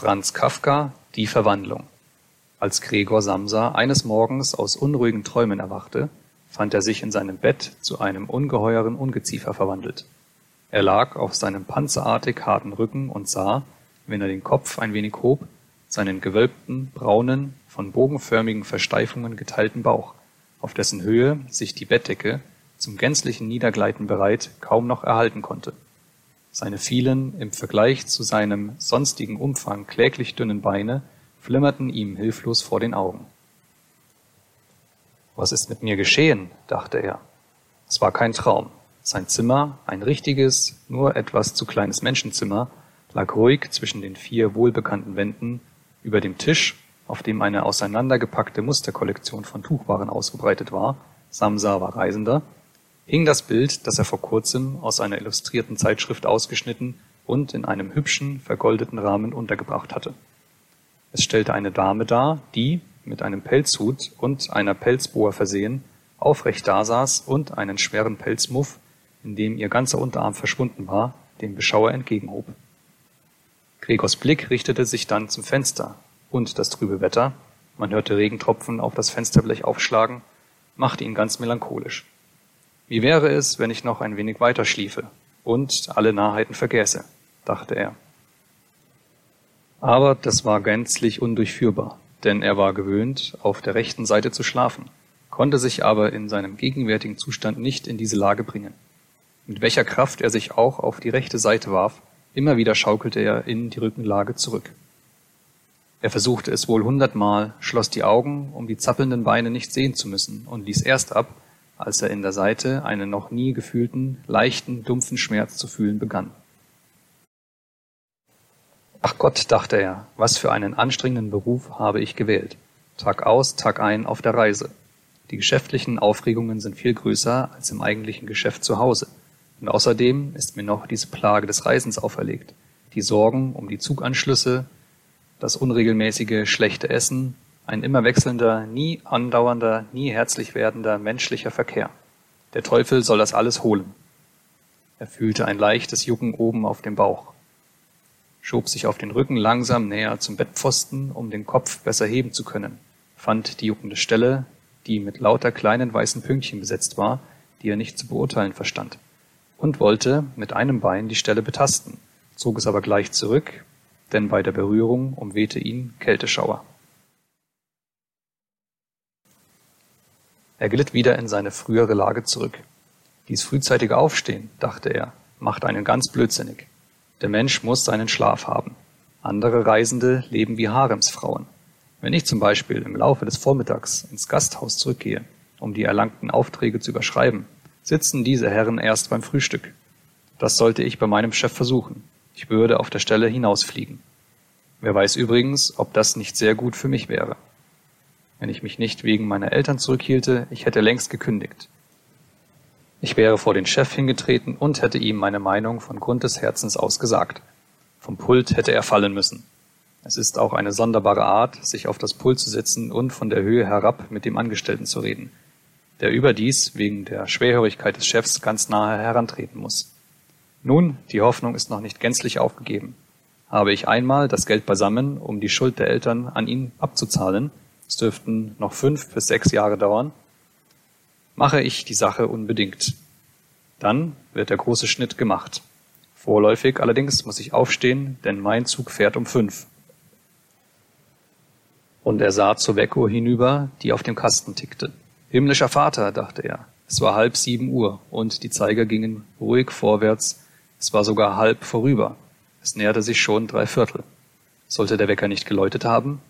Franz Kafka Die Verwandlung Als Gregor Samsa eines Morgens aus unruhigen Träumen erwachte, fand er sich in seinem Bett zu einem ungeheuren Ungeziefer verwandelt. Er lag auf seinem panzerartig harten Rücken und sah, wenn er den Kopf ein wenig hob, seinen gewölbten, braunen, von bogenförmigen Versteifungen geteilten Bauch, auf dessen Höhe sich die Bettdecke, zum gänzlichen Niedergleiten bereit, kaum noch erhalten konnte seine vielen, im Vergleich zu seinem sonstigen Umfang kläglich dünnen Beine flimmerten ihm hilflos vor den Augen. Was ist mit mir geschehen? dachte er. Es war kein Traum. Sein Zimmer, ein richtiges, nur etwas zu kleines Menschenzimmer, lag ruhig zwischen den vier wohlbekannten Wänden, über dem Tisch, auf dem eine auseinandergepackte Musterkollektion von Tuchwaren ausgebreitet war, Samsa war Reisender, hing das Bild, das er vor kurzem aus einer illustrierten Zeitschrift ausgeschnitten und in einem hübschen, vergoldeten Rahmen untergebracht hatte. Es stellte eine Dame dar, die, mit einem Pelzhut und einer Pelzbohr versehen, aufrecht dasaß und einen schweren Pelzmuff, in dem ihr ganzer Unterarm verschwunden war, dem Beschauer entgegenhob. Gregors Blick richtete sich dann zum Fenster, und das trübe Wetter, man hörte Regentropfen auf das Fensterblech aufschlagen, machte ihn ganz melancholisch. Wie wäre es, wenn ich noch ein wenig weiter schliefe und alle Narrheiten vergäße, dachte er. Aber das war gänzlich undurchführbar, denn er war gewöhnt, auf der rechten Seite zu schlafen, konnte sich aber in seinem gegenwärtigen Zustand nicht in diese Lage bringen. Mit welcher Kraft er sich auch auf die rechte Seite warf, immer wieder schaukelte er in die Rückenlage zurück. Er versuchte es wohl hundertmal, schloss die Augen, um die zappelnden Beine nicht sehen zu müssen, und ließ erst ab, als er in der Seite einen noch nie gefühlten, leichten, dumpfen Schmerz zu fühlen begann. Ach Gott, dachte er, was für einen anstrengenden Beruf habe ich gewählt. Tag aus, Tag ein auf der Reise. Die geschäftlichen Aufregungen sind viel größer als im eigentlichen Geschäft zu Hause. Und außerdem ist mir noch diese Plage des Reisens auferlegt. Die Sorgen um die Zuganschlüsse, das unregelmäßige schlechte Essen, ein immer wechselnder, nie andauernder, nie herzlich werdender menschlicher Verkehr. Der Teufel soll das alles holen. Er fühlte ein leichtes Jucken oben auf dem Bauch, schob sich auf den Rücken langsam näher zum Bettpfosten, um den Kopf besser heben zu können, fand die juckende Stelle, die mit lauter kleinen weißen Pünktchen besetzt war, die er nicht zu beurteilen verstand, und wollte mit einem Bein die Stelle betasten, zog es aber gleich zurück, denn bei der Berührung umwehte ihn Kälteschauer. Er glitt wieder in seine frühere Lage zurück. Dies frühzeitige Aufstehen, dachte er, macht einen ganz blödsinnig. Der Mensch muss seinen Schlaf haben. Andere Reisende leben wie Haremsfrauen. Wenn ich zum Beispiel im Laufe des Vormittags ins Gasthaus zurückgehe, um die erlangten Aufträge zu überschreiben, sitzen diese Herren erst beim Frühstück. Das sollte ich bei meinem Chef versuchen. Ich würde auf der Stelle hinausfliegen. Wer weiß übrigens, ob das nicht sehr gut für mich wäre wenn ich mich nicht wegen meiner Eltern zurückhielte, ich hätte längst gekündigt. Ich wäre vor den Chef hingetreten und hätte ihm meine Meinung von Grund des Herzens aus gesagt. Vom Pult hätte er fallen müssen. Es ist auch eine sonderbare Art, sich auf das Pult zu setzen und von der Höhe herab mit dem Angestellten zu reden, der überdies wegen der Schwerhörigkeit des Chefs ganz nahe herantreten muss. Nun, die Hoffnung ist noch nicht gänzlich aufgegeben. Habe ich einmal das Geld beisammen, um die Schuld der Eltern an ihn abzuzahlen, es dürften noch fünf bis sechs Jahre dauern, mache ich die Sache unbedingt. Dann wird der große Schnitt gemacht. Vorläufig allerdings muss ich aufstehen, denn mein Zug fährt um fünf. Und er sah zur Weckuhr hinüber, die auf dem Kasten tickte. Himmlischer Vater, dachte er. Es war halb sieben Uhr und die Zeiger gingen ruhig vorwärts. Es war sogar halb vorüber. Es näherte sich schon drei Viertel. Sollte der Wecker nicht geläutet haben?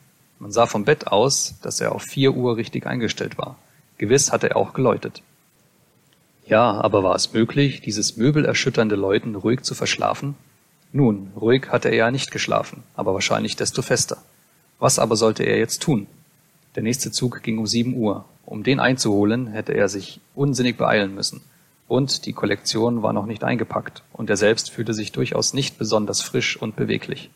Man sah vom Bett aus, dass er auf vier Uhr richtig eingestellt war. Gewiss hatte er auch geläutet. Ja, aber war es möglich, dieses möbelerschütternde Läuten ruhig zu verschlafen? Nun, ruhig hatte er ja nicht geschlafen, aber wahrscheinlich desto fester. Was aber sollte er jetzt tun? Der nächste Zug ging um sieben Uhr. Um den einzuholen, hätte er sich unsinnig beeilen müssen. Und die Kollektion war noch nicht eingepackt, und er selbst fühlte sich durchaus nicht besonders frisch und beweglich.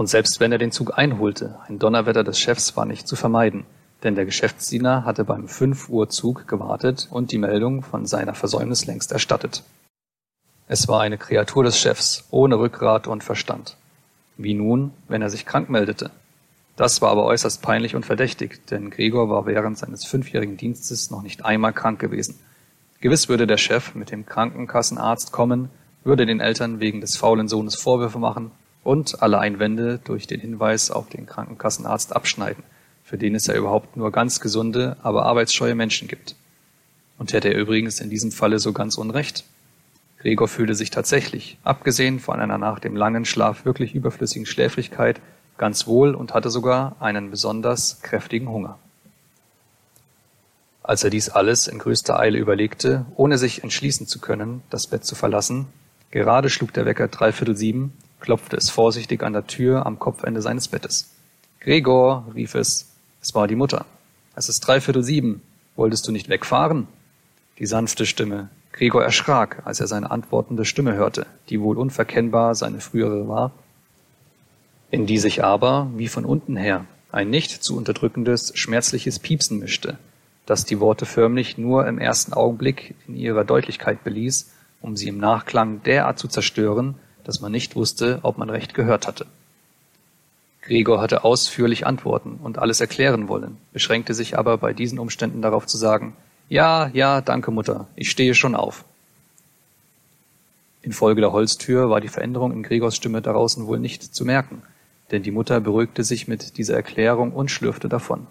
Und selbst wenn er den Zug einholte, ein Donnerwetter des Chefs war nicht zu vermeiden, denn der Geschäftsdiener hatte beim 5 Uhr Zug gewartet und die Meldung von seiner Versäumnis längst erstattet. Es war eine Kreatur des Chefs, ohne Rückgrat und Verstand. Wie nun, wenn er sich krank meldete? Das war aber äußerst peinlich und verdächtig, denn Gregor war während seines fünfjährigen Dienstes noch nicht einmal krank gewesen. Gewiss würde der Chef mit dem Krankenkassenarzt kommen, würde den Eltern wegen des faulen Sohnes Vorwürfe machen und alle Einwände durch den Hinweis auf den Krankenkassenarzt abschneiden, für den es ja überhaupt nur ganz gesunde, aber arbeitsscheue Menschen gibt. Und hätte er übrigens in diesem Falle so ganz Unrecht? Gregor fühlte sich tatsächlich, abgesehen von einer nach dem langen Schlaf wirklich überflüssigen Schläfrigkeit, ganz wohl und hatte sogar einen besonders kräftigen Hunger. Als er dies alles in größter Eile überlegte, ohne sich entschließen zu können, das Bett zu verlassen, gerade schlug der Wecker dreiviertel sieben, klopfte es vorsichtig an der Tür am Kopfende seines Bettes. Gregor, rief es, es war die Mutter. Es ist dreiviertel sieben. Wolltest du nicht wegfahren? Die sanfte Stimme. Gregor erschrak, als er seine antwortende Stimme hörte, die wohl unverkennbar seine frühere war, in die sich aber, wie von unten her, ein nicht zu unterdrückendes, schmerzliches Piepsen mischte, das die Worte förmlich nur im ersten Augenblick in ihrer Deutlichkeit beließ, um sie im Nachklang derart zu zerstören, dass man nicht wusste, ob man recht gehört hatte. Gregor hatte ausführlich antworten und alles erklären wollen, beschränkte sich aber bei diesen Umständen darauf zu sagen, ja, ja, danke Mutter, ich stehe schon auf. Infolge der Holztür war die Veränderung in Gregors Stimme draußen wohl nicht zu merken, denn die Mutter beruhigte sich mit dieser Erklärung und schlürfte davon.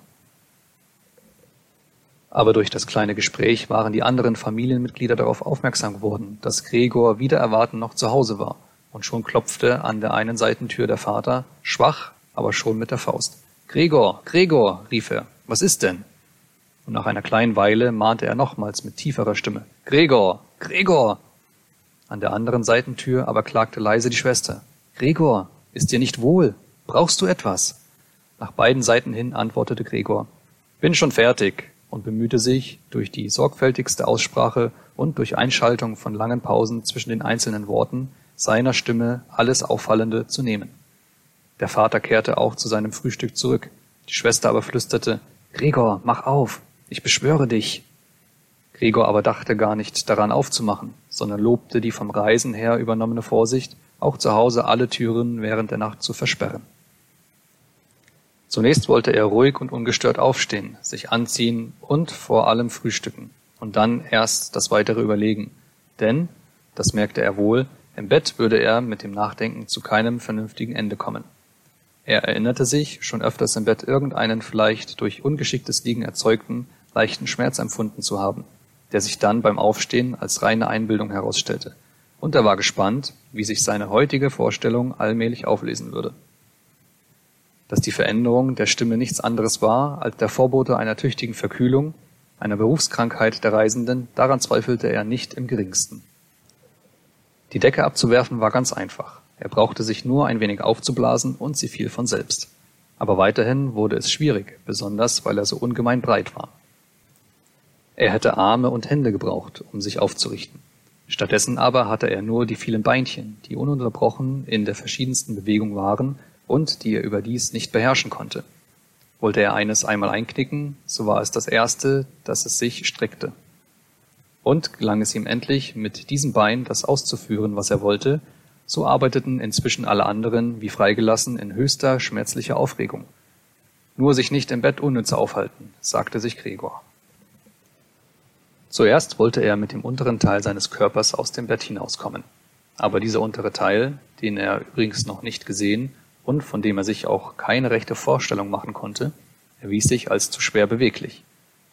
Aber durch das kleine Gespräch waren die anderen Familienmitglieder darauf aufmerksam geworden, dass Gregor wieder erwarten noch zu Hause war und schon klopfte an der einen Seitentür der Vater, schwach, aber schon mit der Faust. Gregor, Gregor, rief er, was ist denn? Und nach einer kleinen Weile mahnte er nochmals mit tieferer Stimme. Gregor, Gregor! An der anderen Seitentür aber klagte leise die Schwester. Gregor, ist dir nicht wohl? Brauchst du etwas? Nach beiden Seiten hin antwortete Gregor. Bin schon fertig und bemühte sich, durch die sorgfältigste Aussprache und durch Einschaltung von langen Pausen zwischen den einzelnen Worten seiner Stimme alles Auffallende zu nehmen. Der Vater kehrte auch zu seinem Frühstück zurück. Die Schwester aber flüsterte, Gregor, mach auf, ich beschwöre dich. Gregor aber dachte gar nicht daran aufzumachen, sondern lobte die vom Reisen her übernommene Vorsicht, auch zu Hause alle Türen während der Nacht zu versperren. Zunächst wollte er ruhig und ungestört aufstehen, sich anziehen und vor allem frühstücken und dann erst das weitere überlegen. Denn, das merkte er wohl, im Bett würde er mit dem Nachdenken zu keinem vernünftigen Ende kommen. Er erinnerte sich, schon öfters im Bett irgendeinen vielleicht durch ungeschicktes Liegen erzeugten, leichten Schmerz empfunden zu haben, der sich dann beim Aufstehen als reine Einbildung herausstellte, und er war gespannt, wie sich seine heutige Vorstellung allmählich auflesen würde. Dass die Veränderung der Stimme nichts anderes war als der Vorbote einer tüchtigen Verkühlung, einer Berufskrankheit der Reisenden, daran zweifelte er nicht im geringsten. Die Decke abzuwerfen war ganz einfach. Er brauchte sich nur ein wenig aufzublasen und sie fiel von selbst. Aber weiterhin wurde es schwierig, besonders weil er so ungemein breit war. Er hätte Arme und Hände gebraucht, um sich aufzurichten. Stattdessen aber hatte er nur die vielen Beinchen, die ununterbrochen in der verschiedensten Bewegung waren und die er überdies nicht beherrschen konnte. Wollte er eines einmal einknicken, so war es das erste, dass es sich streckte. Und gelang es ihm endlich, mit diesem Bein das auszuführen, was er wollte, so arbeiteten inzwischen alle anderen wie freigelassen in höchster schmerzlicher Aufregung. Nur sich nicht im Bett unnütze aufhalten, sagte sich Gregor. Zuerst wollte er mit dem unteren Teil seines Körpers aus dem Bett hinauskommen. Aber dieser untere Teil, den er übrigens noch nicht gesehen und von dem er sich auch keine rechte Vorstellung machen konnte, erwies sich als zu schwer beweglich.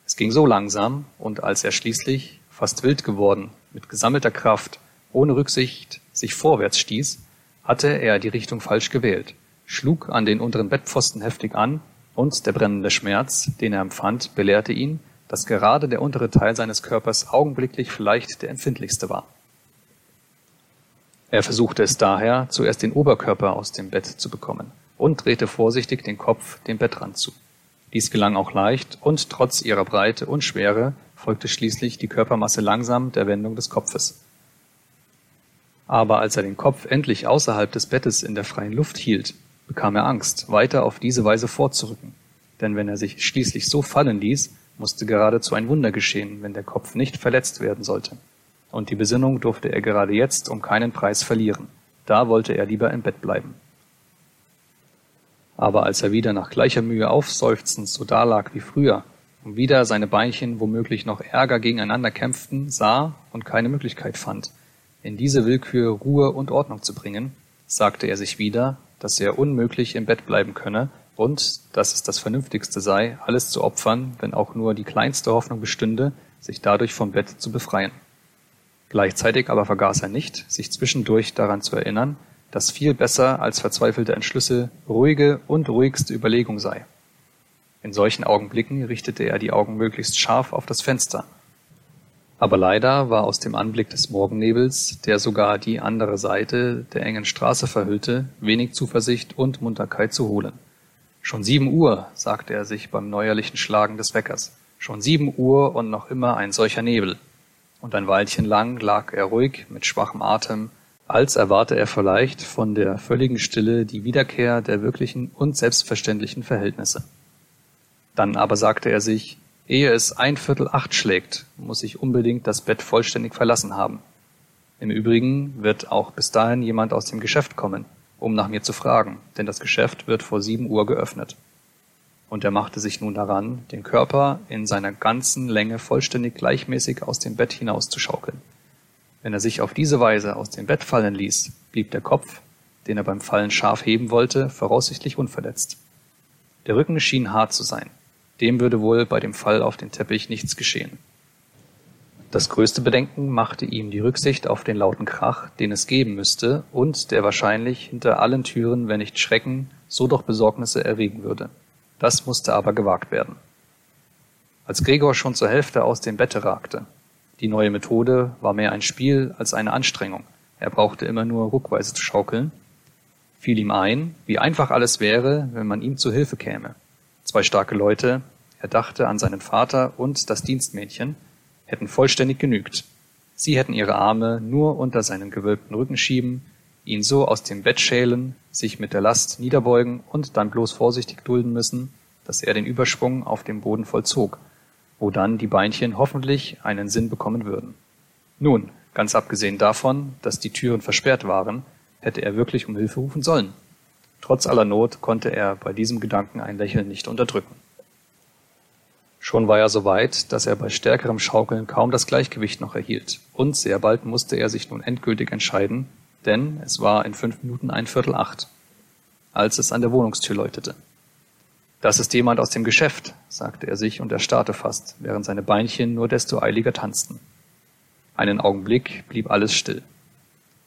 Es ging so langsam, und als er schließlich fast wild geworden, mit gesammelter Kraft, ohne Rücksicht, sich vorwärts stieß, hatte er die Richtung falsch gewählt, schlug an den unteren Bettpfosten heftig an, und der brennende Schmerz, den er empfand, belehrte ihn, dass gerade der untere Teil seines Körpers augenblicklich vielleicht der empfindlichste war. Er versuchte es daher, zuerst den Oberkörper aus dem Bett zu bekommen und drehte vorsichtig den Kopf dem Bettrand zu. Dies gelang auch leicht, und trotz ihrer Breite und Schwere folgte schließlich die Körpermasse langsam der Wendung des Kopfes. Aber als er den Kopf endlich außerhalb des Bettes in der freien Luft hielt, bekam er Angst, weiter auf diese Weise vorzurücken. Denn wenn er sich schließlich so fallen ließ, musste geradezu ein Wunder geschehen, wenn der Kopf nicht verletzt werden sollte. Und die Besinnung durfte er gerade jetzt um keinen Preis verlieren. Da wollte er lieber im Bett bleiben. Aber als er wieder nach gleicher Mühe aufseufzend so dalag wie früher und wieder seine Beinchen womöglich noch ärger gegeneinander kämpften, sah und keine Möglichkeit fand, in diese Willkür Ruhe und Ordnung zu bringen, sagte er sich wieder, dass er unmöglich im Bett bleiben könne und dass es das Vernünftigste sei, alles zu opfern, wenn auch nur die kleinste Hoffnung bestünde, sich dadurch vom Bett zu befreien. Gleichzeitig aber vergaß er nicht, sich zwischendurch daran zu erinnern, dass viel besser als verzweifelte Entschlüsse ruhige und ruhigste Überlegung sei. In solchen Augenblicken richtete er die Augen möglichst scharf auf das Fenster. Aber leider war aus dem Anblick des Morgennebels, der sogar die andere Seite der engen Straße verhüllte, wenig Zuversicht und Munterkeit zu holen. Schon sieben Uhr, sagte er sich beim neuerlichen Schlagen des Weckers. Schon sieben Uhr und noch immer ein solcher Nebel. Und ein Weilchen lang lag er ruhig mit schwachem Atem als erwarte er vielleicht von der völligen Stille die Wiederkehr der wirklichen und selbstverständlichen Verhältnisse. Dann aber sagte er sich, ehe es ein Viertel acht schlägt, muss ich unbedingt das Bett vollständig verlassen haben. Im Übrigen wird auch bis dahin jemand aus dem Geschäft kommen, um nach mir zu fragen, denn das Geschäft wird vor sieben Uhr geöffnet. Und er machte sich nun daran, den Körper in seiner ganzen Länge vollständig gleichmäßig aus dem Bett hinauszuschaukeln. Wenn er sich auf diese Weise aus dem Bett fallen ließ, blieb der Kopf, den er beim Fallen scharf heben wollte, voraussichtlich unverletzt. Der Rücken schien hart zu sein. Dem würde wohl bei dem Fall auf den Teppich nichts geschehen. Das größte Bedenken machte ihm die Rücksicht auf den lauten Krach, den es geben müsste und der wahrscheinlich hinter allen Türen, wenn nicht Schrecken, so doch Besorgnisse erregen würde. Das musste aber gewagt werden. Als Gregor schon zur Hälfte aus dem Bette ragte, die neue Methode war mehr ein Spiel als eine Anstrengung. Er brauchte immer nur ruckweise zu schaukeln. Fiel ihm ein, wie einfach alles wäre, wenn man ihm zu Hilfe käme. Zwei starke Leute, er dachte an seinen Vater und das Dienstmädchen, hätten vollständig genügt. Sie hätten ihre Arme nur unter seinen gewölbten Rücken schieben, ihn so aus dem Bett schälen, sich mit der Last niederbeugen und dann bloß vorsichtig dulden müssen, dass er den Überschwung auf dem Boden vollzog wo dann die Beinchen hoffentlich einen Sinn bekommen würden. Nun, ganz abgesehen davon, dass die Türen versperrt waren, hätte er wirklich um Hilfe rufen sollen. Trotz aller Not konnte er bei diesem Gedanken ein Lächeln nicht unterdrücken. Schon war er so weit, dass er bei stärkerem Schaukeln kaum das Gleichgewicht noch erhielt, und sehr bald musste er sich nun endgültig entscheiden, denn es war in fünf Minuten ein Viertel acht, als es an der Wohnungstür läutete. Das ist jemand aus dem Geschäft, sagte er sich und erstarrte fast, während seine Beinchen nur desto eiliger tanzten. Einen Augenblick blieb alles still.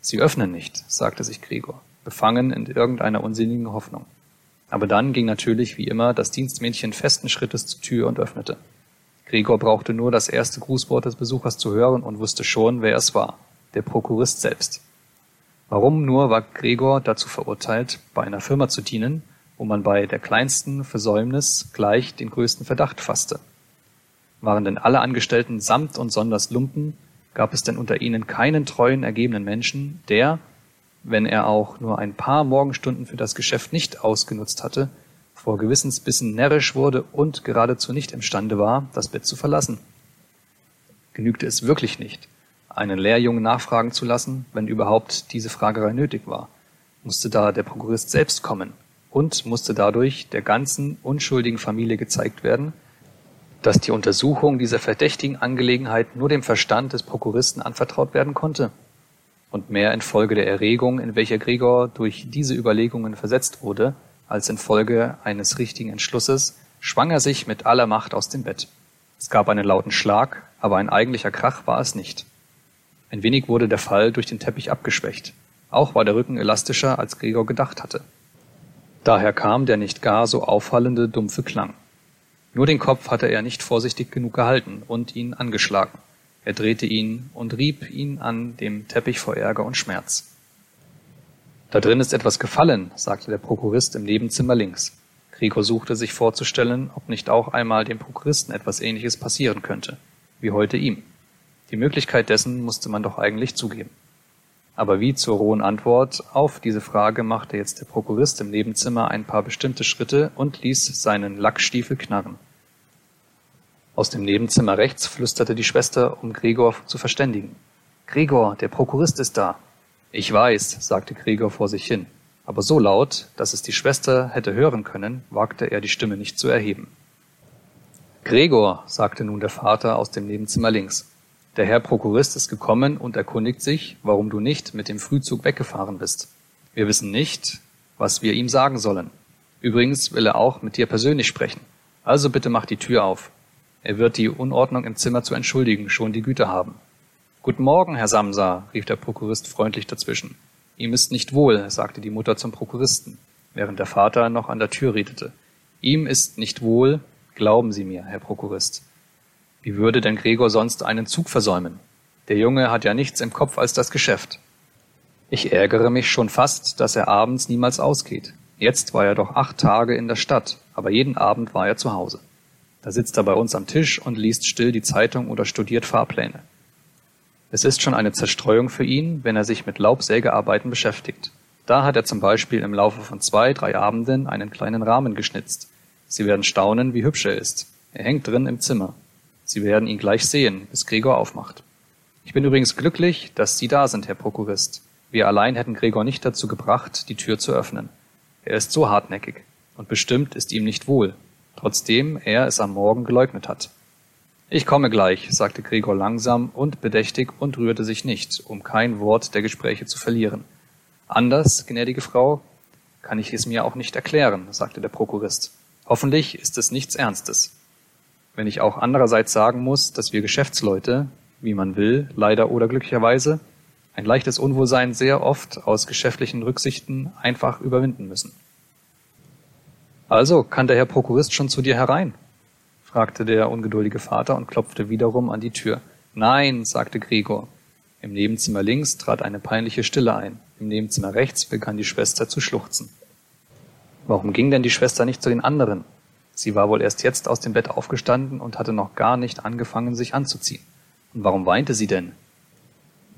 Sie öffnen nicht, sagte sich Gregor, befangen in irgendeiner unsinnigen Hoffnung. Aber dann ging natürlich wie immer das Dienstmädchen festen Schrittes zur Tür und öffnete. Gregor brauchte nur das erste Grußwort des Besuchers zu hören und wusste schon, wer es war, der Prokurist selbst. Warum nur war Gregor dazu verurteilt, bei einer Firma zu dienen, wo man bei der kleinsten Versäumnis gleich den größten Verdacht fasste. Waren denn alle Angestellten samt und sonders Lumpen, gab es denn unter ihnen keinen treuen, ergebenen Menschen, der, wenn er auch nur ein paar Morgenstunden für das Geschäft nicht ausgenutzt hatte, vor Gewissensbissen närrisch wurde und geradezu nicht imstande war, das Bett zu verlassen. Genügte es wirklich nicht, einen Lehrjungen nachfragen zu lassen, wenn überhaupt diese Fragerei nötig war? Musste da der Prokurist selbst kommen, und musste dadurch der ganzen unschuldigen Familie gezeigt werden, dass die Untersuchung dieser verdächtigen Angelegenheit nur dem Verstand des Prokuristen anvertraut werden konnte. Und mehr infolge der Erregung, in welcher Gregor durch diese Überlegungen versetzt wurde, als infolge eines richtigen Entschlusses, schwang er sich mit aller Macht aus dem Bett. Es gab einen lauten Schlag, aber ein eigentlicher Krach war es nicht. Ein wenig wurde der Fall durch den Teppich abgeschwächt. Auch war der Rücken elastischer, als Gregor gedacht hatte. Daher kam der nicht gar so auffallende, dumpfe Klang. Nur den Kopf hatte er nicht vorsichtig genug gehalten und ihn angeschlagen. Er drehte ihn und rieb ihn an dem Teppich vor Ärger und Schmerz. Da drin ist etwas gefallen, sagte der Prokurist im Nebenzimmer links. Gregor suchte sich vorzustellen, ob nicht auch einmal dem Prokuristen etwas Ähnliches passieren könnte, wie heute ihm. Die Möglichkeit dessen musste man doch eigentlich zugeben. Aber wie zur rohen Antwort auf diese Frage machte jetzt der Prokurist im Nebenzimmer ein paar bestimmte Schritte und ließ seinen Lackstiefel knarren. Aus dem Nebenzimmer rechts flüsterte die Schwester, um Gregor zu verständigen. Gregor, der Prokurist ist da. Ich weiß, sagte Gregor vor sich hin. aber so laut, dass es die Schwester hätte hören können, wagte er die Stimme nicht zu erheben. Gregor, sagte nun der Vater aus dem Nebenzimmer links, der Herr Prokurist ist gekommen und erkundigt sich, warum du nicht mit dem Frühzug weggefahren bist. Wir wissen nicht, was wir ihm sagen sollen. Übrigens will er auch mit dir persönlich sprechen. Also bitte mach die Tür auf. Er wird die Unordnung im Zimmer zu entschuldigen schon die Güte haben. Guten Morgen, Herr Samsa, rief der Prokurist freundlich dazwischen. Ihm ist nicht wohl, sagte die Mutter zum Prokuristen, während der Vater noch an der Tür redete. Ihm ist nicht wohl, glauben Sie mir, Herr Prokurist. Wie würde denn Gregor sonst einen Zug versäumen? Der Junge hat ja nichts im Kopf als das Geschäft. Ich ärgere mich schon fast, dass er abends niemals ausgeht. Jetzt war er doch acht Tage in der Stadt, aber jeden Abend war er zu Hause. Da sitzt er bei uns am Tisch und liest still die Zeitung oder studiert Fahrpläne. Es ist schon eine Zerstreuung für ihn, wenn er sich mit Laubsägearbeiten beschäftigt. Da hat er zum Beispiel im Laufe von zwei, drei Abenden einen kleinen Rahmen geschnitzt. Sie werden staunen, wie hübsch er ist. Er hängt drin im Zimmer. Sie werden ihn gleich sehen, bis Gregor aufmacht. Ich bin übrigens glücklich, dass Sie da sind, Herr Prokurist. Wir allein hätten Gregor nicht dazu gebracht, die Tür zu öffnen. Er ist so hartnäckig, und bestimmt ist ihm nicht wohl, trotzdem er es am Morgen geleugnet hat. Ich komme gleich, sagte Gregor langsam und bedächtig und rührte sich nicht, um kein Wort der Gespräche zu verlieren. Anders, gnädige Frau, kann ich es mir auch nicht erklären, sagte der Prokurist. Hoffentlich ist es nichts Ernstes. Wenn ich auch andererseits sagen muss, dass wir Geschäftsleute, wie man will, leider oder glücklicherweise, ein leichtes Unwohlsein sehr oft aus geschäftlichen Rücksichten einfach überwinden müssen. Also kann der Herr Prokurist schon zu dir herein? fragte der ungeduldige Vater und klopfte wiederum an die Tür. Nein, sagte Gregor. Im Nebenzimmer links trat eine peinliche Stille ein. Im Nebenzimmer rechts begann die Schwester zu schluchzen. Warum ging denn die Schwester nicht zu den anderen? Sie war wohl erst jetzt aus dem Bett aufgestanden und hatte noch gar nicht angefangen, sich anzuziehen. Und warum weinte sie denn?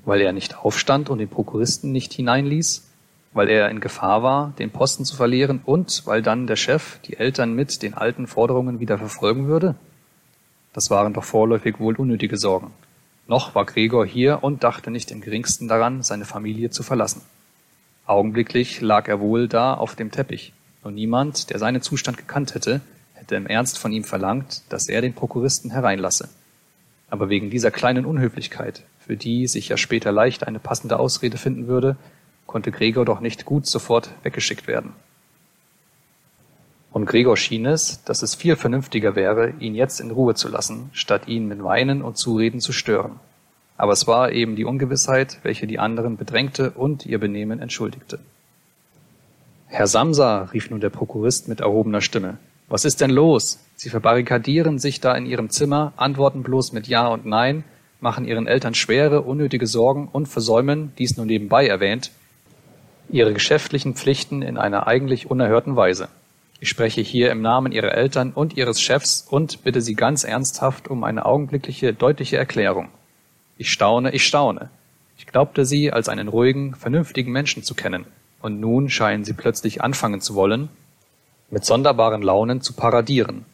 Weil er nicht aufstand und den Prokuristen nicht hineinließ? Weil er in Gefahr war, den Posten zu verlieren und weil dann der Chef die Eltern mit den alten Forderungen wieder verfolgen würde? Das waren doch vorläufig wohl unnötige Sorgen. Noch war Gregor hier und dachte nicht im geringsten daran, seine Familie zu verlassen. Augenblicklich lag er wohl da auf dem Teppich, und niemand, der seinen Zustand gekannt hätte, hätte im Ernst von ihm verlangt, dass er den Prokuristen hereinlasse. Aber wegen dieser kleinen Unhöflichkeit, für die sich ja später leicht eine passende Ausrede finden würde, konnte Gregor doch nicht gut sofort weggeschickt werden. Und Gregor schien es, dass es viel vernünftiger wäre, ihn jetzt in Ruhe zu lassen, statt ihn mit Weinen und Zureden zu stören. Aber es war eben die Ungewissheit, welche die anderen bedrängte und ihr Benehmen entschuldigte. Herr Samsa, rief nun der Prokurist mit erhobener Stimme, was ist denn los? Sie verbarrikadieren sich da in Ihrem Zimmer, antworten bloß mit Ja und Nein, machen Ihren Eltern schwere, unnötige Sorgen und versäumen, dies nur nebenbei erwähnt, Ihre geschäftlichen Pflichten in einer eigentlich unerhörten Weise. Ich spreche hier im Namen Ihrer Eltern und Ihres Chefs und bitte Sie ganz ernsthaft um eine augenblickliche, deutliche Erklärung. Ich staune, ich staune. Ich glaubte Sie als einen ruhigen, vernünftigen Menschen zu kennen, und nun scheinen Sie plötzlich anfangen zu wollen, mit sonderbaren Launen zu paradieren.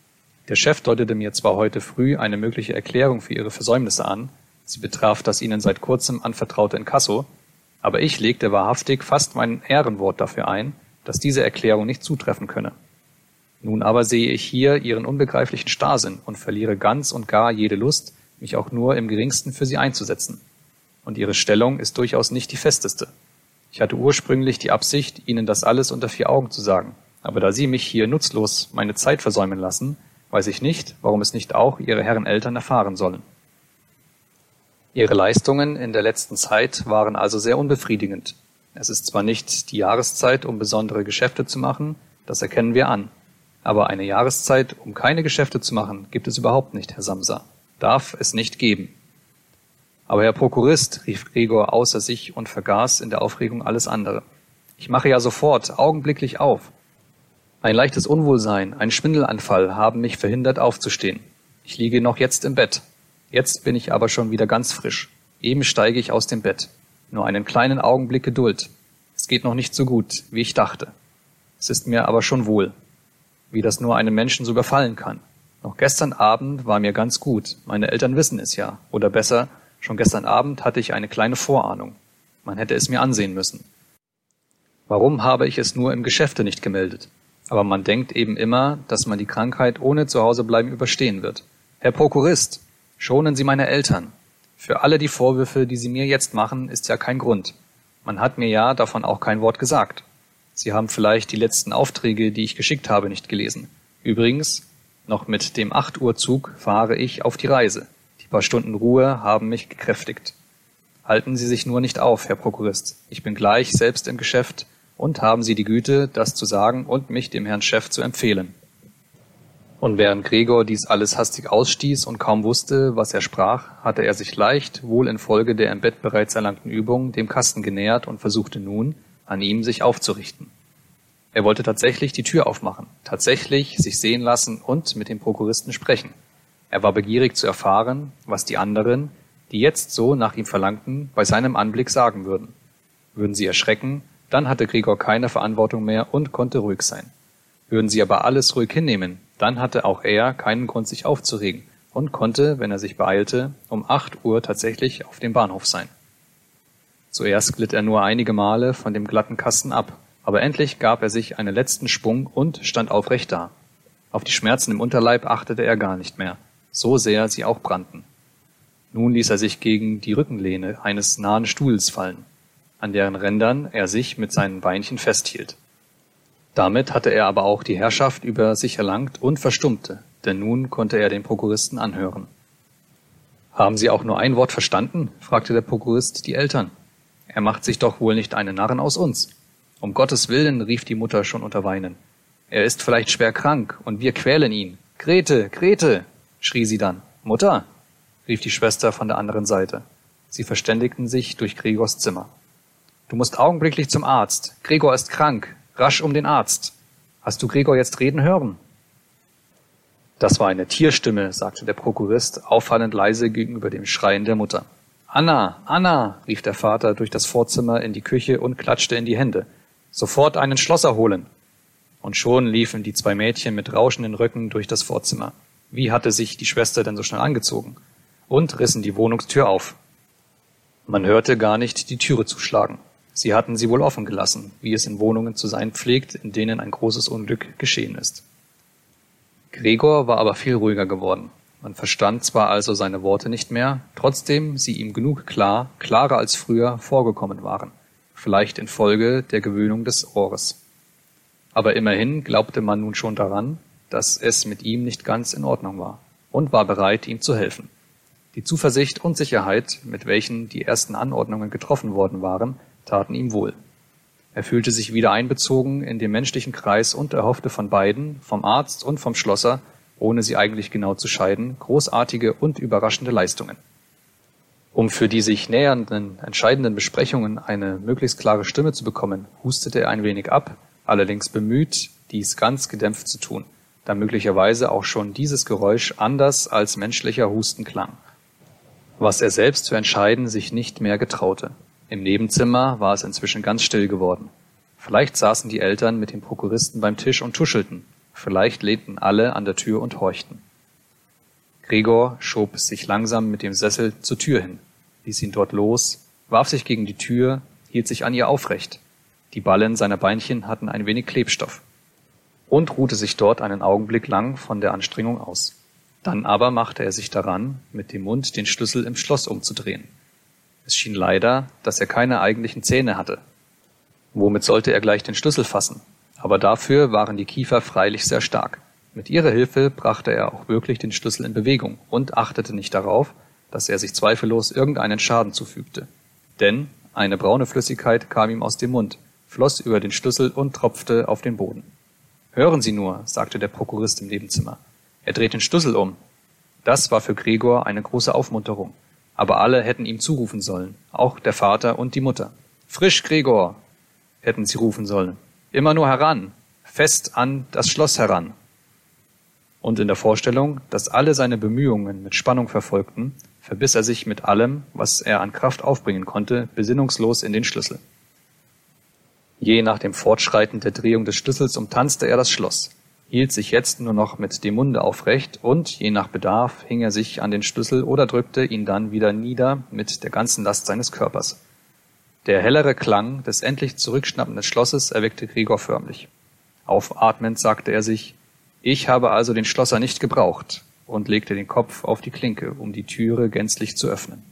Der Chef deutete mir zwar heute früh eine mögliche Erklärung für ihre Versäumnisse an, sie betraf das ihnen seit kurzem anvertraute Inkasso, aber ich legte wahrhaftig fast mein Ehrenwort dafür ein, dass diese Erklärung nicht zutreffen könne. Nun aber sehe ich hier ihren unbegreiflichen Starrsinn und verliere ganz und gar jede Lust, mich auch nur im geringsten für sie einzusetzen. Und ihre Stellung ist durchaus nicht die festeste. Ich hatte ursprünglich die Absicht, Ihnen das alles unter vier Augen zu sagen, aber da Sie mich hier nutzlos meine Zeit versäumen lassen, weiß ich nicht, warum es nicht auch Ihre Herren Eltern erfahren sollen. Ihre Leistungen in der letzten Zeit waren also sehr unbefriedigend. Es ist zwar nicht die Jahreszeit, um besondere Geschäfte zu machen, das erkennen wir an. Aber eine Jahreszeit, um keine Geschäfte zu machen, gibt es überhaupt nicht, Herr Samsa. Darf es nicht geben. Aber Herr Prokurist, rief Gregor außer sich und vergaß in der Aufregung alles andere. Ich mache ja sofort, augenblicklich auf. Ein leichtes Unwohlsein, ein Schwindelanfall haben mich verhindert aufzustehen. Ich liege noch jetzt im Bett. Jetzt bin ich aber schon wieder ganz frisch. Eben steige ich aus dem Bett. Nur einen kleinen Augenblick Geduld. Es geht noch nicht so gut, wie ich dachte. Es ist mir aber schon wohl. Wie das nur einem Menschen so überfallen kann. Noch gestern Abend war mir ganz gut. Meine Eltern wissen es ja. Oder besser, schon gestern Abend hatte ich eine kleine Vorahnung. Man hätte es mir ansehen müssen. Warum habe ich es nur im Geschäfte nicht gemeldet? Aber man denkt eben immer, dass man die Krankheit ohne Zuhausebleiben überstehen wird. Herr Prokurist, schonen Sie meine Eltern. Für alle die Vorwürfe, die Sie mir jetzt machen, ist ja kein Grund. Man hat mir ja davon auch kein Wort gesagt. Sie haben vielleicht die letzten Aufträge, die ich geschickt habe, nicht gelesen. Übrigens, noch mit dem 8 Uhr Zug fahre ich auf die Reise. Die paar Stunden Ruhe haben mich gekräftigt. Halten Sie sich nur nicht auf, Herr Prokurist. Ich bin gleich selbst im Geschäft und haben Sie die Güte, das zu sagen und mich dem Herrn Chef zu empfehlen. Und während Gregor dies alles hastig ausstieß und kaum wusste, was er sprach, hatte er sich leicht, wohl infolge der im Bett bereits erlangten Übung, dem Kasten genähert und versuchte nun, an ihm sich aufzurichten. Er wollte tatsächlich die Tür aufmachen, tatsächlich sich sehen lassen und mit dem Prokuristen sprechen. Er war begierig zu erfahren, was die anderen, die jetzt so nach ihm verlangten, bei seinem Anblick sagen würden. Würden sie erschrecken, dann hatte Gregor keine Verantwortung mehr und konnte ruhig sein. Würden sie aber alles ruhig hinnehmen, dann hatte auch er keinen Grund, sich aufzuregen und konnte, wenn er sich beeilte, um acht Uhr tatsächlich auf dem Bahnhof sein. Zuerst glitt er nur einige Male von dem glatten Kasten ab, aber endlich gab er sich einen letzten Schwung und stand aufrecht da. Auf die Schmerzen im Unterleib achtete er gar nicht mehr, so sehr sie auch brannten. Nun ließ er sich gegen die Rückenlehne eines nahen Stuhls fallen, an deren Rändern er sich mit seinen Beinchen festhielt. Damit hatte er aber auch die Herrschaft über sich erlangt und verstummte, denn nun konnte er den Prokuristen anhören. Haben Sie auch nur ein Wort verstanden? fragte der Prokurist die Eltern. Er macht sich doch wohl nicht einen Narren aus uns. Um Gottes Willen, rief die Mutter schon unter Weinen. Er ist vielleicht schwer krank und wir quälen ihn. Grete, Grete, schrie sie dann. Mutter, rief die Schwester von der anderen Seite. Sie verständigten sich durch Gregors Zimmer. Du musst augenblicklich zum Arzt. Gregor ist krank. Rasch um den Arzt. Hast du Gregor jetzt reden hören? Das war eine Tierstimme, sagte der Prokurist, auffallend leise gegenüber dem Schreien der Mutter. Anna, Anna, rief der Vater durch das Vorzimmer in die Küche und klatschte in die Hände. Sofort einen Schlosser holen. Und schon liefen die zwei Mädchen mit rauschenden Röcken durch das Vorzimmer. Wie hatte sich die Schwester denn so schnell angezogen? Und rissen die Wohnungstür auf. Man hörte gar nicht die Türe zuschlagen. Sie hatten sie wohl offen gelassen, wie es in Wohnungen zu sein pflegt, in denen ein großes Unglück geschehen ist. Gregor war aber viel ruhiger geworden. Man verstand zwar also seine Worte nicht mehr, trotzdem sie ihm genug klar, klarer als früher vorgekommen waren, vielleicht infolge der Gewöhnung des Ohres. Aber immerhin glaubte man nun schon daran, dass es mit ihm nicht ganz in Ordnung war und war bereit, ihm zu helfen. Die Zuversicht und Sicherheit, mit welchen die ersten Anordnungen getroffen worden waren, taten ihm wohl. Er fühlte sich wieder einbezogen in den menschlichen Kreis und erhoffte von beiden, vom Arzt und vom Schlosser, ohne sie eigentlich genau zu scheiden, großartige und überraschende Leistungen. Um für die sich nähernden, entscheidenden Besprechungen eine möglichst klare Stimme zu bekommen, hustete er ein wenig ab, allerdings bemüht, dies ganz gedämpft zu tun, da möglicherweise auch schon dieses Geräusch anders als menschlicher Husten klang. Was er selbst zu entscheiden sich nicht mehr getraute. Im Nebenzimmer war es inzwischen ganz still geworden. Vielleicht saßen die Eltern mit dem Prokuristen beim Tisch und tuschelten, vielleicht lehnten alle an der Tür und horchten. Gregor schob sich langsam mit dem Sessel zur Tür hin, ließ ihn dort los, warf sich gegen die Tür, hielt sich an ihr aufrecht. Die Ballen seiner Beinchen hatten ein wenig Klebstoff und ruhte sich dort einen Augenblick lang von der Anstrengung aus. Dann aber machte er sich daran, mit dem Mund den Schlüssel im Schloss umzudrehen. Es schien leider, dass er keine eigentlichen Zähne hatte. Womit sollte er gleich den Schlüssel fassen? Aber dafür waren die Kiefer freilich sehr stark. Mit ihrer Hilfe brachte er auch wirklich den Schlüssel in Bewegung und achtete nicht darauf, dass er sich zweifellos irgendeinen Schaden zufügte. Denn eine braune Flüssigkeit kam ihm aus dem Mund, floss über den Schlüssel und tropfte auf den Boden. Hören Sie nur, sagte der Prokurist im Nebenzimmer. Er dreht den Schlüssel um. Das war für Gregor eine große Aufmunterung aber alle hätten ihm zurufen sollen, auch der Vater und die Mutter. Frisch, Gregor, hätten sie rufen sollen. Immer nur heran, fest an das Schloss heran. Und in der Vorstellung, dass alle seine Bemühungen mit Spannung verfolgten, verbiss er sich mit allem, was er an Kraft aufbringen konnte, besinnungslos in den Schlüssel. Je nach dem Fortschreiten der Drehung des Schlüssels umtanzte er das Schloss hielt sich jetzt nur noch mit dem Munde aufrecht und, je nach Bedarf, hing er sich an den Schlüssel oder drückte ihn dann wieder nieder mit der ganzen Last seines Körpers. Der hellere Klang des endlich zurückschnappenden Schlosses erweckte Gregor förmlich. Aufatmend sagte er sich, ich habe also den Schlosser nicht gebraucht und legte den Kopf auf die Klinke, um die Türe gänzlich zu öffnen.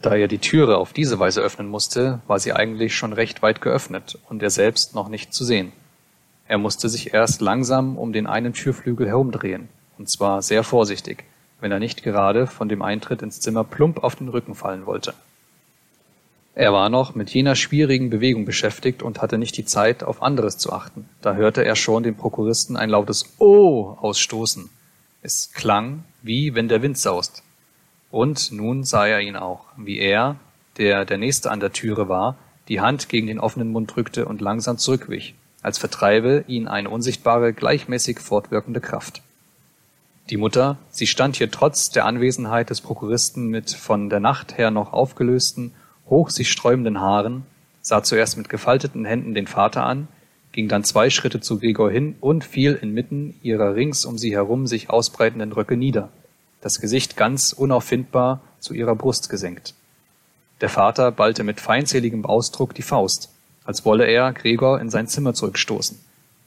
Da er die Türe auf diese Weise öffnen musste, war sie eigentlich schon recht weit geöffnet und er selbst noch nicht zu sehen. Er musste sich erst langsam um den einen Türflügel herumdrehen, und zwar sehr vorsichtig, wenn er nicht gerade von dem Eintritt ins Zimmer plump auf den Rücken fallen wollte. Er war noch mit jener schwierigen Bewegung beschäftigt und hatte nicht die Zeit, auf anderes zu achten. Da hörte er schon den Prokuristen ein lautes Oh ausstoßen. Es klang, wie wenn der Wind saust. Und nun sah er ihn auch, wie er, der der Nächste an der Türe war, die Hand gegen den offenen Mund drückte und langsam zurückwich, als vertreibe ihn eine unsichtbare, gleichmäßig fortwirkende Kraft. Die Mutter, sie stand hier trotz der Anwesenheit des Prokuristen mit von der Nacht her noch aufgelösten hoch sich sträubenden Haaren, sah zuerst mit gefalteten Händen den Vater an, ging dann zwei Schritte zu Gregor hin und fiel inmitten ihrer rings um sie herum sich ausbreitenden Röcke nieder, das Gesicht ganz unauffindbar zu ihrer Brust gesenkt. Der Vater ballte mit feindseligem Ausdruck die Faust, als wolle er Gregor in sein Zimmer zurückstoßen,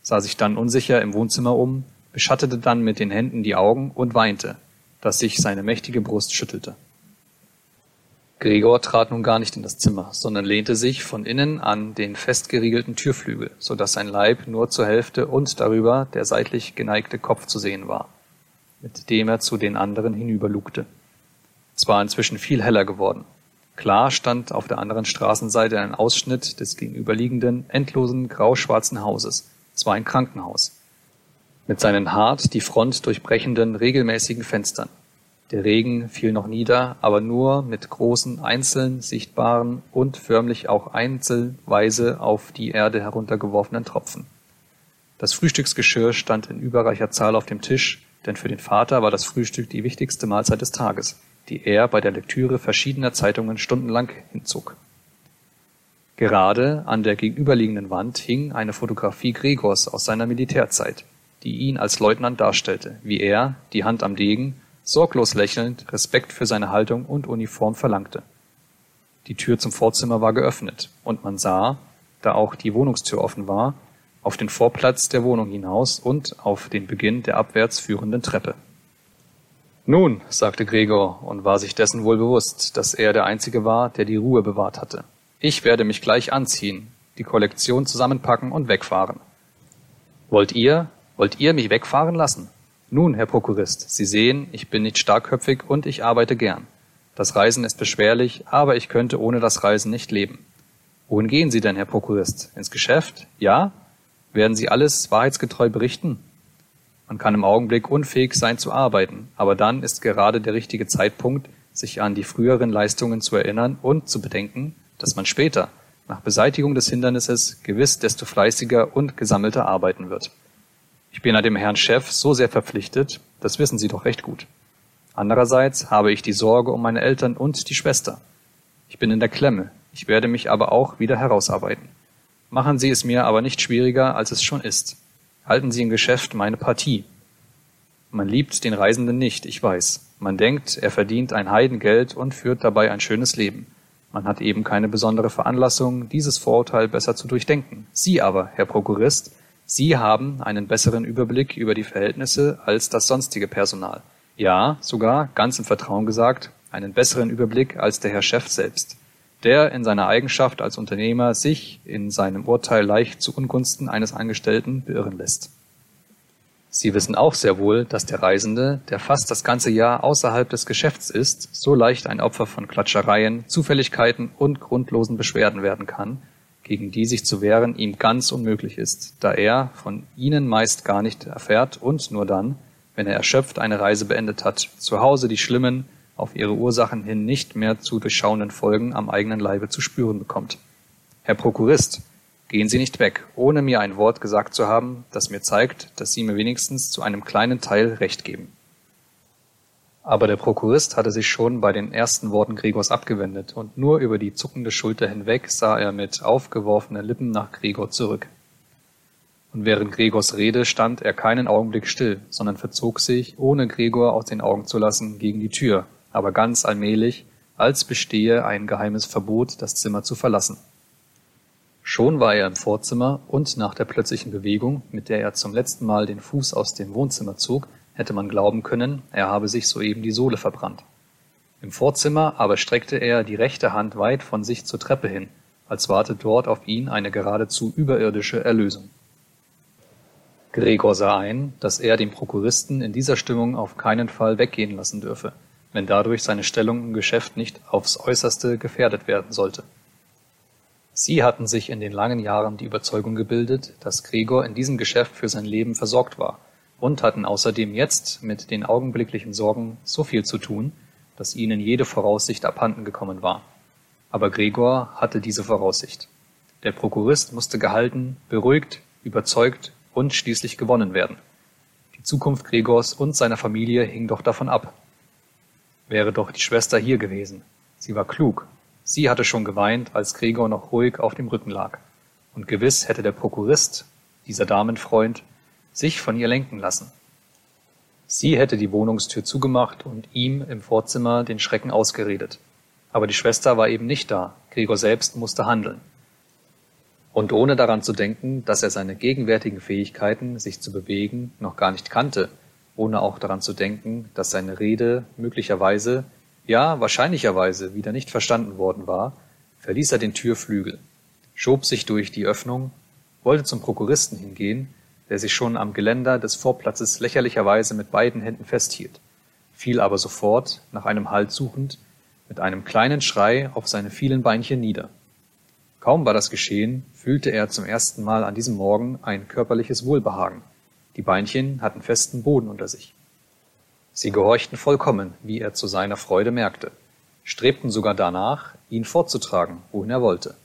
sah sich dann unsicher im Wohnzimmer um, beschattete dann mit den Händen die Augen und weinte, dass sich seine mächtige Brust schüttelte. Gregor trat nun gar nicht in das Zimmer, sondern lehnte sich von innen an den festgeriegelten Türflügel, so dass sein Leib nur zur Hälfte und darüber der seitlich geneigte Kopf zu sehen war, mit dem er zu den anderen hinüberlugte. Es war inzwischen viel heller geworden. Klar stand auf der anderen Straßenseite ein Ausschnitt des gegenüberliegenden, endlosen, grauschwarzen Hauses. Es war ein Krankenhaus. Mit seinen hart die Front durchbrechenden, regelmäßigen Fenstern. Der Regen fiel noch nieder, aber nur mit großen, einzeln sichtbaren und förmlich auch einzelweise auf die Erde heruntergeworfenen Tropfen. Das Frühstücksgeschirr stand in überreicher Zahl auf dem Tisch, denn für den Vater war das Frühstück die wichtigste Mahlzeit des Tages, die er bei der Lektüre verschiedener Zeitungen stundenlang hinzog. Gerade an der gegenüberliegenden Wand hing eine Fotografie Gregors aus seiner Militärzeit, die ihn als Leutnant darstellte, wie er, die Hand am Degen, sorglos lächelnd, Respekt für seine Haltung und Uniform verlangte. Die Tür zum Vorzimmer war geöffnet, und man sah, da auch die Wohnungstür offen war, auf den Vorplatz der Wohnung hinaus und auf den Beginn der abwärts führenden Treppe. Nun, sagte Gregor und war sich dessen wohl bewusst, dass er der Einzige war, der die Ruhe bewahrt hatte. Ich werde mich gleich anziehen, die Kollektion zusammenpacken und wegfahren. Wollt ihr, wollt ihr mich wegfahren lassen? Nun, Herr Prokurist, Sie sehen, ich bin nicht starkköpfig und ich arbeite gern. Das Reisen ist beschwerlich, aber ich könnte ohne das Reisen nicht leben. Wohin gehen Sie denn, Herr Prokurist? Ins Geschäft? Ja? Werden Sie alles wahrheitsgetreu berichten? Man kann im Augenblick unfähig sein zu arbeiten, aber dann ist gerade der richtige Zeitpunkt, sich an die früheren Leistungen zu erinnern und zu bedenken, dass man später, nach Beseitigung des Hindernisses, gewiss desto fleißiger und gesammelter arbeiten wird. Ich bin dem Herrn Chef so sehr verpflichtet, das wissen Sie doch recht gut. Andererseits habe ich die Sorge um meine Eltern und die Schwester. Ich bin in der Klemme, ich werde mich aber auch wieder herausarbeiten. Machen Sie es mir aber nicht schwieriger, als es schon ist. Halten Sie im Geschäft meine Partie. Man liebt den Reisenden nicht, ich weiß. Man denkt, er verdient ein Heidengeld und führt dabei ein schönes Leben. Man hat eben keine besondere Veranlassung, dieses Vorurteil besser zu durchdenken. Sie aber, Herr Prokurist, Sie haben einen besseren Überblick über die Verhältnisse als das sonstige Personal. Ja, sogar, ganz im Vertrauen gesagt, einen besseren Überblick als der Herr Chef selbst, der in seiner Eigenschaft als Unternehmer sich in seinem Urteil leicht zu Ungunsten eines Angestellten beirren lässt. Sie wissen auch sehr wohl, dass der Reisende, der fast das ganze Jahr außerhalb des Geschäfts ist, so leicht ein Opfer von Klatschereien, Zufälligkeiten und grundlosen Beschwerden werden kann, gegen die sich zu wehren ihm ganz unmöglich ist, da er von ihnen meist gar nicht erfährt und nur dann, wenn er erschöpft eine Reise beendet hat, zu Hause die schlimmen, auf ihre Ursachen hin nicht mehr zu durchschauenden Folgen am eigenen Leibe zu spüren bekommt. Herr Prokurist, gehen Sie nicht weg, ohne mir ein Wort gesagt zu haben, das mir zeigt, dass Sie mir wenigstens zu einem kleinen Teil Recht geben. Aber der Prokurist hatte sich schon bei den ersten Worten Gregors abgewendet, und nur über die zuckende Schulter hinweg sah er mit aufgeworfenen Lippen nach Gregor zurück. Und während Gregors Rede stand er keinen Augenblick still, sondern verzog sich, ohne Gregor aus den Augen zu lassen, gegen die Tür, aber ganz allmählich, als bestehe ein geheimes Verbot, das Zimmer zu verlassen. Schon war er im Vorzimmer, und nach der plötzlichen Bewegung, mit der er zum letzten Mal den Fuß aus dem Wohnzimmer zog, hätte man glauben können, er habe sich soeben die Sohle verbrannt. Im Vorzimmer aber streckte er die rechte Hand weit von sich zur Treppe hin, als warte dort auf ihn eine geradezu überirdische Erlösung. Gregor sah ein, dass er den Prokuristen in dieser Stimmung auf keinen Fall weggehen lassen dürfe, wenn dadurch seine Stellung im Geschäft nicht aufs äußerste gefährdet werden sollte. Sie hatten sich in den langen Jahren die Überzeugung gebildet, dass Gregor in diesem Geschäft für sein Leben versorgt war und hatten außerdem jetzt mit den augenblicklichen Sorgen so viel zu tun, dass ihnen jede Voraussicht abhanden gekommen war. Aber Gregor hatte diese Voraussicht. Der Prokurist musste gehalten, beruhigt, überzeugt und schließlich gewonnen werden. Die Zukunft Gregors und seiner Familie hing doch davon ab. Wäre doch die Schwester hier gewesen. Sie war klug. Sie hatte schon geweint, als Gregor noch ruhig auf dem Rücken lag. Und gewiss hätte der Prokurist, dieser Damenfreund, sich von ihr lenken lassen. Sie hätte die Wohnungstür zugemacht und ihm im Vorzimmer den Schrecken ausgeredet. Aber die Schwester war eben nicht da, Gregor selbst musste handeln. Und ohne daran zu denken, dass er seine gegenwärtigen Fähigkeiten, sich zu bewegen, noch gar nicht kannte, ohne auch daran zu denken, dass seine Rede möglicherweise, ja wahrscheinlicherweise wieder nicht verstanden worden war, verließ er den Türflügel, schob sich durch die Öffnung, wollte zum Prokuristen hingehen, der sich schon am Geländer des Vorplatzes lächerlicherweise mit beiden Händen festhielt, fiel aber sofort, nach einem Halt suchend, mit einem kleinen Schrei auf seine vielen Beinchen nieder. Kaum war das geschehen, fühlte er zum ersten Mal an diesem Morgen ein körperliches Wohlbehagen. Die Beinchen hatten festen Boden unter sich. Sie gehorchten vollkommen, wie er zu seiner Freude merkte, strebten sogar danach, ihn fortzutragen, wohin er wollte.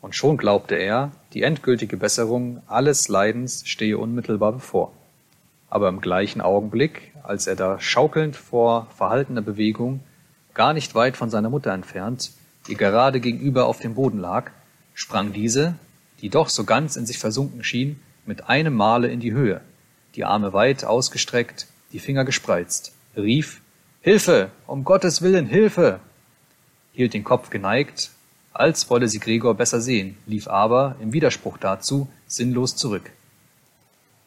Und schon glaubte er, die endgültige Besserung alles Leidens stehe unmittelbar bevor. Aber im gleichen Augenblick, als er da schaukelnd vor verhaltener Bewegung, gar nicht weit von seiner Mutter entfernt, die gerade gegenüber auf dem Boden lag, sprang diese, die doch so ganz in sich versunken schien, mit einem Male in die Höhe, die Arme weit ausgestreckt, die Finger gespreizt, rief Hilfe, um Gottes willen, Hilfe, hielt den Kopf geneigt, als wolle sie Gregor besser sehen, lief aber, im Widerspruch dazu, sinnlos zurück.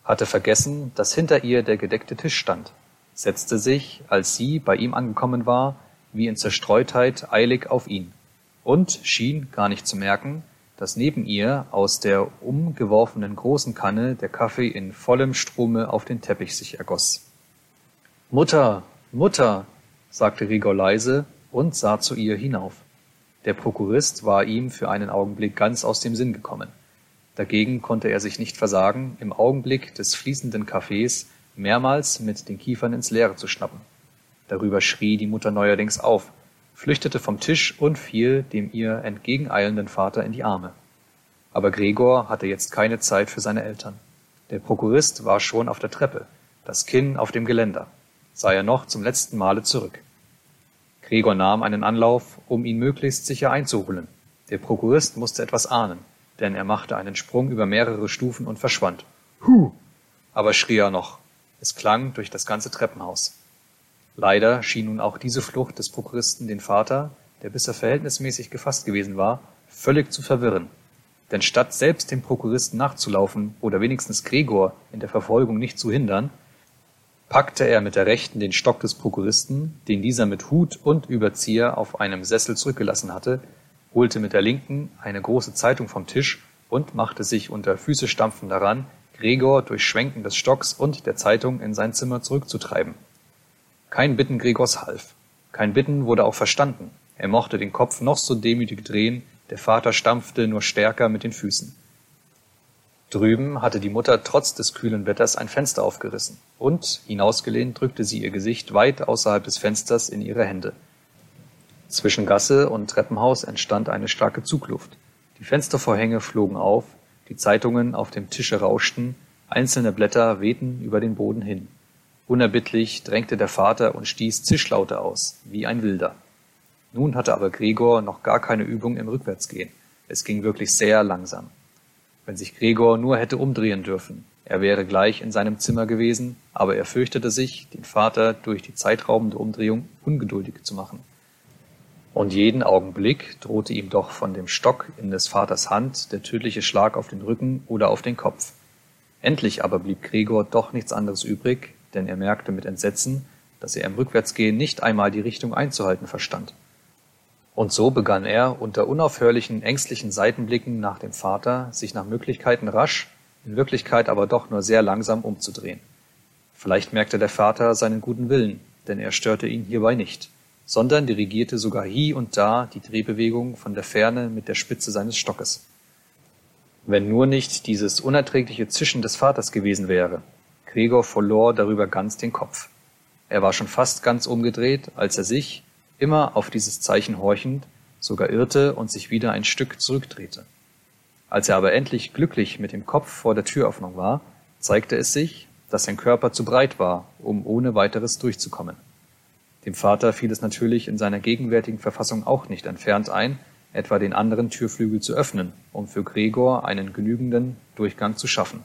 Hatte vergessen, dass hinter ihr der gedeckte Tisch stand, setzte sich, als sie bei ihm angekommen war, wie in Zerstreutheit eilig auf ihn und schien gar nicht zu merken, dass neben ihr aus der umgeworfenen großen Kanne der Kaffee in vollem Strome auf den Teppich sich ergoss. Mutter, Mutter, sagte Gregor leise und sah zu ihr hinauf. Der Prokurist war ihm für einen Augenblick ganz aus dem Sinn gekommen. Dagegen konnte er sich nicht versagen, im Augenblick des fließenden Kaffees mehrmals mit den Kiefern ins Leere zu schnappen. Darüber schrie die Mutter neuerdings auf, flüchtete vom Tisch und fiel dem ihr entgegeneilenden Vater in die Arme. Aber Gregor hatte jetzt keine Zeit für seine Eltern. Der Prokurist war schon auf der Treppe, das Kinn auf dem Geländer, sah er noch zum letzten Male zurück. Gregor nahm einen Anlauf, um ihn möglichst sicher einzuholen. Der Prokurist musste etwas ahnen, denn er machte einen Sprung über mehrere Stufen und verschwand. Huh! Aber schrie er noch. Es klang durch das ganze Treppenhaus. Leider schien nun auch diese Flucht des Prokuristen den Vater, der bisher verhältnismäßig gefasst gewesen war, völlig zu verwirren. Denn statt selbst dem Prokuristen nachzulaufen oder wenigstens Gregor in der Verfolgung nicht zu hindern, packte er mit der rechten den Stock des Prokuristen, den dieser mit Hut und Überzieher auf einem Sessel zurückgelassen hatte, holte mit der linken eine große Zeitung vom Tisch und machte sich unter Füße stampfen daran, Gregor durch Schwenken des Stocks und der Zeitung in sein Zimmer zurückzutreiben. Kein Bitten Gregors half. Kein Bitten wurde auch verstanden. Er mochte den Kopf noch so demütig drehen, der Vater stampfte nur stärker mit den Füßen. Drüben hatte die Mutter trotz des kühlen Wetters ein Fenster aufgerissen, und, hinausgelehnt, drückte sie ihr Gesicht weit außerhalb des Fensters in ihre Hände. Zwischen Gasse und Treppenhaus entstand eine starke Zugluft. Die Fenstervorhänge flogen auf, die Zeitungen auf dem Tische rauschten, einzelne Blätter wehten über den Boden hin. Unerbittlich drängte der Vater und stieß Zischlaute aus, wie ein Wilder. Nun hatte aber Gregor noch gar keine Übung im Rückwärtsgehen. Es ging wirklich sehr langsam wenn sich Gregor nur hätte umdrehen dürfen. Er wäre gleich in seinem Zimmer gewesen, aber er fürchtete sich, den Vater durch die zeitraubende Umdrehung ungeduldig zu machen. Und jeden Augenblick drohte ihm doch von dem Stock in des Vaters Hand der tödliche Schlag auf den Rücken oder auf den Kopf. Endlich aber blieb Gregor doch nichts anderes übrig, denn er merkte mit Entsetzen, dass er im Rückwärtsgehen nicht einmal die Richtung einzuhalten verstand. Und so begann er, unter unaufhörlichen, ängstlichen Seitenblicken nach dem Vater, sich nach Möglichkeiten rasch, in Wirklichkeit aber doch nur sehr langsam umzudrehen. Vielleicht merkte der Vater seinen guten Willen, denn er störte ihn hierbei nicht, sondern dirigierte sogar hie und da die Drehbewegung von der Ferne mit der Spitze seines Stockes. Wenn nur nicht dieses unerträgliche Zischen des Vaters gewesen wäre. Gregor verlor darüber ganz den Kopf. Er war schon fast ganz umgedreht, als er sich, immer auf dieses Zeichen horchend, sogar irrte und sich wieder ein Stück zurückdrehte. Als er aber endlich glücklich mit dem Kopf vor der Türöffnung war, zeigte es sich, dass sein Körper zu breit war, um ohne weiteres durchzukommen. Dem Vater fiel es natürlich in seiner gegenwärtigen Verfassung auch nicht entfernt ein, etwa den anderen Türflügel zu öffnen, um für Gregor einen genügenden Durchgang zu schaffen.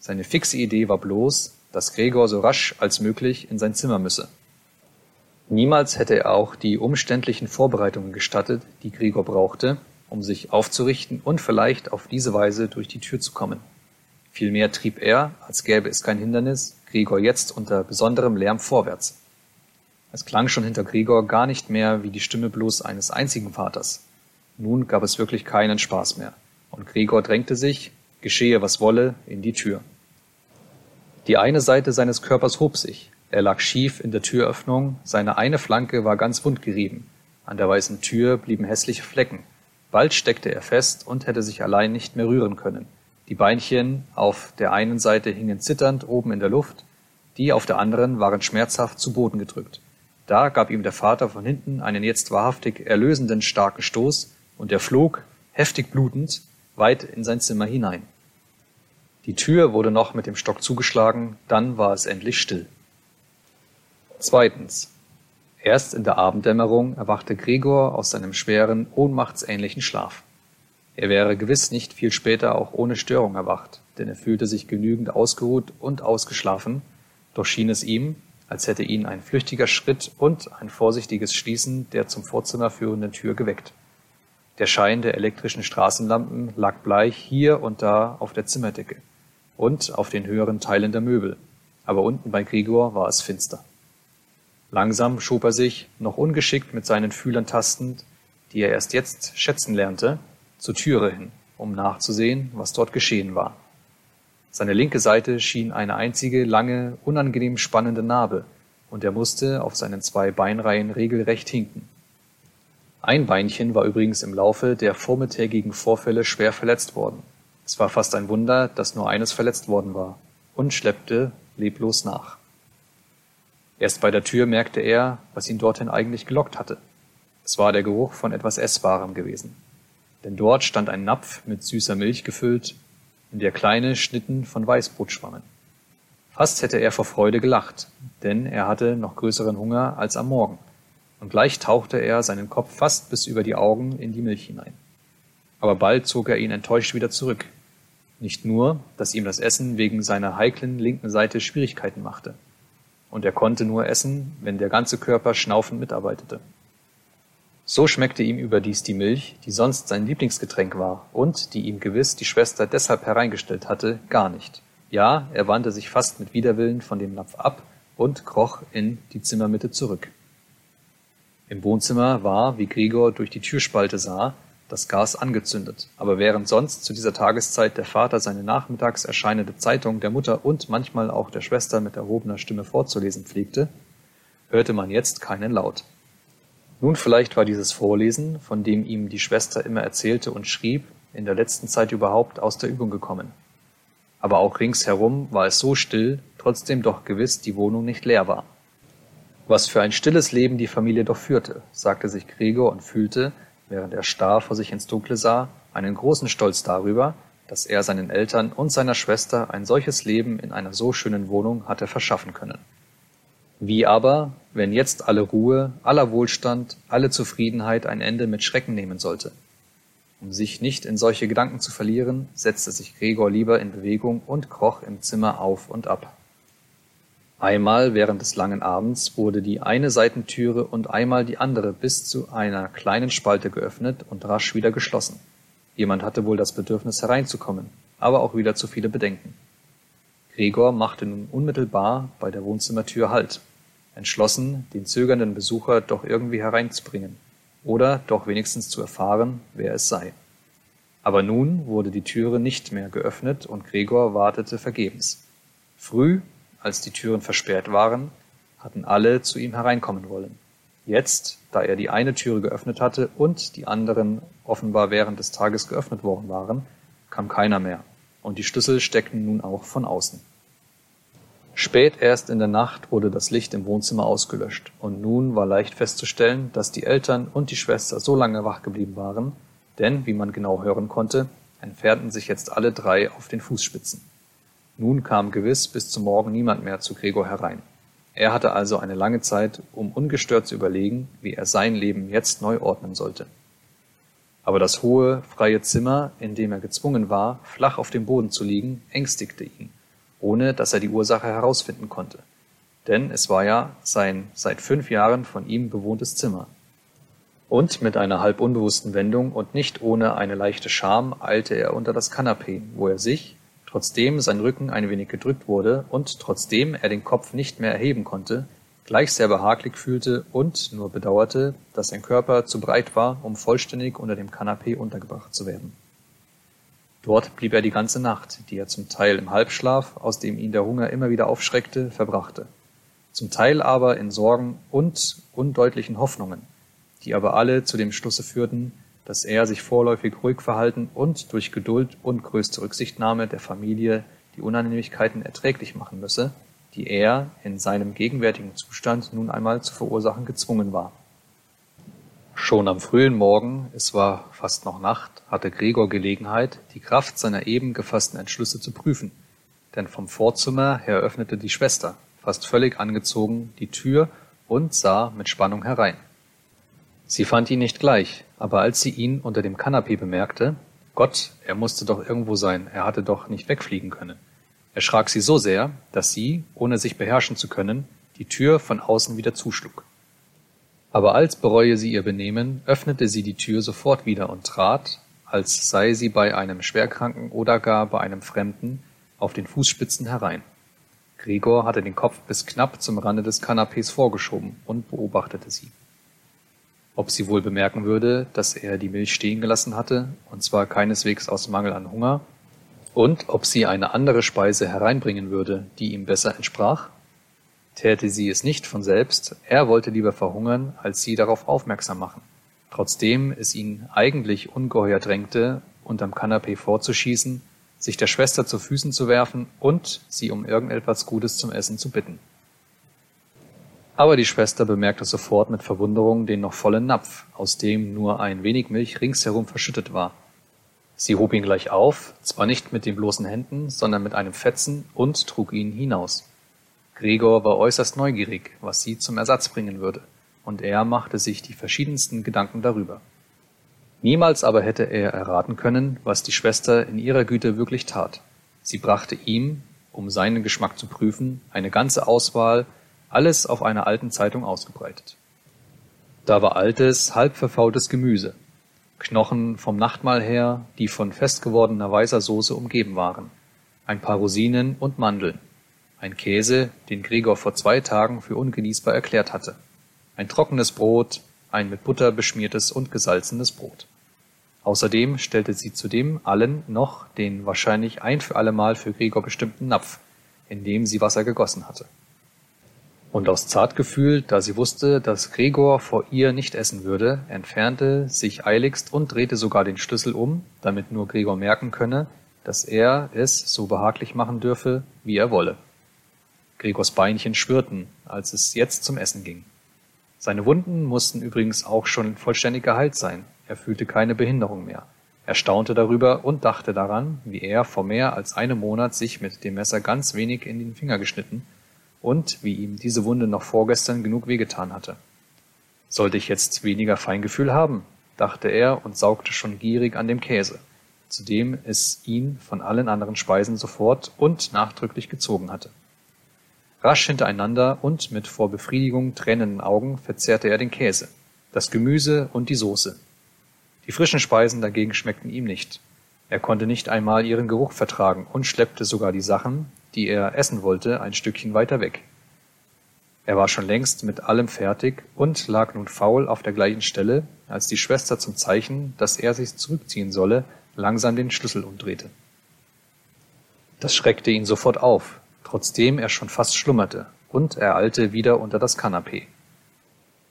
Seine fixe Idee war bloß, dass Gregor so rasch als möglich in sein Zimmer müsse. Niemals hätte er auch die umständlichen Vorbereitungen gestattet, die Gregor brauchte, um sich aufzurichten und vielleicht auf diese Weise durch die Tür zu kommen. Vielmehr trieb er, als gäbe es kein Hindernis, Gregor jetzt unter besonderem Lärm vorwärts. Es klang schon hinter Gregor gar nicht mehr wie die Stimme bloß eines einzigen Vaters. Nun gab es wirklich keinen Spaß mehr, und Gregor drängte sich, geschehe was wolle, in die Tür. Die eine Seite seines Körpers hob sich, er lag schief in der Türöffnung, seine eine Flanke war ganz wund gerieben, an der weißen Tür blieben hässliche Flecken, bald steckte er fest und hätte sich allein nicht mehr rühren können. Die Beinchen auf der einen Seite hingen zitternd oben in der Luft, die auf der anderen waren schmerzhaft zu Boden gedrückt. Da gab ihm der Vater von hinten einen jetzt wahrhaftig erlösenden starken Stoß, und er flog, heftig blutend, weit in sein Zimmer hinein. Die Tür wurde noch mit dem Stock zugeschlagen, dann war es endlich still. Zweitens. Erst in der Abenddämmerung erwachte Gregor aus seinem schweren, ohnmachtsähnlichen Schlaf. Er wäre gewiss nicht viel später auch ohne Störung erwacht, denn er fühlte sich genügend ausgeruht und ausgeschlafen, doch schien es ihm, als hätte ihn ein flüchtiger Schritt und ein vorsichtiges Schließen der zum Vorzimmer führenden Tür geweckt. Der Schein der elektrischen Straßenlampen lag bleich hier und da auf der Zimmerdecke und auf den höheren Teilen der Möbel, aber unten bei Gregor war es finster. Langsam schob er sich, noch ungeschickt mit seinen Fühlern tastend, die er erst jetzt schätzen lernte, zur Türe hin, um nachzusehen, was dort geschehen war. Seine linke Seite schien eine einzige, lange, unangenehm spannende Narbe, und er musste auf seinen zwei Beinreihen regelrecht hinken. Ein Beinchen war übrigens im Laufe der vormittägigen Vorfälle schwer verletzt worden. Es war fast ein Wunder, dass nur eines verletzt worden war, und schleppte leblos nach. Erst bei der Tür merkte er, was ihn dorthin eigentlich gelockt hatte. Es war der Geruch von etwas Essbarem gewesen. Denn dort stand ein Napf mit süßer Milch gefüllt in der kleine Schnitten von Weißbrot schwammen. Fast hätte er vor Freude gelacht, denn er hatte noch größeren Hunger als am Morgen, und gleich tauchte er seinen Kopf fast bis über die Augen in die Milch hinein. Aber bald zog er ihn enttäuscht wieder zurück. Nicht nur, dass ihm das Essen wegen seiner heiklen linken Seite Schwierigkeiten machte, und er konnte nur essen, wenn der ganze Körper schnaufend mitarbeitete. So schmeckte ihm überdies die Milch, die sonst sein Lieblingsgetränk war und die ihm gewiss die Schwester deshalb hereingestellt hatte, gar nicht. Ja, er wandte sich fast mit Widerwillen von dem Napf ab und kroch in die Zimmermitte zurück. Im Wohnzimmer war, wie Gregor durch die Türspalte sah, das Gas angezündet, aber während sonst zu dieser Tageszeit der Vater seine nachmittags erscheinende Zeitung der Mutter und manchmal auch der Schwester mit erhobener Stimme vorzulesen pflegte, hörte man jetzt keinen Laut. Nun vielleicht war dieses Vorlesen, von dem ihm die Schwester immer erzählte und schrieb, in der letzten Zeit überhaupt aus der Übung gekommen. Aber auch ringsherum war es so still, trotzdem doch gewiss die Wohnung nicht leer war. Was für ein stilles Leben die Familie doch führte, sagte sich Gregor und fühlte, während er starr vor sich ins Dunkle sah, einen großen Stolz darüber, dass er seinen Eltern und seiner Schwester ein solches Leben in einer so schönen Wohnung hatte verschaffen können. Wie aber, wenn jetzt alle Ruhe, aller Wohlstand, alle Zufriedenheit ein Ende mit Schrecken nehmen sollte? Um sich nicht in solche Gedanken zu verlieren, setzte sich Gregor lieber in Bewegung und kroch im Zimmer auf und ab. Einmal während des langen Abends wurde die eine Seitentüre und einmal die andere bis zu einer kleinen Spalte geöffnet und rasch wieder geschlossen. Jemand hatte wohl das Bedürfnis hereinzukommen, aber auch wieder zu viele Bedenken. Gregor machte nun unmittelbar bei der Wohnzimmertür Halt, entschlossen, den zögernden Besucher doch irgendwie hereinzubringen oder doch wenigstens zu erfahren, wer es sei. Aber nun wurde die Türe nicht mehr geöffnet und Gregor wartete vergebens. Früh als die Türen versperrt waren, hatten alle zu ihm hereinkommen wollen. Jetzt, da er die eine Türe geöffnet hatte und die anderen offenbar während des Tages geöffnet worden waren, kam keiner mehr, und die Schlüssel steckten nun auch von außen. Spät erst in der Nacht wurde das Licht im Wohnzimmer ausgelöscht, und nun war leicht festzustellen, dass die Eltern und die Schwester so lange wach geblieben waren, denn, wie man genau hören konnte, entfernten sich jetzt alle drei auf den Fußspitzen. Nun kam gewiss bis zum Morgen niemand mehr zu Gregor herein. Er hatte also eine lange Zeit, um ungestört zu überlegen, wie er sein Leben jetzt neu ordnen sollte. Aber das hohe, freie Zimmer, in dem er gezwungen war, flach auf dem Boden zu liegen, ängstigte ihn, ohne dass er die Ursache herausfinden konnte. Denn es war ja sein seit fünf Jahren von ihm bewohntes Zimmer. Und mit einer halb unbewussten Wendung und nicht ohne eine leichte Scham eilte er unter das Kanapee, wo er sich, Trotzdem sein Rücken ein wenig gedrückt wurde und trotzdem er den Kopf nicht mehr erheben konnte, gleich sehr behaglich fühlte und nur bedauerte, dass sein Körper zu breit war, um vollständig unter dem Kanapee untergebracht zu werden. Dort blieb er die ganze Nacht, die er zum Teil im Halbschlaf, aus dem ihn der Hunger immer wieder aufschreckte, verbrachte, zum Teil aber in Sorgen und undeutlichen Hoffnungen, die aber alle zu dem Schlusse führten, dass er sich vorläufig ruhig verhalten und durch Geduld und größte Rücksichtnahme der Familie die Unannehmlichkeiten erträglich machen müsse, die er in seinem gegenwärtigen Zustand nun einmal zu verursachen gezwungen war. Schon am frühen Morgen, es war fast noch Nacht, hatte Gregor Gelegenheit, die Kraft seiner eben gefassten Entschlüsse zu prüfen, denn vom Vorzimmer her öffnete die Schwester, fast völlig angezogen, die Tür und sah mit Spannung herein. Sie fand ihn nicht gleich, aber als sie ihn unter dem Kanapee bemerkte, Gott, er musste doch irgendwo sein, er hatte doch nicht wegfliegen können, erschrak sie so sehr, dass sie, ohne sich beherrschen zu können, die Tür von außen wieder zuschlug. Aber als bereue sie ihr Benehmen, öffnete sie die Tür sofort wieder und trat, als sei sie bei einem Schwerkranken oder gar bei einem Fremden, auf den Fußspitzen herein. Gregor hatte den Kopf bis knapp zum Rande des Kanapees vorgeschoben und beobachtete sie ob sie wohl bemerken würde, dass er die Milch stehen gelassen hatte, und zwar keineswegs aus Mangel an Hunger, und ob sie eine andere Speise hereinbringen würde, die ihm besser entsprach? Täte sie es nicht von selbst, er wollte lieber verhungern, als sie darauf aufmerksam machen, trotzdem es ihn eigentlich ungeheuer drängte, unterm Kanapee vorzuschießen, sich der Schwester zu Füßen zu werfen und sie um irgendetwas Gutes zum Essen zu bitten. Aber die Schwester bemerkte sofort mit Verwunderung den noch vollen Napf, aus dem nur ein wenig Milch ringsherum verschüttet war. Sie hob ihn gleich auf, zwar nicht mit den bloßen Händen, sondern mit einem Fetzen und trug ihn hinaus. Gregor war äußerst neugierig, was sie zum Ersatz bringen würde, und er machte sich die verschiedensten Gedanken darüber. Niemals aber hätte er erraten können, was die Schwester in ihrer Güte wirklich tat. Sie brachte ihm, um seinen Geschmack zu prüfen, eine ganze Auswahl alles auf einer alten Zeitung ausgebreitet. Da war altes, halb verfaultes Gemüse, Knochen vom Nachtmahl her, die von festgewordener weißer Soße umgeben waren, ein paar Rosinen und Mandeln, ein Käse, den Gregor vor zwei Tagen für ungenießbar erklärt hatte, ein trockenes Brot, ein mit Butter beschmiertes und gesalzenes Brot. Außerdem stellte sie zudem allen noch den wahrscheinlich ein für allemal für Gregor bestimmten Napf, in dem sie Wasser gegossen hatte. Und aus Zartgefühl, da sie wusste, dass Gregor vor ihr nicht essen würde, entfernte sich eiligst und drehte sogar den Schlüssel um, damit nur Gregor merken könne, dass er es so behaglich machen dürfe, wie er wolle. Gregors Beinchen schwirrten, als es jetzt zum Essen ging. Seine Wunden mussten übrigens auch schon vollständig geheilt sein. Er fühlte keine Behinderung mehr. Er staunte darüber und dachte daran, wie er vor mehr als einem Monat sich mit dem Messer ganz wenig in den Finger geschnitten und wie ihm diese Wunde noch vorgestern genug wehgetan hatte. Sollte ich jetzt weniger Feingefühl haben, dachte er und saugte schon gierig an dem Käse, zu dem es ihn von allen anderen Speisen sofort und nachdrücklich gezogen hatte. Rasch hintereinander und mit vor Befriedigung tränenden Augen verzehrte er den Käse, das Gemüse und die Soße. Die frischen Speisen dagegen schmeckten ihm nicht. Er konnte nicht einmal ihren Geruch vertragen und schleppte sogar die Sachen, die er essen wollte, ein Stückchen weiter weg. Er war schon längst mit allem fertig und lag nun faul auf der gleichen Stelle, als die Schwester zum Zeichen, dass er sich zurückziehen solle, langsam den Schlüssel umdrehte. Das schreckte ihn sofort auf, trotzdem er schon fast schlummerte, und er eilte wieder unter das Kanapee.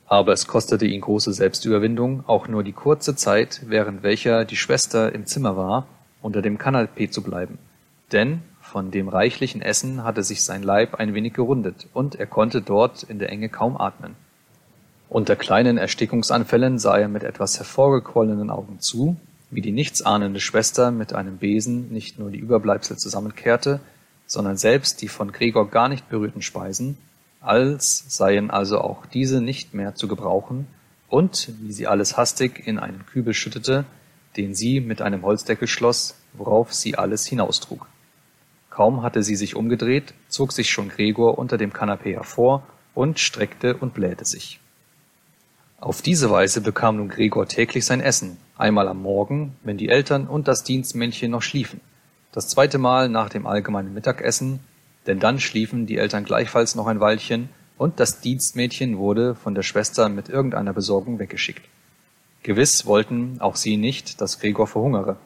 Aber es kostete ihn große Selbstüberwindung, auch nur die kurze Zeit, während welcher die Schwester im Zimmer war, unter dem Kanapee zu bleiben. Denn von dem reichlichen Essen hatte sich sein Leib ein wenig gerundet, und er konnte dort in der Enge kaum atmen. Unter kleinen Erstickungsanfällen sah er mit etwas hervorgequollenen Augen zu, wie die nichtsahnende Schwester mit einem Besen nicht nur die Überbleibsel zusammenkehrte, sondern selbst die von Gregor gar nicht berührten Speisen, als seien also auch diese nicht mehr zu gebrauchen, und wie sie alles hastig in einen Kübel schüttete, den sie mit einem Holzdeckel schloss, worauf sie alles hinaustrug. Kaum hatte sie sich umgedreht, zog sich schon Gregor unter dem Kanapee hervor und streckte und blähte sich. Auf diese Weise bekam nun Gregor täglich sein Essen, einmal am Morgen, wenn die Eltern und das Dienstmännchen noch schliefen, das zweite Mal nach dem allgemeinen Mittagessen, denn dann schliefen die Eltern gleichfalls noch ein Weilchen, und das Dienstmädchen wurde von der Schwester mit irgendeiner Besorgung weggeschickt. Gewiss wollten auch sie nicht, dass Gregor verhungere,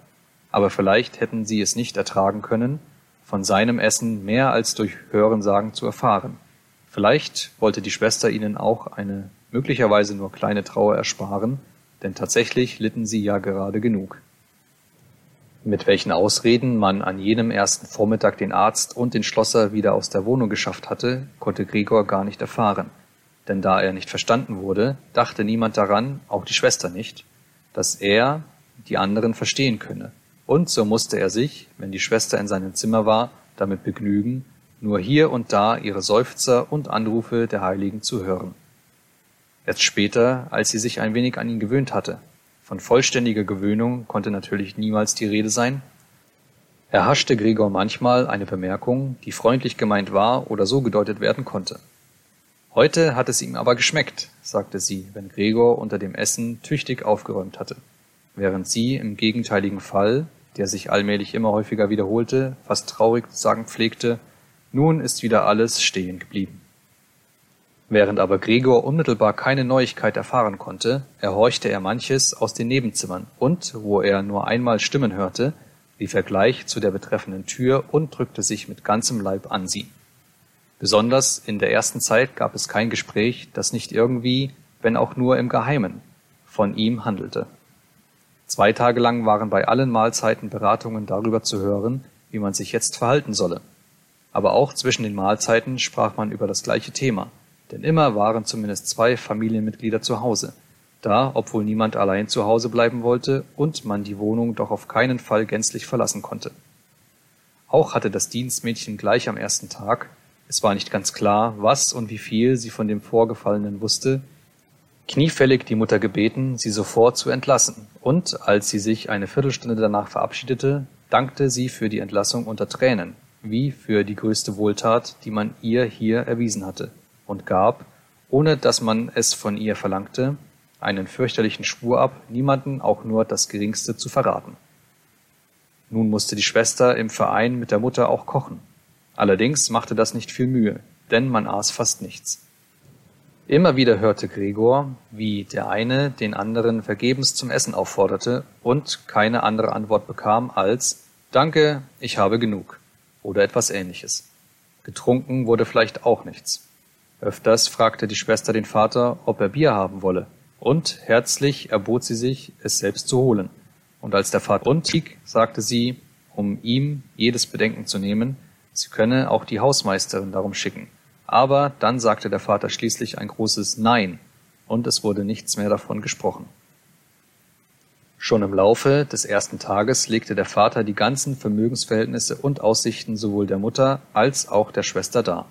aber vielleicht hätten sie es nicht ertragen können, von seinem Essen mehr als durch Hörensagen zu erfahren. Vielleicht wollte die Schwester ihnen auch eine möglicherweise nur kleine Trauer ersparen, denn tatsächlich litten sie ja gerade genug. Mit welchen Ausreden man an jenem ersten Vormittag den Arzt und den Schlosser wieder aus der Wohnung geschafft hatte, konnte Gregor gar nicht erfahren. Denn da er nicht verstanden wurde, dachte niemand daran, auch die Schwester nicht, dass er die anderen verstehen könne. Und so musste er sich, wenn die Schwester in seinem Zimmer war, damit begnügen, nur hier und da ihre Seufzer und Anrufe der Heiligen zu hören. Erst später, als sie sich ein wenig an ihn gewöhnt hatte, von vollständiger Gewöhnung konnte natürlich niemals die Rede sein, erhaschte Gregor manchmal eine Bemerkung, die freundlich gemeint war oder so gedeutet werden konnte. Heute hat es ihm aber geschmeckt, sagte sie, wenn Gregor unter dem Essen tüchtig aufgeräumt hatte, während sie im gegenteiligen Fall, der sich allmählich immer häufiger wiederholte, fast traurig sagen pflegte, nun ist wieder alles stehen geblieben. Während aber Gregor unmittelbar keine Neuigkeit erfahren konnte, erhorchte er manches aus den Nebenzimmern, und wo er nur einmal Stimmen hörte, lief er gleich zu der betreffenden Tür und drückte sich mit ganzem Leib an sie. Besonders in der ersten Zeit gab es kein Gespräch, das nicht irgendwie, wenn auch nur im Geheimen, von ihm handelte. Zwei Tage lang waren bei allen Mahlzeiten Beratungen darüber zu hören, wie man sich jetzt verhalten solle. Aber auch zwischen den Mahlzeiten sprach man über das gleiche Thema – denn immer waren zumindest zwei Familienmitglieder zu Hause, da, obwohl niemand allein zu Hause bleiben wollte und man die Wohnung doch auf keinen Fall gänzlich verlassen konnte. Auch hatte das Dienstmädchen gleich am ersten Tag, es war nicht ganz klar, was und wie viel sie von dem Vorgefallenen wusste, kniefällig die Mutter gebeten, sie sofort zu entlassen, und als sie sich eine Viertelstunde danach verabschiedete, dankte sie für die Entlassung unter Tränen, wie für die größte Wohltat, die man ihr hier erwiesen hatte und gab, ohne dass man es von ihr verlangte, einen fürchterlichen Schwur ab, niemanden auch nur das geringste zu verraten. Nun musste die Schwester im Verein mit der Mutter auch kochen. Allerdings machte das nicht viel Mühe, denn man aß fast nichts. Immer wieder hörte Gregor, wie der eine den anderen vergebens zum Essen aufforderte und keine andere Antwort bekam als Danke, ich habe genug oder etwas ähnliches. Getrunken wurde vielleicht auch nichts. Öfters fragte die Schwester den Vater, ob er Bier haben wolle, und herzlich erbot sie sich, es selbst zu holen. Und als der Vater untieg, sagte sie, um ihm jedes Bedenken zu nehmen, sie könne auch die Hausmeisterin darum schicken. Aber dann sagte der Vater schließlich ein großes Nein, und es wurde nichts mehr davon gesprochen. Schon im Laufe des ersten Tages legte der Vater die ganzen Vermögensverhältnisse und Aussichten sowohl der Mutter als auch der Schwester dar.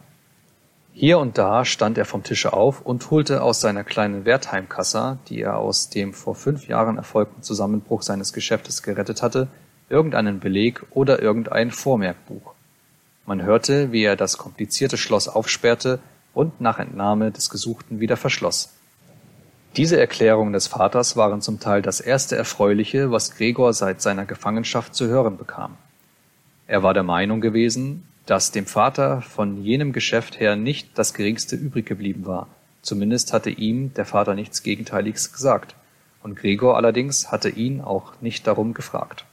Hier und da stand er vom Tische auf und holte aus seiner kleinen Wertheimkassa, die er aus dem vor fünf Jahren erfolgten Zusammenbruch seines Geschäftes gerettet hatte, irgendeinen Beleg oder irgendein Vormerkbuch. Man hörte, wie er das komplizierte Schloss aufsperrte und nach Entnahme des Gesuchten wieder verschloss. Diese Erklärungen des Vaters waren zum Teil das erste Erfreuliche, was Gregor seit seiner Gefangenschaft zu hören bekam. Er war der Meinung gewesen, dass dem Vater von jenem Geschäft her nicht das geringste übrig geblieben war, zumindest hatte ihm der Vater nichts Gegenteiliges gesagt, und Gregor allerdings hatte ihn auch nicht darum gefragt.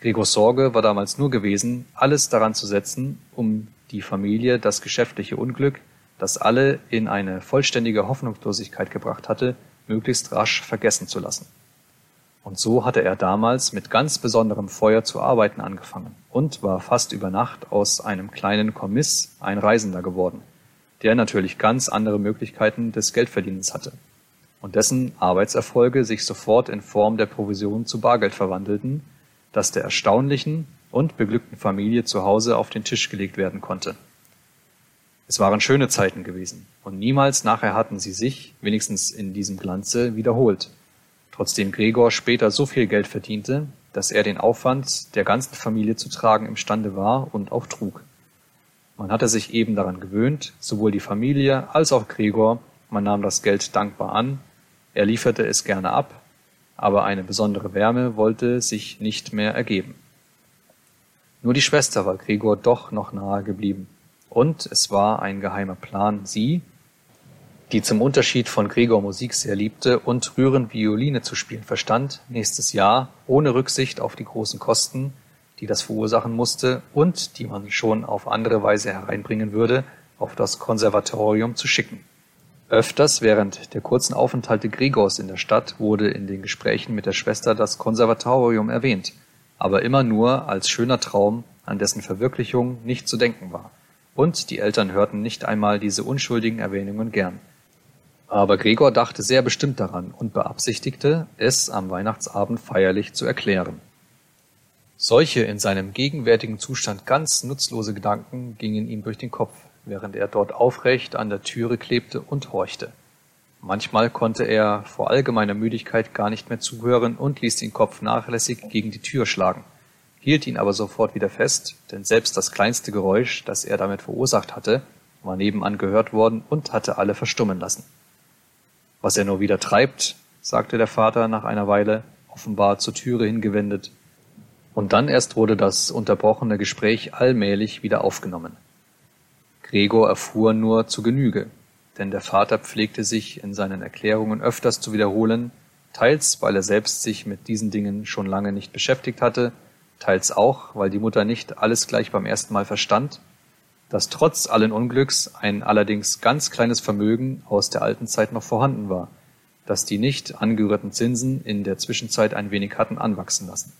Gregors Sorge war damals nur gewesen, alles daran zu setzen, um die Familie das geschäftliche Unglück, das alle in eine vollständige Hoffnungslosigkeit gebracht hatte, möglichst rasch vergessen zu lassen. Und so hatte er damals mit ganz besonderem Feuer zu arbeiten angefangen und war fast über Nacht aus einem kleinen Kommiss ein Reisender geworden, der natürlich ganz andere Möglichkeiten des Geldverdienens hatte und dessen Arbeitserfolge sich sofort in Form der Provision zu Bargeld verwandelten, das der erstaunlichen und beglückten Familie zu Hause auf den Tisch gelegt werden konnte. Es waren schöne Zeiten gewesen, und niemals nachher hatten sie sich, wenigstens in diesem Glanze, wiederholt, trotzdem Gregor später so viel Geld verdiente, dass er den Aufwand der ganzen Familie zu tragen imstande war und auch trug. Man hatte sich eben daran gewöhnt, sowohl die Familie als auch Gregor, man nahm das Geld dankbar an, er lieferte es gerne ab, aber eine besondere Wärme wollte sich nicht mehr ergeben. Nur die Schwester war Gregor doch noch nahe geblieben, und es war ein geheimer Plan, sie, die zum Unterschied von Gregor Musik sehr liebte und rührend Violine zu spielen verstand, nächstes Jahr, ohne Rücksicht auf die großen Kosten, die das verursachen musste und die man schon auf andere Weise hereinbringen würde, auf das Konservatorium zu schicken. Öfters während der kurzen Aufenthalte Gregors in der Stadt wurde in den Gesprächen mit der Schwester das Konservatorium erwähnt, aber immer nur als schöner Traum, an dessen Verwirklichung nicht zu denken war, und die Eltern hörten nicht einmal diese unschuldigen Erwähnungen gern. Aber Gregor dachte sehr bestimmt daran und beabsichtigte, es am Weihnachtsabend feierlich zu erklären. Solche in seinem gegenwärtigen Zustand ganz nutzlose Gedanken gingen ihm durch den Kopf, während er dort aufrecht an der Türe klebte und horchte. Manchmal konnte er vor allgemeiner Müdigkeit gar nicht mehr zuhören und ließ den Kopf nachlässig gegen die Tür schlagen, hielt ihn aber sofort wieder fest, denn selbst das kleinste Geräusch, das er damit verursacht hatte, war nebenan gehört worden und hatte alle verstummen lassen. Was er nur wieder treibt, sagte der Vater nach einer Weile, offenbar zur Türe hingewendet, und dann erst wurde das unterbrochene Gespräch allmählich wieder aufgenommen. Gregor erfuhr nur zu Genüge, denn der Vater pflegte sich in seinen Erklärungen öfters zu wiederholen, teils weil er selbst sich mit diesen Dingen schon lange nicht beschäftigt hatte, teils auch, weil die Mutter nicht alles gleich beim ersten Mal verstand, dass trotz allen Unglücks ein allerdings ganz kleines Vermögen aus der alten Zeit noch vorhanden war, das die nicht angerührten Zinsen in der Zwischenzeit ein wenig hatten anwachsen lassen.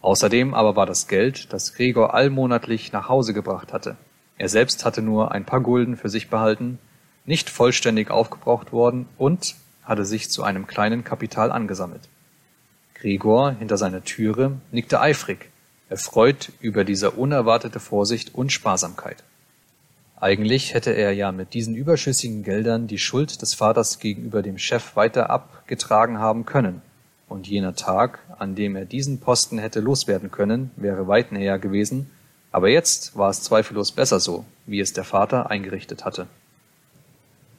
Außerdem aber war das Geld, das Gregor allmonatlich nach Hause gebracht hatte, er selbst hatte nur ein paar Gulden für sich behalten, nicht vollständig aufgebraucht worden und hatte sich zu einem kleinen Kapital angesammelt. Gregor hinter seiner Türe nickte eifrig, erfreut über diese unerwartete Vorsicht und Sparsamkeit. Eigentlich hätte er ja mit diesen überschüssigen Geldern die Schuld des Vaters gegenüber dem Chef weiter abgetragen haben können, und jener Tag, an dem er diesen Posten hätte loswerden können, wäre weit näher gewesen, aber jetzt war es zweifellos besser so, wie es der Vater eingerichtet hatte.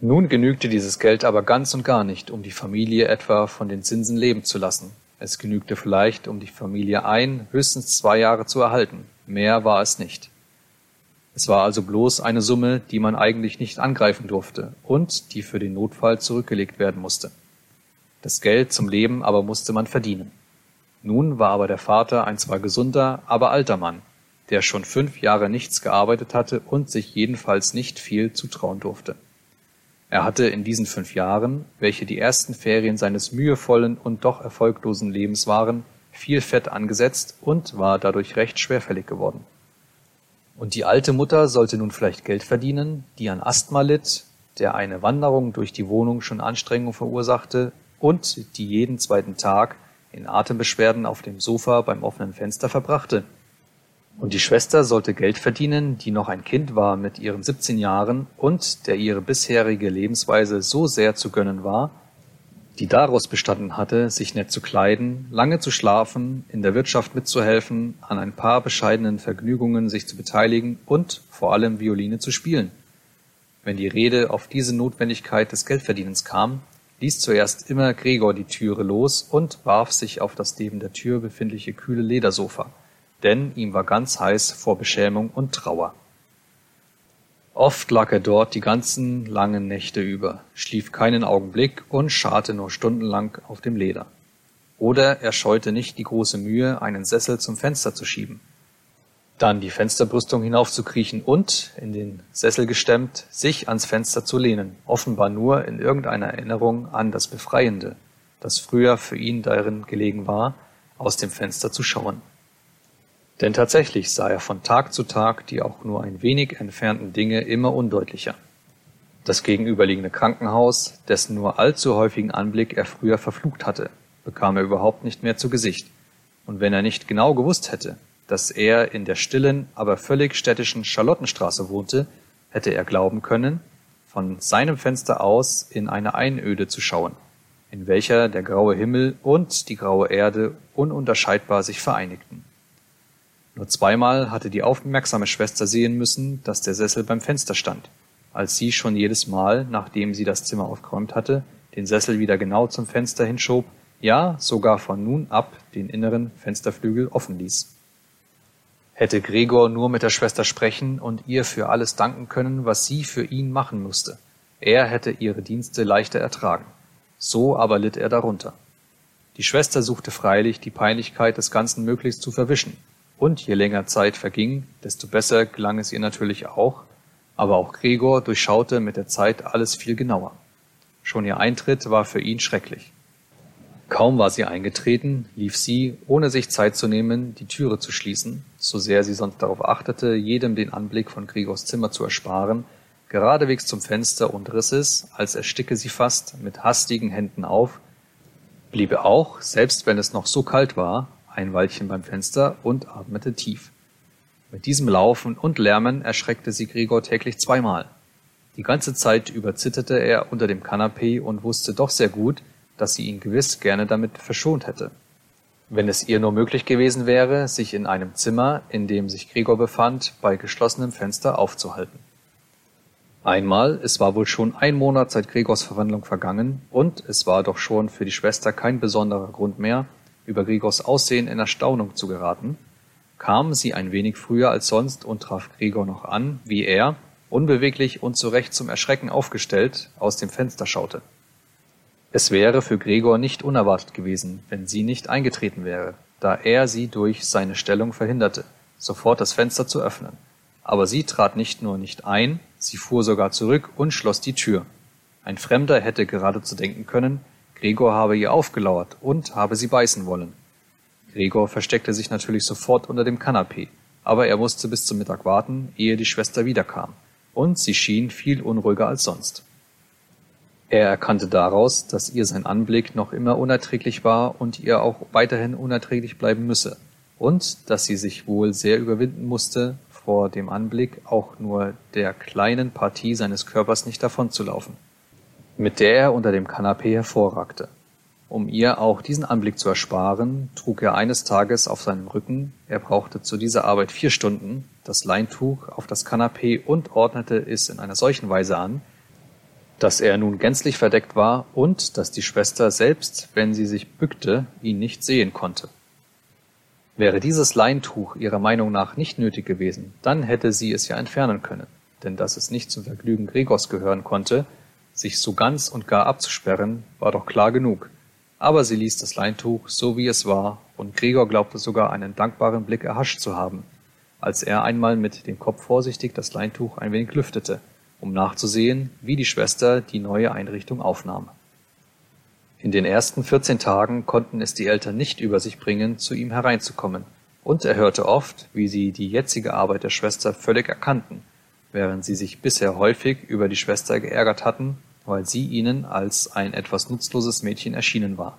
Nun genügte dieses Geld aber ganz und gar nicht, um die Familie etwa von den Zinsen leben zu lassen. Es genügte vielleicht, um die Familie ein, höchstens zwei Jahre zu erhalten. Mehr war es nicht. Es war also bloß eine Summe, die man eigentlich nicht angreifen durfte und die für den Notfall zurückgelegt werden musste. Das Geld zum Leben aber musste man verdienen. Nun war aber der Vater ein zwar gesunder, aber alter Mann, der schon fünf Jahre nichts gearbeitet hatte und sich jedenfalls nicht viel zutrauen durfte. Er hatte in diesen fünf Jahren, welche die ersten Ferien seines mühevollen und doch erfolglosen Lebens waren, viel Fett angesetzt und war dadurch recht schwerfällig geworden. Und die alte Mutter sollte nun vielleicht Geld verdienen, die an Asthma litt, der eine Wanderung durch die Wohnung schon Anstrengung verursachte und die jeden zweiten Tag in Atembeschwerden auf dem Sofa beim offenen Fenster verbrachte, und die Schwester sollte Geld verdienen, die noch ein Kind war mit ihren 17 Jahren und der ihre bisherige Lebensweise so sehr zu gönnen war, die daraus bestanden hatte, sich nett zu kleiden, lange zu schlafen, in der Wirtschaft mitzuhelfen, an ein paar bescheidenen Vergnügungen sich zu beteiligen und vor allem Violine zu spielen. Wenn die Rede auf diese Notwendigkeit des Geldverdienens kam, ließ zuerst immer Gregor die Türe los und warf sich auf das neben der Tür befindliche kühle Ledersofa, denn ihm war ganz heiß vor Beschämung und Trauer. Oft lag er dort die ganzen langen Nächte über, schlief keinen Augenblick und scharte nur stundenlang auf dem Leder. Oder er scheute nicht die große Mühe, einen Sessel zum Fenster zu schieben, dann die Fensterbrüstung hinaufzukriechen und, in den Sessel gestemmt, sich ans Fenster zu lehnen, offenbar nur in irgendeiner Erinnerung an das Befreiende, das früher für ihn darin gelegen war, aus dem Fenster zu schauen. Denn tatsächlich sah er von Tag zu Tag die auch nur ein wenig entfernten Dinge immer undeutlicher. Das gegenüberliegende Krankenhaus, dessen nur allzu häufigen Anblick er früher verflucht hatte, bekam er überhaupt nicht mehr zu Gesicht. Und wenn er nicht genau gewusst hätte, dass er in der stillen, aber völlig städtischen Charlottenstraße wohnte, hätte er glauben können, von seinem Fenster aus in eine Einöde zu schauen, in welcher der graue Himmel und die graue Erde ununterscheidbar sich vereinigten. Nur zweimal hatte die aufmerksame Schwester sehen müssen, dass der Sessel beim Fenster stand, als sie schon jedes Mal, nachdem sie das Zimmer aufgeräumt hatte, den Sessel wieder genau zum Fenster hinschob, ja sogar von nun ab den inneren Fensterflügel offen ließ. Hätte Gregor nur mit der Schwester sprechen und ihr für alles danken können, was sie für ihn machen musste. Er hätte ihre Dienste leichter ertragen. So aber litt er darunter. Die Schwester suchte freilich, die Peinlichkeit des Ganzen möglichst zu verwischen, und je länger Zeit verging, desto besser gelang es ihr natürlich auch, aber auch Gregor durchschaute mit der Zeit alles viel genauer. Schon ihr Eintritt war für ihn schrecklich. Kaum war sie eingetreten, lief sie, ohne sich Zeit zu nehmen, die Türe zu schließen, so sehr sie sonst darauf achtete, jedem den Anblick von Gregors Zimmer zu ersparen, geradewegs zum Fenster und riss es, als ersticke sie fast, mit hastigen Händen auf, bliebe auch, selbst wenn es noch so kalt war, ein Weilchen beim Fenster und atmete tief. Mit diesem Laufen und Lärmen erschreckte sie Gregor täglich zweimal. Die ganze Zeit über zitterte er unter dem Kanapee und wusste doch sehr gut, dass sie ihn gewiss gerne damit verschont hätte. Wenn es ihr nur möglich gewesen wäre, sich in einem Zimmer, in dem sich Gregor befand, bei geschlossenem Fenster aufzuhalten. Einmal, es war wohl schon ein Monat seit Gregors Verwandlung vergangen, und es war doch schon für die Schwester kein besonderer Grund mehr, über Gregors Aussehen in Erstaunung zu geraten, kam sie ein wenig früher als sonst und traf Gregor noch an, wie er, unbeweglich und zurecht zum Erschrecken aufgestellt, aus dem Fenster schaute. Es wäre für Gregor nicht unerwartet gewesen, wenn sie nicht eingetreten wäre, da er sie durch seine Stellung verhinderte, sofort das Fenster zu öffnen. Aber sie trat nicht nur nicht ein, sie fuhr sogar zurück und schloss die Tür. Ein Fremder hätte geradezu denken können, Gregor habe ihr aufgelauert und habe sie beißen wollen. Gregor versteckte sich natürlich sofort unter dem Kanapee, aber er musste bis zum Mittag warten, ehe die Schwester wiederkam, und sie schien viel unruhiger als sonst. Er erkannte daraus, dass ihr sein Anblick noch immer unerträglich war und ihr auch weiterhin unerträglich bleiben müsse, und dass sie sich wohl sehr überwinden musste, vor dem Anblick auch nur der kleinen Partie seines Körpers nicht davonzulaufen mit der er unter dem Kanapee hervorragte. Um ihr auch diesen Anblick zu ersparen, trug er eines Tages auf seinem Rücken, er brauchte zu dieser Arbeit vier Stunden, das Leintuch auf das Kanapee und ordnete es in einer solchen Weise an, dass er nun gänzlich verdeckt war und dass die Schwester selbst, wenn sie sich bückte, ihn nicht sehen konnte. Wäre dieses Leintuch ihrer Meinung nach nicht nötig gewesen, dann hätte sie es ja entfernen können, denn dass es nicht zum Vergnügen Gregors gehören konnte, sich so ganz und gar abzusperren, war doch klar genug. Aber sie ließ das Leintuch so wie es war, und Gregor glaubte sogar einen dankbaren Blick erhascht zu haben, als er einmal mit dem Kopf vorsichtig das Leintuch ein wenig lüftete, um nachzusehen, wie die Schwester die neue Einrichtung aufnahm. In den ersten vierzehn Tagen konnten es die Eltern nicht über sich bringen, zu ihm hereinzukommen, und er hörte oft, wie sie die jetzige Arbeit der Schwester völlig erkannten, während sie sich bisher häufig über die Schwester geärgert hatten weil sie ihnen als ein etwas nutzloses Mädchen erschienen war.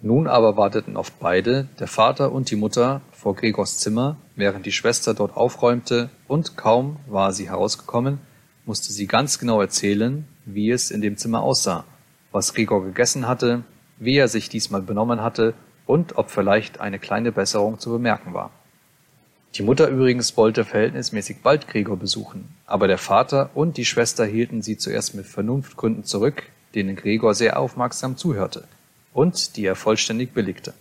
Nun aber warteten oft beide, der Vater und die Mutter, vor Gregors Zimmer, während die Schwester dort aufräumte, und kaum war sie herausgekommen, musste sie ganz genau erzählen, wie es in dem Zimmer aussah, was Gregor gegessen hatte, wie er sich diesmal benommen hatte und ob vielleicht eine kleine Besserung zu bemerken war. Die Mutter übrigens wollte verhältnismäßig bald Gregor besuchen, aber der Vater und die Schwester hielten sie zuerst mit Vernunftgründen zurück, denen Gregor sehr aufmerksam zuhörte und die er vollständig billigte.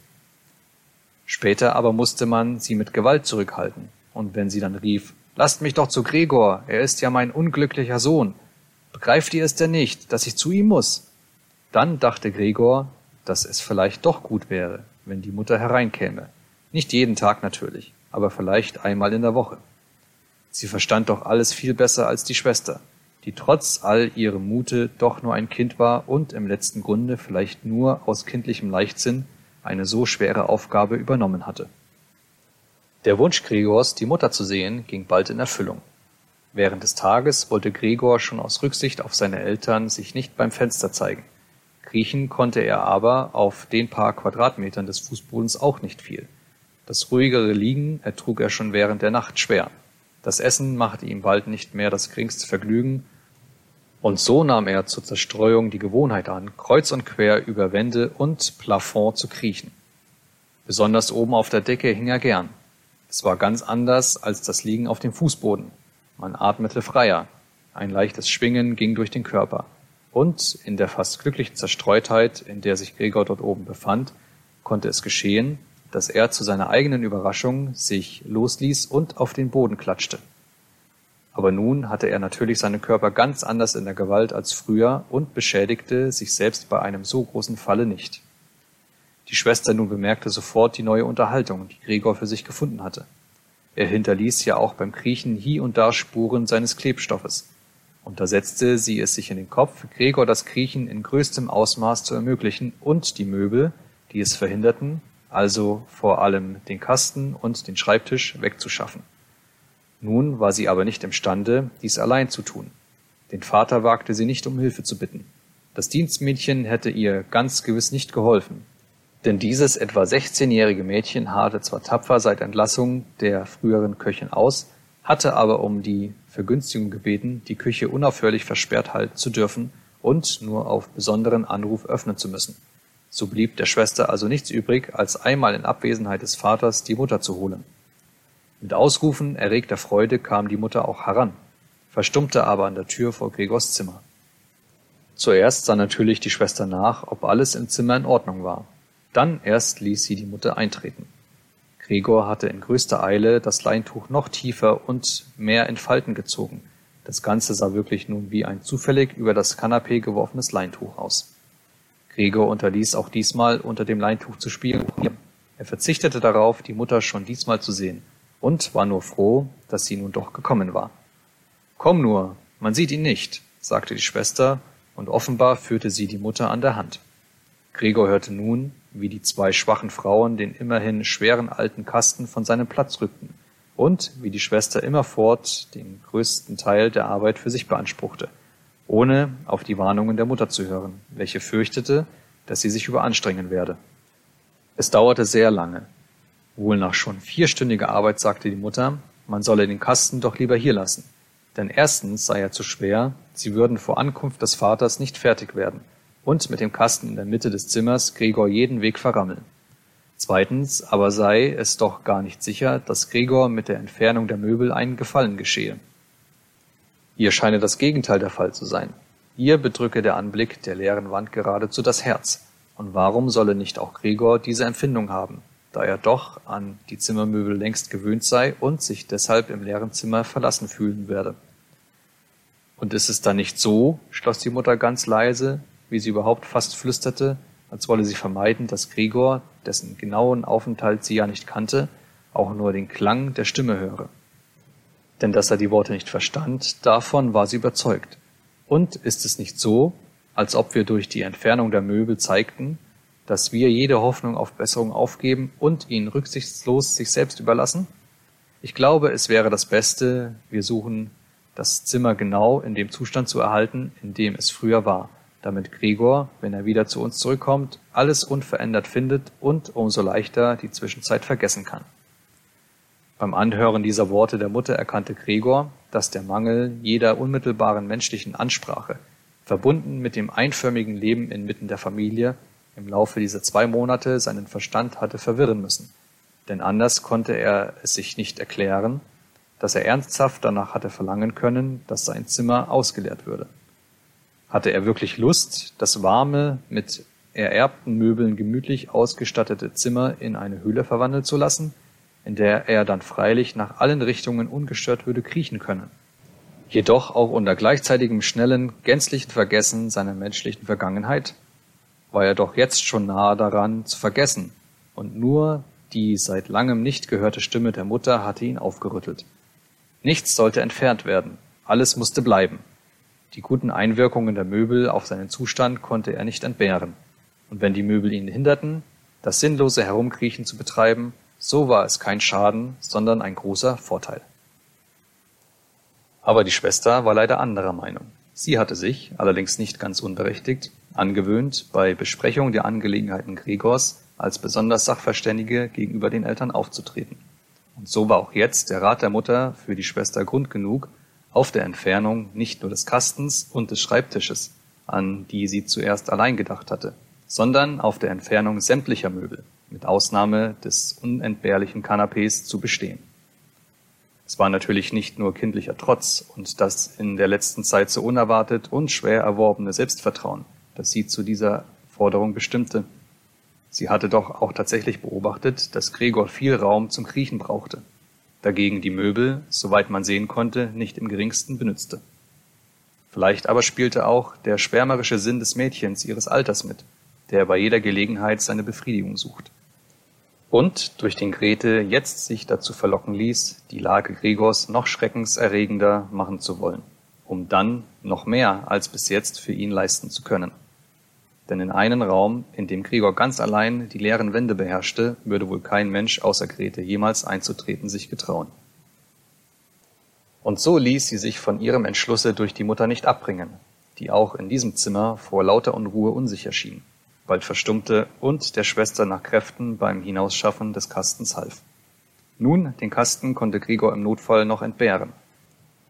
Später aber musste man sie mit Gewalt zurückhalten, und wenn sie dann rief, Lasst mich doch zu Gregor, er ist ja mein unglücklicher Sohn. Begreift ihr es denn nicht, dass ich zu ihm muss? Dann dachte Gregor, dass es vielleicht doch gut wäre, wenn die Mutter hereinkäme. Nicht jeden Tag natürlich, aber vielleicht einmal in der Woche. Sie verstand doch alles viel besser als die Schwester, die trotz all ihrem Mute doch nur ein Kind war und im letzten Grunde vielleicht nur aus kindlichem Leichtsinn eine so schwere Aufgabe übernommen hatte. Der Wunsch Gregors, die Mutter zu sehen, ging bald in Erfüllung. Während des Tages wollte Gregor schon aus Rücksicht auf seine Eltern sich nicht beim Fenster zeigen. Kriechen konnte er aber auf den paar Quadratmetern des Fußbodens auch nicht viel. Das ruhigere Liegen ertrug er schon während der Nacht schwer. Das Essen machte ihm bald nicht mehr das geringste Vergnügen, und so nahm er zur Zerstreuung die Gewohnheit an, kreuz und quer über Wände und Plafond zu kriechen. Besonders oben auf der Decke hing er gern. Es war ganz anders als das Liegen auf dem Fußboden. Man atmete freier, ein leichtes Schwingen ging durch den Körper. Und in der fast glücklichen Zerstreutheit, in der sich Gregor dort oben befand, konnte es geschehen, dass er zu seiner eigenen Überraschung sich losließ und auf den Boden klatschte. Aber nun hatte er natürlich seinen Körper ganz anders in der Gewalt als früher und beschädigte sich selbst bei einem so großen Falle nicht. Die Schwester nun bemerkte sofort die neue Unterhaltung, die Gregor für sich gefunden hatte. Er hinterließ ja auch beim Kriechen hie und da Spuren seines Klebstoffes. Und da setzte sie es sich in den Kopf, Gregor das Kriechen in größtem Ausmaß zu ermöglichen und die Möbel, die es verhinderten, also vor allem den Kasten und den Schreibtisch wegzuschaffen. Nun war sie aber nicht imstande, dies allein zu tun. Den Vater wagte sie nicht um Hilfe zu bitten. Das Dienstmädchen hätte ihr ganz gewiss nicht geholfen, denn dieses etwa 16-jährige Mädchen harrte zwar tapfer seit Entlassung der früheren Köchin aus, hatte aber um die Vergünstigung gebeten, die Küche unaufhörlich versperrt halten zu dürfen und nur auf besonderen Anruf öffnen zu müssen. So blieb der Schwester also nichts übrig, als einmal in Abwesenheit des Vaters die Mutter zu holen. Mit Ausrufen erregter Freude kam die Mutter auch heran, verstummte aber an der Tür vor Gregors Zimmer. Zuerst sah natürlich die Schwester nach, ob alles im Zimmer in Ordnung war. Dann erst ließ sie die Mutter eintreten. Gregor hatte in größter Eile das Leintuch noch tiefer und mehr in Falten gezogen. Das Ganze sah wirklich nun wie ein zufällig über das Kanapee geworfenes Leintuch aus. Gregor unterließ auch diesmal unter dem Leintuch zu spielen. Er verzichtete darauf, die Mutter schon diesmal zu sehen und war nur froh, dass sie nun doch gekommen war. Komm nur, man sieht ihn nicht, sagte die Schwester, und offenbar führte sie die Mutter an der Hand. Gregor hörte nun, wie die zwei schwachen Frauen den immerhin schweren alten Kasten von seinem Platz rückten und wie die Schwester immerfort den größten Teil der Arbeit für sich beanspruchte ohne auf die Warnungen der Mutter zu hören, welche fürchtete, dass sie sich überanstrengen werde. Es dauerte sehr lange. Wohl nach schon vierstündiger Arbeit sagte die Mutter, man solle den Kasten doch lieber hier lassen. Denn erstens sei er zu schwer, sie würden vor Ankunft des Vaters nicht fertig werden und mit dem Kasten in der Mitte des Zimmers Gregor jeden Weg verrammeln. Zweitens aber sei es doch gar nicht sicher, dass Gregor mit der Entfernung der Möbel einen Gefallen geschehe. Hier scheine das Gegenteil der Fall zu sein. Ihr bedrücke der Anblick der leeren Wand geradezu das Herz. Und warum solle nicht auch Gregor diese Empfindung haben, da er doch an die Zimmermöbel längst gewöhnt sei und sich deshalb im leeren Zimmer verlassen fühlen werde? Und ist es dann nicht so, schloss die Mutter ganz leise, wie sie überhaupt fast flüsterte, als wolle sie vermeiden, dass Gregor, dessen genauen Aufenthalt sie ja nicht kannte, auch nur den Klang der Stimme höre denn dass er die Worte nicht verstand, davon war sie überzeugt. Und ist es nicht so, als ob wir durch die Entfernung der Möbel zeigten, dass wir jede Hoffnung auf Besserung aufgeben und ihn rücksichtslos sich selbst überlassen? Ich glaube, es wäre das Beste, wir suchen das Zimmer genau in dem Zustand zu erhalten, in dem es früher war, damit Gregor, wenn er wieder zu uns zurückkommt, alles unverändert findet und umso leichter die Zwischenzeit vergessen kann. Beim Anhören dieser Worte der Mutter erkannte Gregor, dass der Mangel jeder unmittelbaren menschlichen Ansprache, verbunden mit dem einförmigen Leben inmitten der Familie, im Laufe dieser zwei Monate seinen Verstand hatte verwirren müssen. Denn anders konnte er es sich nicht erklären, dass er ernsthaft danach hatte verlangen können, dass sein Zimmer ausgeleert würde. Hatte er wirklich Lust, das warme, mit ererbten Möbeln gemütlich ausgestattete Zimmer in eine Höhle verwandeln zu lassen, in der er dann freilich nach allen Richtungen ungestört würde kriechen können? Jedoch auch unter gleichzeitigem schnellen, gänzlichen Vergessen seiner menschlichen Vergangenheit war er doch jetzt schon nahe daran zu vergessen, und nur die seit langem nicht gehörte Stimme der Mutter hatte ihn aufgerüttelt. Nichts sollte entfernt werden, alles musste bleiben. Die guten Einwirkungen der Möbel auf seinen Zustand konnte er nicht entbehren, und wenn die Möbel ihn hinderten, das sinnlose Herumkriechen zu betreiben, so war es kein Schaden, sondern ein großer Vorteil. Aber die Schwester war leider anderer Meinung. Sie hatte sich, allerdings nicht ganz unberechtigt, angewöhnt, bei Besprechung der Angelegenheiten Gregors als besonders Sachverständige gegenüber den Eltern aufzutreten. Und so war auch jetzt der Rat der Mutter für die Schwester Grund genug, auf der Entfernung nicht nur des Kastens und des Schreibtisches, an die sie zuerst allein gedacht hatte, sondern auf der Entfernung sämtlicher Möbel, mit Ausnahme des unentbehrlichen Kanapés, zu bestehen. Es war natürlich nicht nur kindlicher Trotz und das in der letzten Zeit so unerwartet und schwer erworbene Selbstvertrauen, das sie zu dieser Forderung bestimmte. Sie hatte doch auch tatsächlich beobachtet, dass Gregor viel Raum zum Kriechen brauchte, dagegen die Möbel, soweit man sehen konnte, nicht im geringsten benützte. Vielleicht aber spielte auch der schwärmerische Sinn des Mädchens ihres Alters mit, der bei jeder Gelegenheit seine Befriedigung sucht. Und durch den Grete jetzt sich dazu verlocken ließ, die Lage Gregors noch schreckenserregender machen zu wollen, um dann noch mehr als bis jetzt für ihn leisten zu können. Denn in einen Raum, in dem Gregor ganz allein die leeren Wände beherrschte, würde wohl kein Mensch außer Grete jemals einzutreten sich getrauen. Und so ließ sie sich von ihrem Entschlusse durch die Mutter nicht abbringen, die auch in diesem Zimmer vor lauter Unruhe unsicher schien, bald verstummte und der Schwester nach Kräften beim Hinausschaffen des Kastens half. Nun, den Kasten konnte Gregor im Notfall noch entbehren.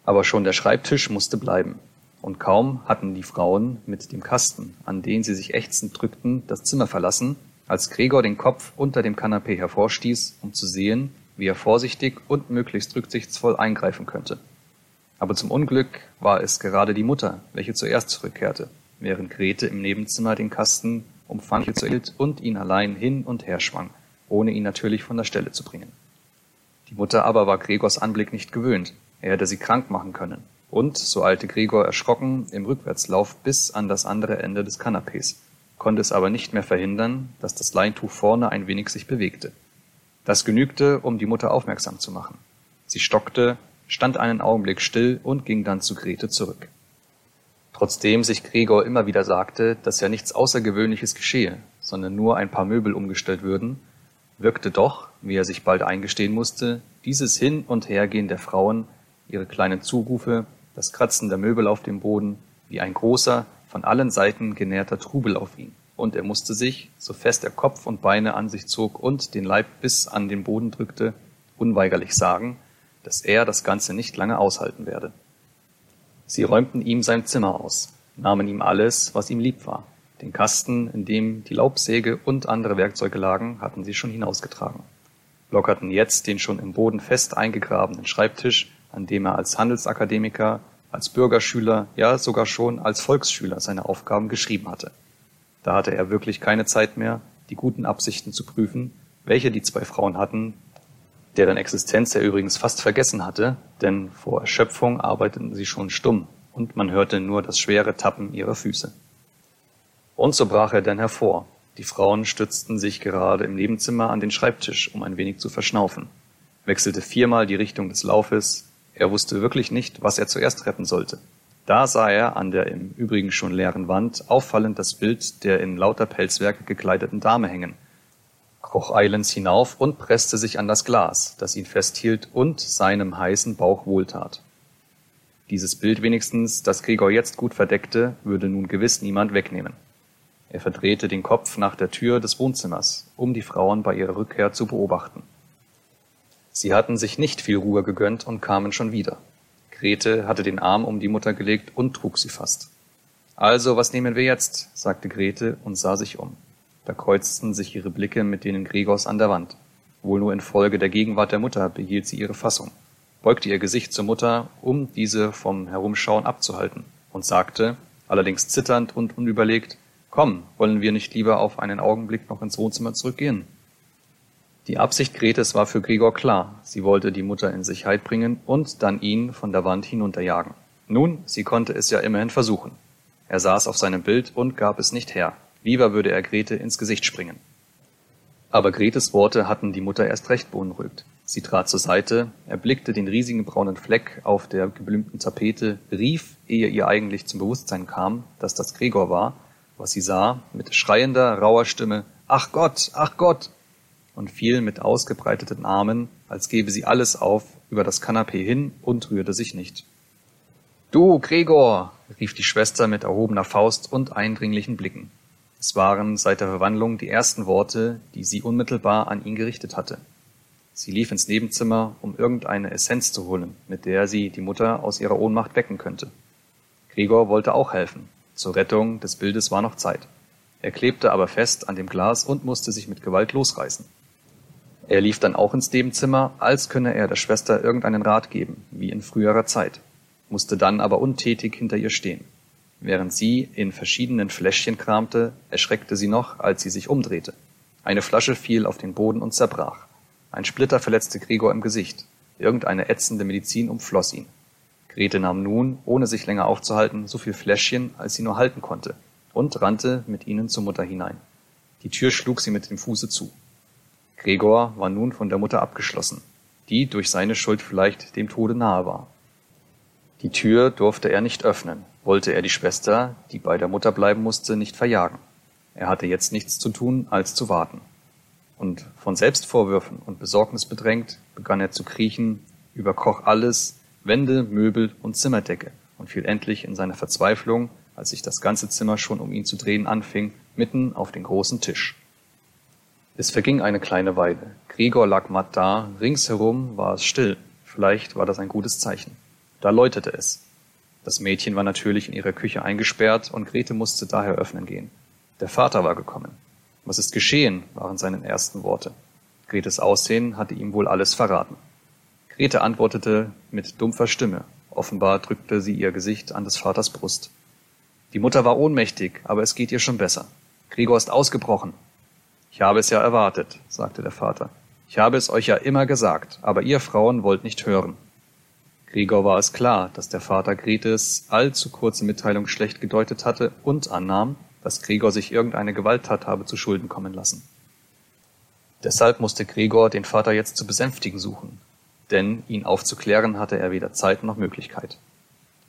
Aber schon der Schreibtisch musste bleiben, und kaum hatten die Frauen mit dem Kasten, an den sie sich ächzend drückten, das Zimmer verlassen, als Gregor den Kopf unter dem Kanapee hervorstieß, um zu sehen, wie er vorsichtig und möglichst rücksichtsvoll eingreifen könnte. Aber zum Unglück war es gerade die Mutter, welche zuerst zurückkehrte, während Grete im Nebenzimmer den Kasten umfanglich hielt und ihn allein hin und her schwang, ohne ihn natürlich von der Stelle zu bringen. Die Mutter aber war Gregors Anblick nicht gewöhnt, er hätte sie krank machen können, und, so eilte Gregor erschrocken im Rückwärtslauf bis an das andere Ende des Kanapes, konnte es aber nicht mehr verhindern, dass das Leintuch vorne ein wenig sich bewegte. Das genügte, um die Mutter aufmerksam zu machen. Sie stockte, stand einen Augenblick still und ging dann zu Grete zurück. Trotzdem sich Gregor immer wieder sagte, dass ja nichts Außergewöhnliches geschehe, sondern nur ein paar Möbel umgestellt würden, wirkte doch, wie er sich bald eingestehen musste, dieses Hin und Hergehen der Frauen, ihre kleinen Zurufe, das Kratzen der Möbel auf dem Boden, wie ein großer, von allen Seiten genährter Trubel auf ihn, und er musste sich, so fest er Kopf und Beine an sich zog und den Leib bis an den Boden drückte, unweigerlich sagen, dass er das Ganze nicht lange aushalten werde. Sie räumten ihm sein Zimmer aus, nahmen ihm alles, was ihm lieb war. Den Kasten, in dem die Laubsäge und andere Werkzeuge lagen, hatten sie schon hinausgetragen, lockerten jetzt den schon im Boden fest eingegrabenen Schreibtisch an dem er als Handelsakademiker, als Bürgerschüler, ja sogar schon als Volksschüler seine Aufgaben geschrieben hatte. Da hatte er wirklich keine Zeit mehr, die guten Absichten zu prüfen, welche die zwei Frauen hatten, deren Existenz er übrigens fast vergessen hatte, denn vor Erschöpfung arbeiteten sie schon stumm und man hörte nur das schwere Tappen ihrer Füße. Und so brach er denn hervor. Die Frauen stützten sich gerade im Nebenzimmer an den Schreibtisch, um ein wenig zu verschnaufen, wechselte viermal die Richtung des Laufes, er wusste wirklich nicht, was er zuerst retten sollte. Da sah er an der im Übrigen schon leeren Wand auffallend das Bild der in lauter Pelzwerke gekleideten Dame hängen, kroch eilends hinauf und presste sich an das Glas, das ihn festhielt und seinem heißen Bauch wohltat. Dieses Bild wenigstens, das Gregor jetzt gut verdeckte, würde nun gewiss niemand wegnehmen. Er verdrehte den Kopf nach der Tür des Wohnzimmers, um die Frauen bei ihrer Rückkehr zu beobachten. Sie hatten sich nicht viel Ruhe gegönnt und kamen schon wieder. Grete hatte den Arm um die Mutter gelegt und trug sie fast. Also, was nehmen wir jetzt? sagte Grete und sah sich um. Da kreuzten sich ihre Blicke mit denen Gregors an der Wand. Wohl nur infolge der Gegenwart der Mutter behielt sie ihre Fassung, beugte ihr Gesicht zur Mutter, um diese vom Herumschauen abzuhalten, und sagte, allerdings zitternd und unüberlegt, Komm, wollen wir nicht lieber auf einen Augenblick noch ins Wohnzimmer zurückgehen? Die Absicht Gretes war für Gregor klar. Sie wollte die Mutter in Sicherheit bringen und dann ihn von der Wand hinunterjagen. Nun, sie konnte es ja immerhin versuchen. Er saß auf seinem Bild und gab es nicht her. Lieber würde er Grete ins Gesicht springen. Aber Gretes Worte hatten die Mutter erst recht beunruhigt. Sie trat zur Seite, erblickte den riesigen braunen Fleck auf der geblümten Tapete, rief, ehe ihr eigentlich zum Bewusstsein kam, dass das Gregor war, was sie sah, mit schreiender, rauer Stimme, Ach Gott, ach Gott! und fiel mit ausgebreiteten Armen, als gebe sie alles auf, über das Kanapee hin und rührte sich nicht. Du, Gregor! rief die Schwester mit erhobener Faust und eindringlichen Blicken. Es waren seit der Verwandlung die ersten Worte, die sie unmittelbar an ihn gerichtet hatte. Sie lief ins Nebenzimmer, um irgendeine Essenz zu holen, mit der sie die Mutter aus ihrer Ohnmacht wecken könnte. Gregor wollte auch helfen. Zur Rettung des Bildes war noch Zeit. Er klebte aber fest an dem Glas und musste sich mit Gewalt losreißen. Er lief dann auch ins Nebenzimmer, als könne er der Schwester irgendeinen Rat geben, wie in früherer Zeit, musste dann aber untätig hinter ihr stehen. Während sie in verschiedenen Fläschchen kramte, erschreckte sie noch, als sie sich umdrehte. Eine Flasche fiel auf den Boden und zerbrach. Ein Splitter verletzte Gregor im Gesicht. Irgendeine ätzende Medizin umfloss ihn. Grete nahm nun, ohne sich länger aufzuhalten, so viel Fläschchen, als sie nur halten konnte, und rannte mit ihnen zur Mutter hinein. Die Tür schlug sie mit dem Fuße zu. Gregor war nun von der Mutter abgeschlossen, die durch seine Schuld vielleicht dem Tode nahe war. Die Tür durfte er nicht öffnen, wollte er die Schwester, die bei der Mutter bleiben musste, nicht verjagen. Er hatte jetzt nichts zu tun, als zu warten und von Selbstvorwürfen und Besorgnis bedrängt, begann er zu kriechen, überkroch alles, Wände, Möbel und Zimmerdecke und fiel endlich in seiner Verzweiflung, als sich das ganze Zimmer schon um ihn zu drehen anfing, mitten auf den großen Tisch. Es verging eine kleine Weile. Gregor lag matt da, ringsherum war es still. Vielleicht war das ein gutes Zeichen. Da läutete es. Das Mädchen war natürlich in ihrer Küche eingesperrt und Grete musste daher öffnen gehen. Der Vater war gekommen. Was ist geschehen? waren seine ersten Worte. Gretes Aussehen hatte ihm wohl alles verraten. Grete antwortete mit dumpfer Stimme. Offenbar drückte sie ihr Gesicht an des Vaters Brust. Die Mutter war ohnmächtig, aber es geht ihr schon besser. Gregor ist ausgebrochen. Ich habe es ja erwartet, sagte der Vater. Ich habe es euch ja immer gesagt, aber ihr Frauen wollt nicht hören. Gregor war es klar, dass der Vater Gretes allzu kurze Mitteilung schlecht gedeutet hatte und annahm, dass Gregor sich irgendeine Gewalttat habe zu Schulden kommen lassen. Deshalb musste Gregor den Vater jetzt zu besänftigen suchen, denn ihn aufzuklären hatte er weder Zeit noch Möglichkeit.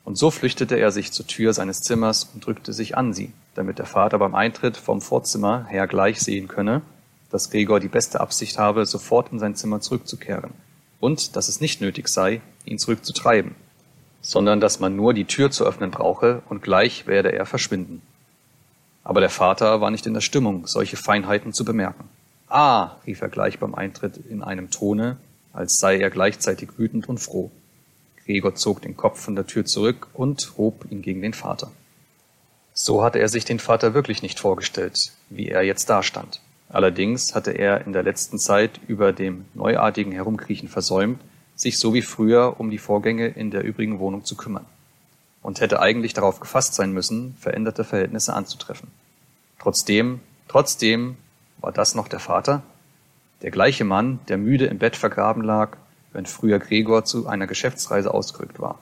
Und so flüchtete er sich zur Tür seines Zimmers und drückte sich an sie, damit der Vater beim Eintritt vom Vorzimmer her gleich sehen könne, dass Gregor die beste Absicht habe, sofort in sein Zimmer zurückzukehren und dass es nicht nötig sei, ihn zurückzutreiben, sondern dass man nur die Tür zu öffnen brauche und gleich werde er verschwinden. Aber der Vater war nicht in der Stimmung, solche Feinheiten zu bemerken. Ah, rief er gleich beim Eintritt in einem Tone, als sei er gleichzeitig wütend und froh. Gregor zog den Kopf von der Tür zurück und hob ihn gegen den Vater. So hatte er sich den Vater wirklich nicht vorgestellt, wie er jetzt dastand. Allerdings hatte er in der letzten Zeit über dem neuartigen Herumkriechen versäumt, sich so wie früher um die Vorgänge in der übrigen Wohnung zu kümmern und hätte eigentlich darauf gefasst sein müssen, veränderte Verhältnisse anzutreffen. Trotzdem, trotzdem war das noch der Vater? Der gleiche Mann, der müde im Bett vergraben lag, wenn früher Gregor zu einer Geschäftsreise ausgerückt war,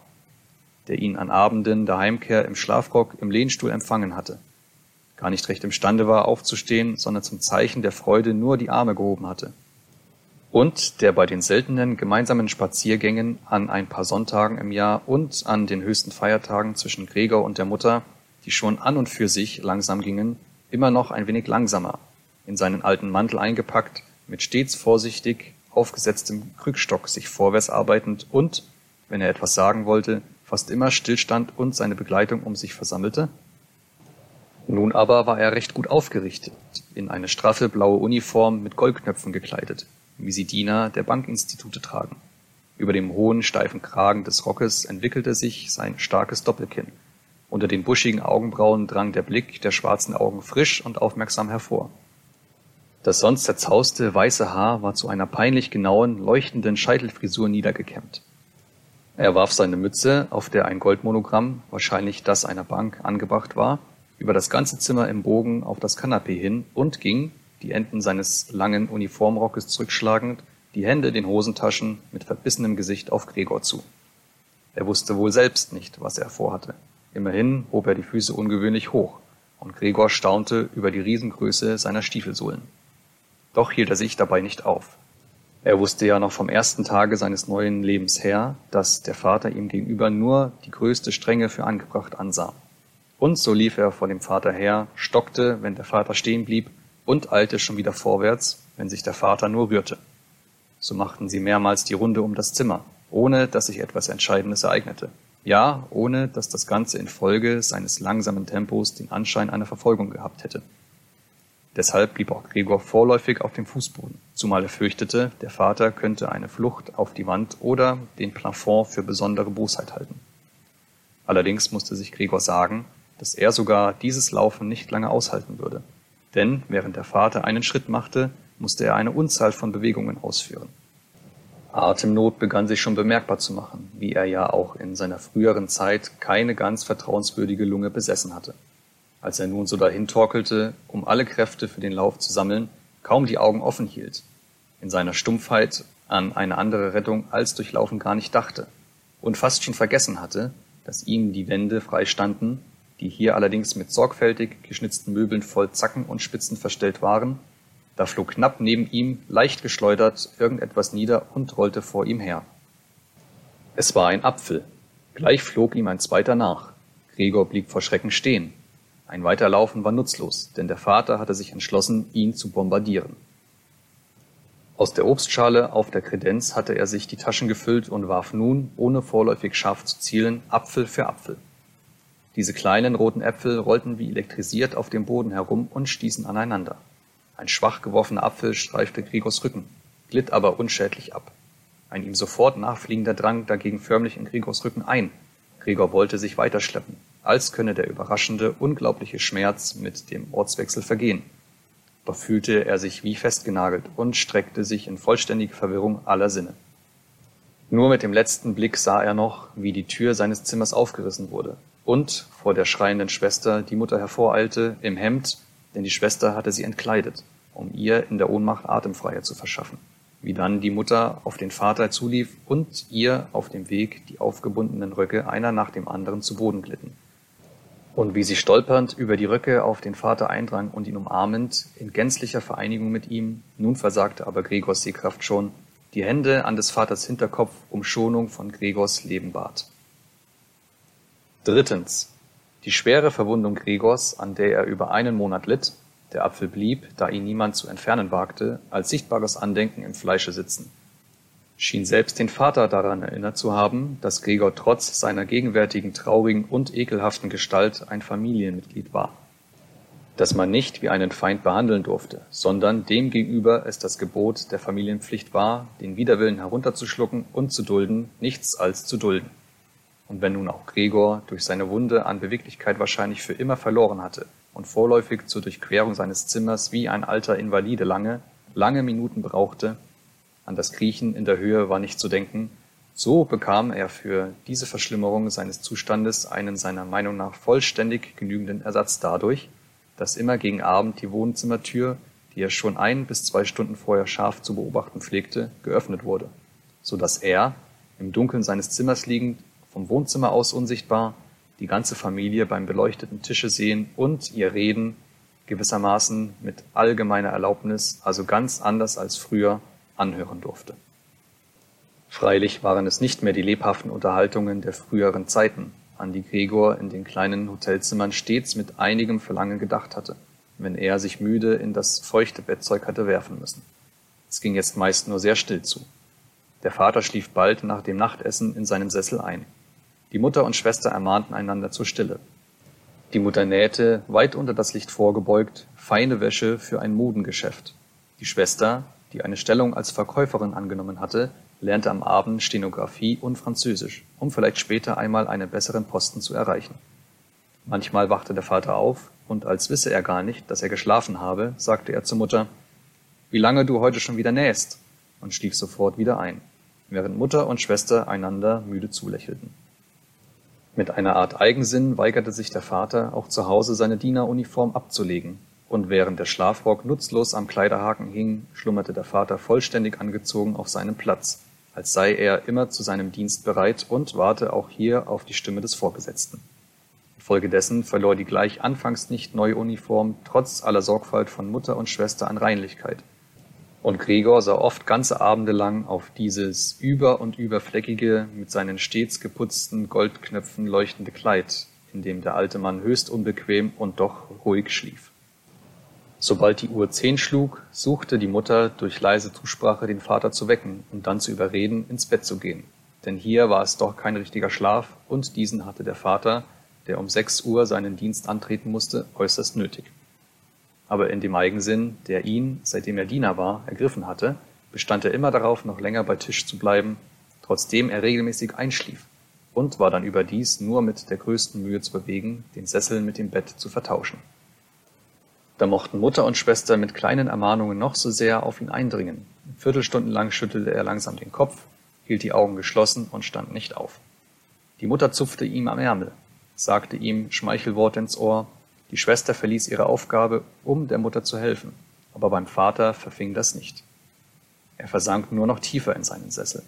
der ihn an Abenden der Heimkehr im Schlafrock im Lehnstuhl empfangen hatte, gar nicht recht imstande war aufzustehen, sondern zum Zeichen der Freude nur die Arme gehoben hatte, und der bei den seltenen gemeinsamen Spaziergängen an ein paar Sonntagen im Jahr und an den höchsten Feiertagen zwischen Gregor und der Mutter, die schon an und für sich langsam gingen, immer noch ein wenig langsamer, in seinen alten Mantel eingepackt, mit stets vorsichtig aufgesetztem Krückstock sich vorwärts arbeitend und, wenn er etwas sagen wollte, fast immer stillstand und seine Begleitung um sich versammelte? Nun aber war er recht gut aufgerichtet, in eine straffe blaue Uniform mit Goldknöpfen gekleidet, wie sie Diener der Bankinstitute tragen. Über dem hohen, steifen Kragen des Rockes entwickelte sich sein starkes Doppelkinn. Unter den buschigen Augenbrauen drang der Blick der schwarzen Augen frisch und aufmerksam hervor. Das sonst zerzauste weiße Haar war zu einer peinlich genauen, leuchtenden Scheitelfrisur niedergekämmt. Er warf seine Mütze, auf der ein Goldmonogramm, wahrscheinlich das einer Bank, angebracht war, über das ganze Zimmer im Bogen auf das Kanapee hin und ging, die Enden seines langen Uniformrockes zurückschlagend, die Hände den Hosentaschen mit verbissenem Gesicht auf Gregor zu. Er wusste wohl selbst nicht, was er vorhatte. Immerhin hob er die Füße ungewöhnlich hoch, und Gregor staunte über die Riesengröße seiner Stiefelsohlen. Doch hielt er sich dabei nicht auf. Er wusste ja noch vom ersten Tage seines neuen Lebens her, dass der Vater ihm gegenüber nur die größte Strenge für angebracht ansah. Und so lief er vor dem Vater her, stockte, wenn der Vater stehen blieb, und eilte schon wieder vorwärts, wenn sich der Vater nur rührte. So machten sie mehrmals die Runde um das Zimmer, ohne dass sich etwas Entscheidendes ereignete. Ja, ohne dass das Ganze infolge seines langsamen Tempos den Anschein einer Verfolgung gehabt hätte. Deshalb blieb auch Gregor vorläufig auf dem Fußboden, zumal er fürchtete, der Vater könnte eine Flucht auf die Wand oder den Plafond für besondere Bosheit halten. Allerdings musste sich Gregor sagen, dass er sogar dieses Laufen nicht lange aushalten würde. Denn während der Vater einen Schritt machte, musste er eine Unzahl von Bewegungen ausführen. Atemnot begann sich schon bemerkbar zu machen, wie er ja auch in seiner früheren Zeit keine ganz vertrauenswürdige Lunge besessen hatte. Als er nun so dahintorkelte, um alle Kräfte für den Lauf zu sammeln, kaum die Augen offen hielt, in seiner Stumpfheit an eine andere Rettung als durch Laufen gar nicht dachte und fast schon vergessen hatte, dass ihm die Wände frei standen, die hier allerdings mit sorgfältig geschnitzten Möbeln voll Zacken und Spitzen verstellt waren da flog knapp neben ihm, leicht geschleudert, irgendetwas nieder und rollte vor ihm her. Es war ein Apfel. Gleich flog ihm ein zweiter nach. Gregor blieb vor Schrecken stehen. Ein Weiterlaufen war nutzlos, denn der Vater hatte sich entschlossen, ihn zu bombardieren. Aus der Obstschale auf der Kredenz hatte er sich die Taschen gefüllt und warf nun, ohne vorläufig scharf zu zielen, Apfel für Apfel. Diese kleinen roten Äpfel rollten wie elektrisiert auf dem Boden herum und stießen aneinander. Ein schwach geworfener Apfel streifte Gregors Rücken, glitt aber unschädlich ab. Ein ihm sofort nachfliegender drang dagegen förmlich in Gregors Rücken ein. Gregor wollte sich weiterschleppen, als könne der überraschende, unglaubliche Schmerz mit dem Ortswechsel vergehen. Doch fühlte er sich wie festgenagelt und streckte sich in vollständige Verwirrung aller Sinne. Nur mit dem letzten Blick sah er noch, wie die Tür seines Zimmers aufgerissen wurde und vor der schreienden Schwester die Mutter hervoreilte, im Hemd, denn die Schwester hatte sie entkleidet, um ihr in der Ohnmacht Atemfreiheit zu verschaffen, wie dann die Mutter auf den Vater zulief und ihr auf dem Weg die aufgebundenen Röcke einer nach dem anderen zu Boden glitten. Und wie sie stolpernd über die Röcke auf den Vater eindrang und ihn umarmend, in gänzlicher Vereinigung mit ihm, nun versagte aber Gregors Sehkraft schon, die Hände an des Vaters Hinterkopf um Schonung von Gregors Leben bat. Drittens. Die schwere Verwundung Gregors, an der er über einen Monat litt (der Apfel blieb, da ihn niemand zu entfernen wagte, als sichtbares Andenken im Fleische sitzen), schien selbst den Vater daran erinnert zu haben, dass Gregor trotz seiner gegenwärtigen traurigen und ekelhaften Gestalt ein Familienmitglied war, dass man nicht wie einen Feind behandeln durfte, sondern demgegenüber es das Gebot der Familienpflicht war, den Widerwillen herunterzuschlucken und zu dulden, nichts als zu dulden und wenn nun auch Gregor durch seine Wunde an Beweglichkeit wahrscheinlich für immer verloren hatte und vorläufig zur Durchquerung seines Zimmers wie ein alter Invalide lange, lange Minuten brauchte, an das Kriechen in der Höhe war nicht zu denken, so bekam er für diese Verschlimmerung seines Zustandes einen seiner Meinung nach vollständig genügenden Ersatz dadurch, dass immer gegen Abend die Wohnzimmertür, die er schon ein bis zwei Stunden vorher scharf zu beobachten pflegte, geöffnet wurde, so dass er, im Dunkeln seines Zimmers liegend, vom Wohnzimmer aus unsichtbar, die ganze Familie beim beleuchteten Tische sehen und ihr Reden gewissermaßen mit allgemeiner Erlaubnis, also ganz anders als früher, anhören durfte. Freilich waren es nicht mehr die lebhaften Unterhaltungen der früheren Zeiten, an die Gregor in den kleinen Hotelzimmern stets mit einigem Verlangen gedacht hatte, wenn er sich müde in das feuchte Bettzeug hatte werfen müssen. Es ging jetzt meist nur sehr still zu. Der Vater schlief bald nach dem Nachtessen in seinem Sessel ein. Die Mutter und Schwester ermahnten einander zur Stille. Die Mutter nähte, weit unter das Licht vorgebeugt, feine Wäsche für ein Modengeschäft. Die Schwester, die eine Stellung als Verkäuferin angenommen hatte, lernte am Abend Stenografie und Französisch, um vielleicht später einmal einen besseren Posten zu erreichen. Manchmal wachte der Vater auf, und als wisse er gar nicht, dass er geschlafen habe, sagte er zur Mutter, wie lange du heute schon wieder nähst, und schlief sofort wieder ein, während Mutter und Schwester einander müde zulächelten. Mit einer Art Eigensinn weigerte sich der Vater, auch zu Hause seine Dieneruniform abzulegen, und während der Schlafrock nutzlos am Kleiderhaken hing, schlummerte der Vater vollständig angezogen auf seinem Platz, als sei er immer zu seinem Dienst bereit und warte auch hier auf die Stimme des Vorgesetzten. Infolgedessen verlor die gleich anfangs nicht neue Uniform trotz aller Sorgfalt von Mutter und Schwester an Reinlichkeit. Und Gregor sah oft ganze Abende lang auf dieses über und überfleckige, mit seinen stets geputzten Goldknöpfen leuchtende Kleid, in dem der alte Mann höchst unbequem und doch ruhig schlief. Sobald die Uhr zehn schlug, suchte die Mutter durch leise Zusprache den Vater zu wecken und dann zu überreden, ins Bett zu gehen. Denn hier war es doch kein richtiger Schlaf, und diesen hatte der Vater, der um sechs Uhr seinen Dienst antreten musste, äußerst nötig. Aber in dem Eigensinn, der ihn, seitdem er Diener war, ergriffen hatte, bestand er immer darauf, noch länger bei Tisch zu bleiben, trotzdem er regelmäßig einschlief, und war dann überdies nur mit der größten Mühe zu bewegen, den Sessel mit dem Bett zu vertauschen. Da mochten Mutter und Schwester mit kleinen Ermahnungen noch so sehr auf ihn eindringen. Viertelstunden lang schüttelte er langsam den Kopf, hielt die Augen geschlossen und stand nicht auf. Die Mutter zupfte ihm am Ärmel, sagte ihm Schmeichelworte ins Ohr, die Schwester verließ ihre Aufgabe, um der Mutter zu helfen, aber beim Vater verfing das nicht. Er versank nur noch tiefer in seinen Sessel.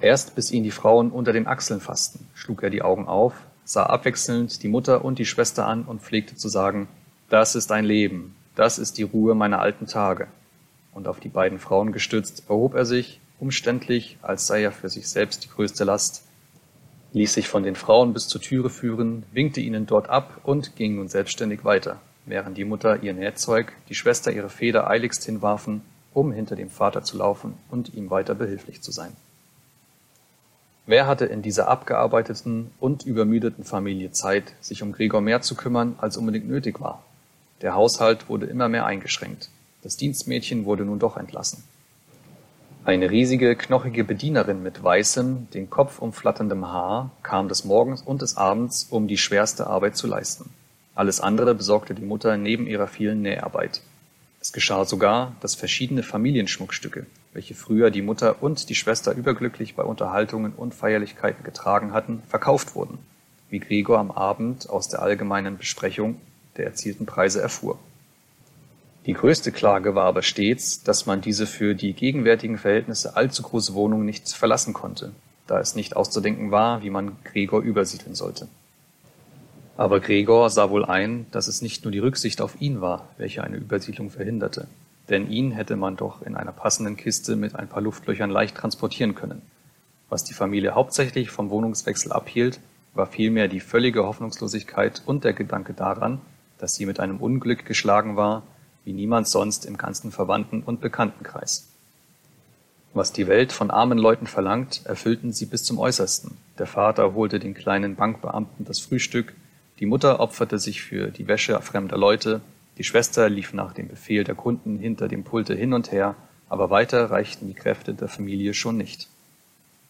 Erst bis ihn die Frauen unter den Achseln fassten, schlug er die Augen auf, sah abwechselnd die Mutter und die Schwester an und pflegte zu sagen, das ist ein Leben, das ist die Ruhe meiner alten Tage. Und auf die beiden Frauen gestützt, erhob er sich, umständlich, als sei er für sich selbst die größte Last, ließ sich von den Frauen bis zur Türe führen, winkte ihnen dort ab und ging nun selbstständig weiter, während die Mutter ihr Nähzeug, die Schwester ihre Feder eiligst hinwarfen, um hinter dem Vater zu laufen und ihm weiter behilflich zu sein. Wer hatte in dieser abgearbeiteten und übermüdeten Familie Zeit, sich um Gregor mehr zu kümmern, als unbedingt nötig war? Der Haushalt wurde immer mehr eingeschränkt. Das Dienstmädchen wurde nun doch entlassen. Eine riesige, knochige Bedienerin mit weißem, den Kopf umflatterndem Haar kam des Morgens und des Abends, um die schwerste Arbeit zu leisten. Alles andere besorgte die Mutter neben ihrer vielen Näharbeit. Es geschah sogar, dass verschiedene Familienschmuckstücke, welche früher die Mutter und die Schwester überglücklich bei Unterhaltungen und Feierlichkeiten getragen hatten, verkauft wurden, wie Gregor am Abend aus der allgemeinen Besprechung der erzielten Preise erfuhr. Die größte Klage war aber stets, dass man diese für die gegenwärtigen Verhältnisse allzu große Wohnung nicht verlassen konnte, da es nicht auszudenken war, wie man Gregor übersiedeln sollte. Aber Gregor sah wohl ein, dass es nicht nur die Rücksicht auf ihn war, welche eine Übersiedlung verhinderte, denn ihn hätte man doch in einer passenden Kiste mit ein paar Luftlöchern leicht transportieren können. Was die Familie hauptsächlich vom Wohnungswechsel abhielt, war vielmehr die völlige Hoffnungslosigkeit und der Gedanke daran, dass sie mit einem Unglück geschlagen war, wie niemand sonst im ganzen Verwandten- und Bekanntenkreis. Was die Welt von armen Leuten verlangt, erfüllten sie bis zum Äußersten. Der Vater holte den kleinen Bankbeamten das Frühstück, die Mutter opferte sich für die Wäsche fremder Leute, die Schwester lief nach dem Befehl der Kunden hinter dem Pulte hin und her, aber weiter reichten die Kräfte der Familie schon nicht.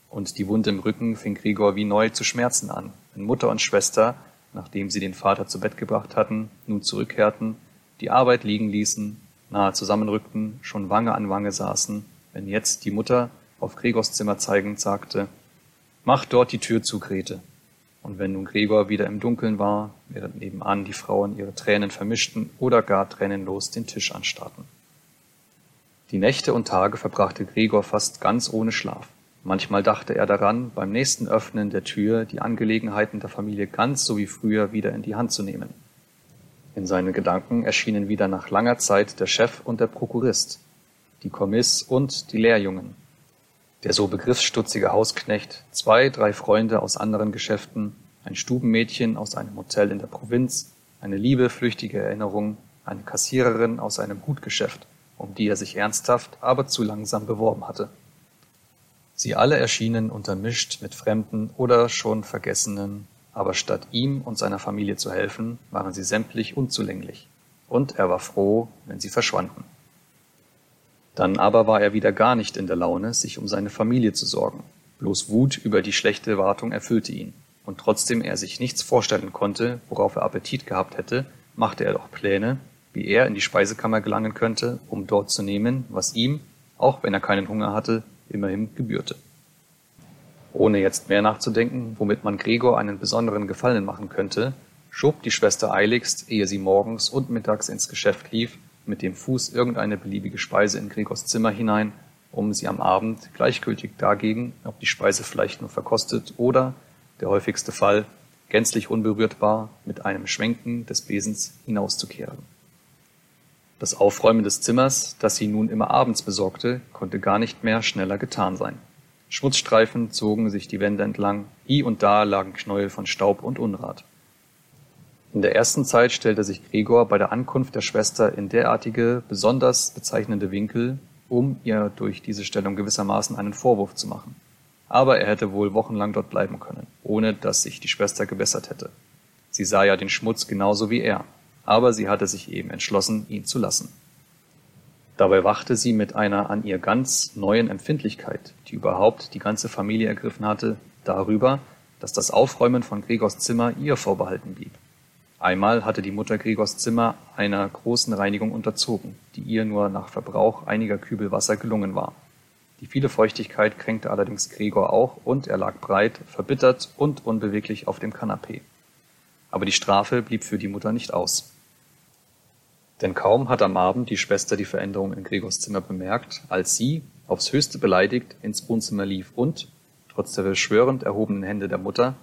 Und die Wunde im Rücken fing Gregor wie neu zu schmerzen an, wenn Mutter und Schwester nachdem sie den Vater zu Bett gebracht hatten, nun zurückkehrten, die Arbeit liegen ließen, nahe zusammenrückten, schon Wange an Wange saßen, wenn jetzt die Mutter auf Gregors Zimmer zeigend sagte, Mach dort die Tür zu, Grete. Und wenn nun Gregor wieder im Dunkeln war, während nebenan die Frauen ihre Tränen vermischten oder gar tränenlos den Tisch anstarrten. Die Nächte und Tage verbrachte Gregor fast ganz ohne Schlaf. Manchmal dachte er daran, beim nächsten Öffnen der Tür die Angelegenheiten der Familie ganz so wie früher wieder in die Hand zu nehmen. In seinen Gedanken erschienen wieder nach langer Zeit der Chef und der Prokurist, die Kommiss und die Lehrjungen, der so begriffsstutzige Hausknecht, zwei, drei Freunde aus anderen Geschäften, ein Stubenmädchen aus einem Hotel in der Provinz, eine liebe, flüchtige Erinnerung, eine Kassiererin aus einem Gutgeschäft, um die er sich ernsthaft, aber zu langsam beworben hatte. Sie alle erschienen untermischt mit fremden oder schon vergessenen, aber statt ihm und seiner Familie zu helfen, waren sie sämtlich unzulänglich, und er war froh, wenn sie verschwanden. Dann aber war er wieder gar nicht in der Laune, sich um seine Familie zu sorgen. Bloß Wut über die schlechte Wartung erfüllte ihn. und trotzdem er sich nichts vorstellen konnte, worauf er Appetit gehabt hätte, machte er doch Pläne, wie er in die Speisekammer gelangen könnte, um dort zu nehmen, was ihm, auch wenn er keinen Hunger hatte, immerhin gebührte. Ohne jetzt mehr nachzudenken, womit man Gregor einen besonderen Gefallen machen könnte, schob die Schwester eiligst, ehe sie morgens und mittags ins Geschäft lief, mit dem Fuß irgendeine beliebige Speise in Gregors Zimmer hinein, um sie am Abend, gleichgültig dagegen, ob die Speise vielleicht nur verkostet oder, der häufigste Fall, gänzlich unberührt war, mit einem Schwenken des Besens hinauszukehren. Das Aufräumen des Zimmers, das sie nun immer abends besorgte, konnte gar nicht mehr schneller getan sein. Schmutzstreifen zogen sich die Wände entlang, hie und da lagen Knäuel von Staub und Unrat. In der ersten Zeit stellte sich Gregor bei der Ankunft der Schwester in derartige, besonders bezeichnende Winkel, um ihr durch diese Stellung gewissermaßen einen Vorwurf zu machen. Aber er hätte wohl wochenlang dort bleiben können, ohne dass sich die Schwester gebessert hätte. Sie sah ja den Schmutz genauso wie er, aber sie hatte sich eben entschlossen, ihn zu lassen. Dabei wachte sie mit einer an ihr ganz neuen Empfindlichkeit, die überhaupt die ganze Familie ergriffen hatte, darüber, dass das Aufräumen von Gregors Zimmer ihr vorbehalten blieb. Einmal hatte die Mutter Gregors Zimmer einer großen Reinigung unterzogen, die ihr nur nach Verbrauch einiger Kübel Wasser gelungen war. Die viele Feuchtigkeit kränkte allerdings Gregor auch und er lag breit, verbittert und unbeweglich auf dem Kanapee. Aber die Strafe blieb für die Mutter nicht aus. Denn kaum hat am Abend die Schwester die Veränderung in Gregors Zimmer bemerkt, als sie, aufs höchste beleidigt, ins Wohnzimmer lief und, trotz der beschwörend erhobenen Hände der Mutter,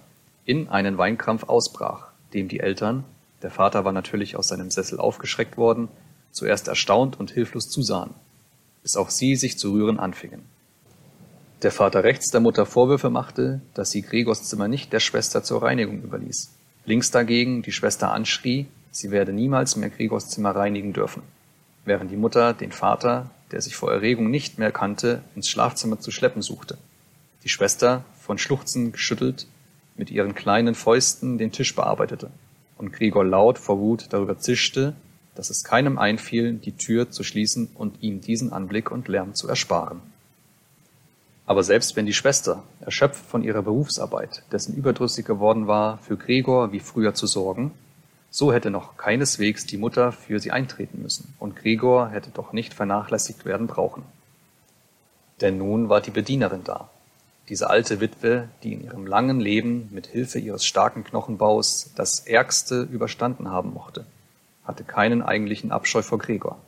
in einen Weinkrampf ausbrach, dem die Eltern, der Vater war natürlich aus seinem Sessel aufgeschreckt worden, zuerst erstaunt und hilflos zusahen, bis auch sie sich zu rühren anfingen. Der Vater rechts der Mutter Vorwürfe machte, dass sie Gregors Zimmer nicht der Schwester zur Reinigung überließ. Links dagegen die Schwester anschrie, sie werde niemals mehr Gregors Zimmer reinigen dürfen, während die Mutter den Vater, der sich vor Erregung nicht mehr kannte, ins Schlafzimmer zu schleppen suchte. Die Schwester, von Schluchzen geschüttelt, mit ihren kleinen Fäusten den Tisch bearbeitete und Gregor laut vor Wut darüber zischte, dass es keinem einfiel, die Tür zu schließen und ihm diesen Anblick und Lärm zu ersparen. Aber selbst wenn die Schwester, erschöpft von ihrer Berufsarbeit, dessen überdrüssig geworden war, für Gregor wie früher zu sorgen, so hätte noch keineswegs die Mutter für sie eintreten müssen, und Gregor hätte doch nicht vernachlässigt werden brauchen. Denn nun war die Bedienerin da, diese alte Witwe, die in ihrem langen Leben mit Hilfe ihres starken Knochenbaus das Ärgste überstanden haben mochte, hatte keinen eigentlichen Abscheu vor Gregor.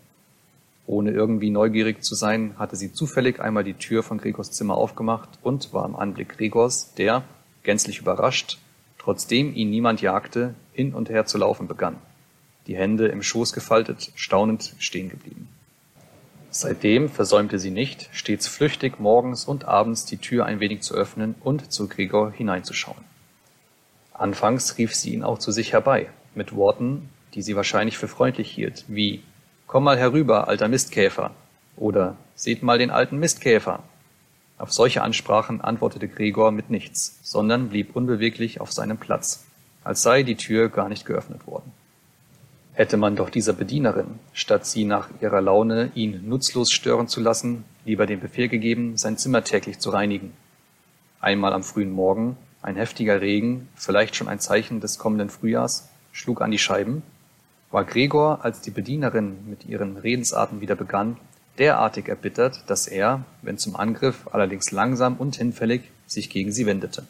Ohne irgendwie neugierig zu sein, hatte sie zufällig einmal die Tür von Gregors Zimmer aufgemacht und war im Anblick Gregors, der, gänzlich überrascht, trotzdem ihn niemand jagte, hin und her zu laufen begann, die Hände im Schoß gefaltet, staunend stehen geblieben. Seitdem versäumte sie nicht, stets flüchtig morgens und abends die Tür ein wenig zu öffnen und zu Gregor hineinzuschauen. Anfangs rief sie ihn auch zu sich herbei, mit Worten, die sie wahrscheinlich für freundlich hielt, wie Komm mal herüber, alter Mistkäfer oder Seht mal den alten Mistkäfer. Auf solche Ansprachen antwortete Gregor mit nichts, sondern blieb unbeweglich auf seinem Platz, als sei die Tür gar nicht geöffnet worden. Hätte man doch dieser Bedienerin, statt sie nach ihrer Laune ihn nutzlos stören zu lassen, lieber den Befehl gegeben, sein Zimmer täglich zu reinigen. Einmal am frühen Morgen, ein heftiger Regen, vielleicht schon ein Zeichen des kommenden Frühjahrs, schlug an die Scheiben, war Gregor, als die Bedienerin mit ihren Redensarten wieder begann, derartig erbittert, dass er, wenn zum Angriff, allerdings langsam und hinfällig, sich gegen sie wendete.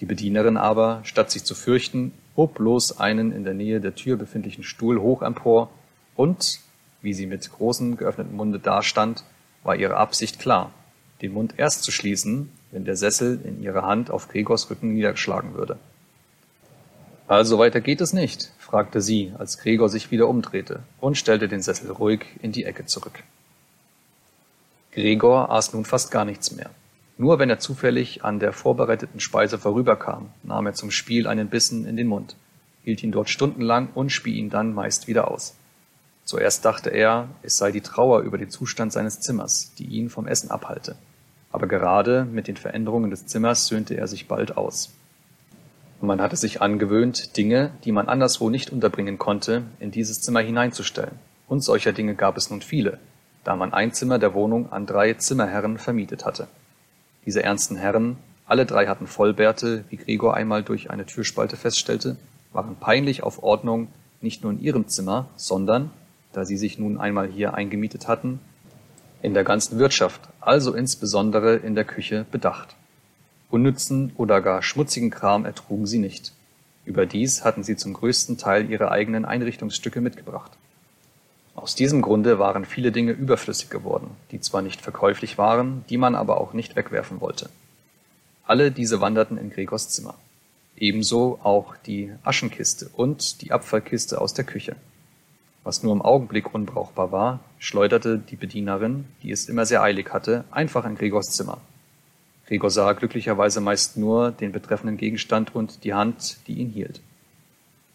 Die Bedienerin aber, statt sich zu fürchten, hob bloß einen in der Nähe der Tür befindlichen Stuhl hoch empor, und, wie sie mit großem geöffnetem Munde dastand, war ihre Absicht klar, den Mund erst zu schließen, wenn der Sessel in ihrer Hand auf Gregors Rücken niederschlagen würde. Also weiter geht es nicht, fragte sie, als Gregor sich wieder umdrehte und stellte den Sessel ruhig in die Ecke zurück. Gregor aß nun fast gar nichts mehr. Nur wenn er zufällig an der vorbereiteten Speise vorüberkam, nahm er zum Spiel einen Bissen in den Mund, hielt ihn dort stundenlang und spie ihn dann meist wieder aus. Zuerst dachte er, es sei die Trauer über den Zustand seines Zimmers, die ihn vom Essen abhalte. Aber gerade mit den Veränderungen des Zimmers söhnte er sich bald aus. Man hatte sich angewöhnt, Dinge, die man anderswo nicht unterbringen konnte, in dieses Zimmer hineinzustellen. Und solcher Dinge gab es nun viele, da man ein Zimmer der Wohnung an drei Zimmerherren vermietet hatte. Diese ernsten Herren, alle drei hatten Vollbärte, wie Gregor einmal durch eine Türspalte feststellte, waren peinlich auf Ordnung nicht nur in ihrem Zimmer, sondern, da sie sich nun einmal hier eingemietet hatten, in der ganzen Wirtschaft, also insbesondere in der Küche, bedacht. Unnützen oder gar schmutzigen Kram ertrugen sie nicht. Überdies hatten sie zum größten Teil ihre eigenen Einrichtungsstücke mitgebracht. Aus diesem Grunde waren viele Dinge überflüssig geworden, die zwar nicht verkäuflich waren, die man aber auch nicht wegwerfen wollte. Alle diese wanderten in Gregors Zimmer. Ebenso auch die Aschenkiste und die Abfallkiste aus der Küche. Was nur im Augenblick unbrauchbar war, schleuderte die Bedienerin, die es immer sehr eilig hatte, einfach in Gregors Zimmer. Gregor sah glücklicherweise meist nur den betreffenden Gegenstand und die Hand, die ihn hielt.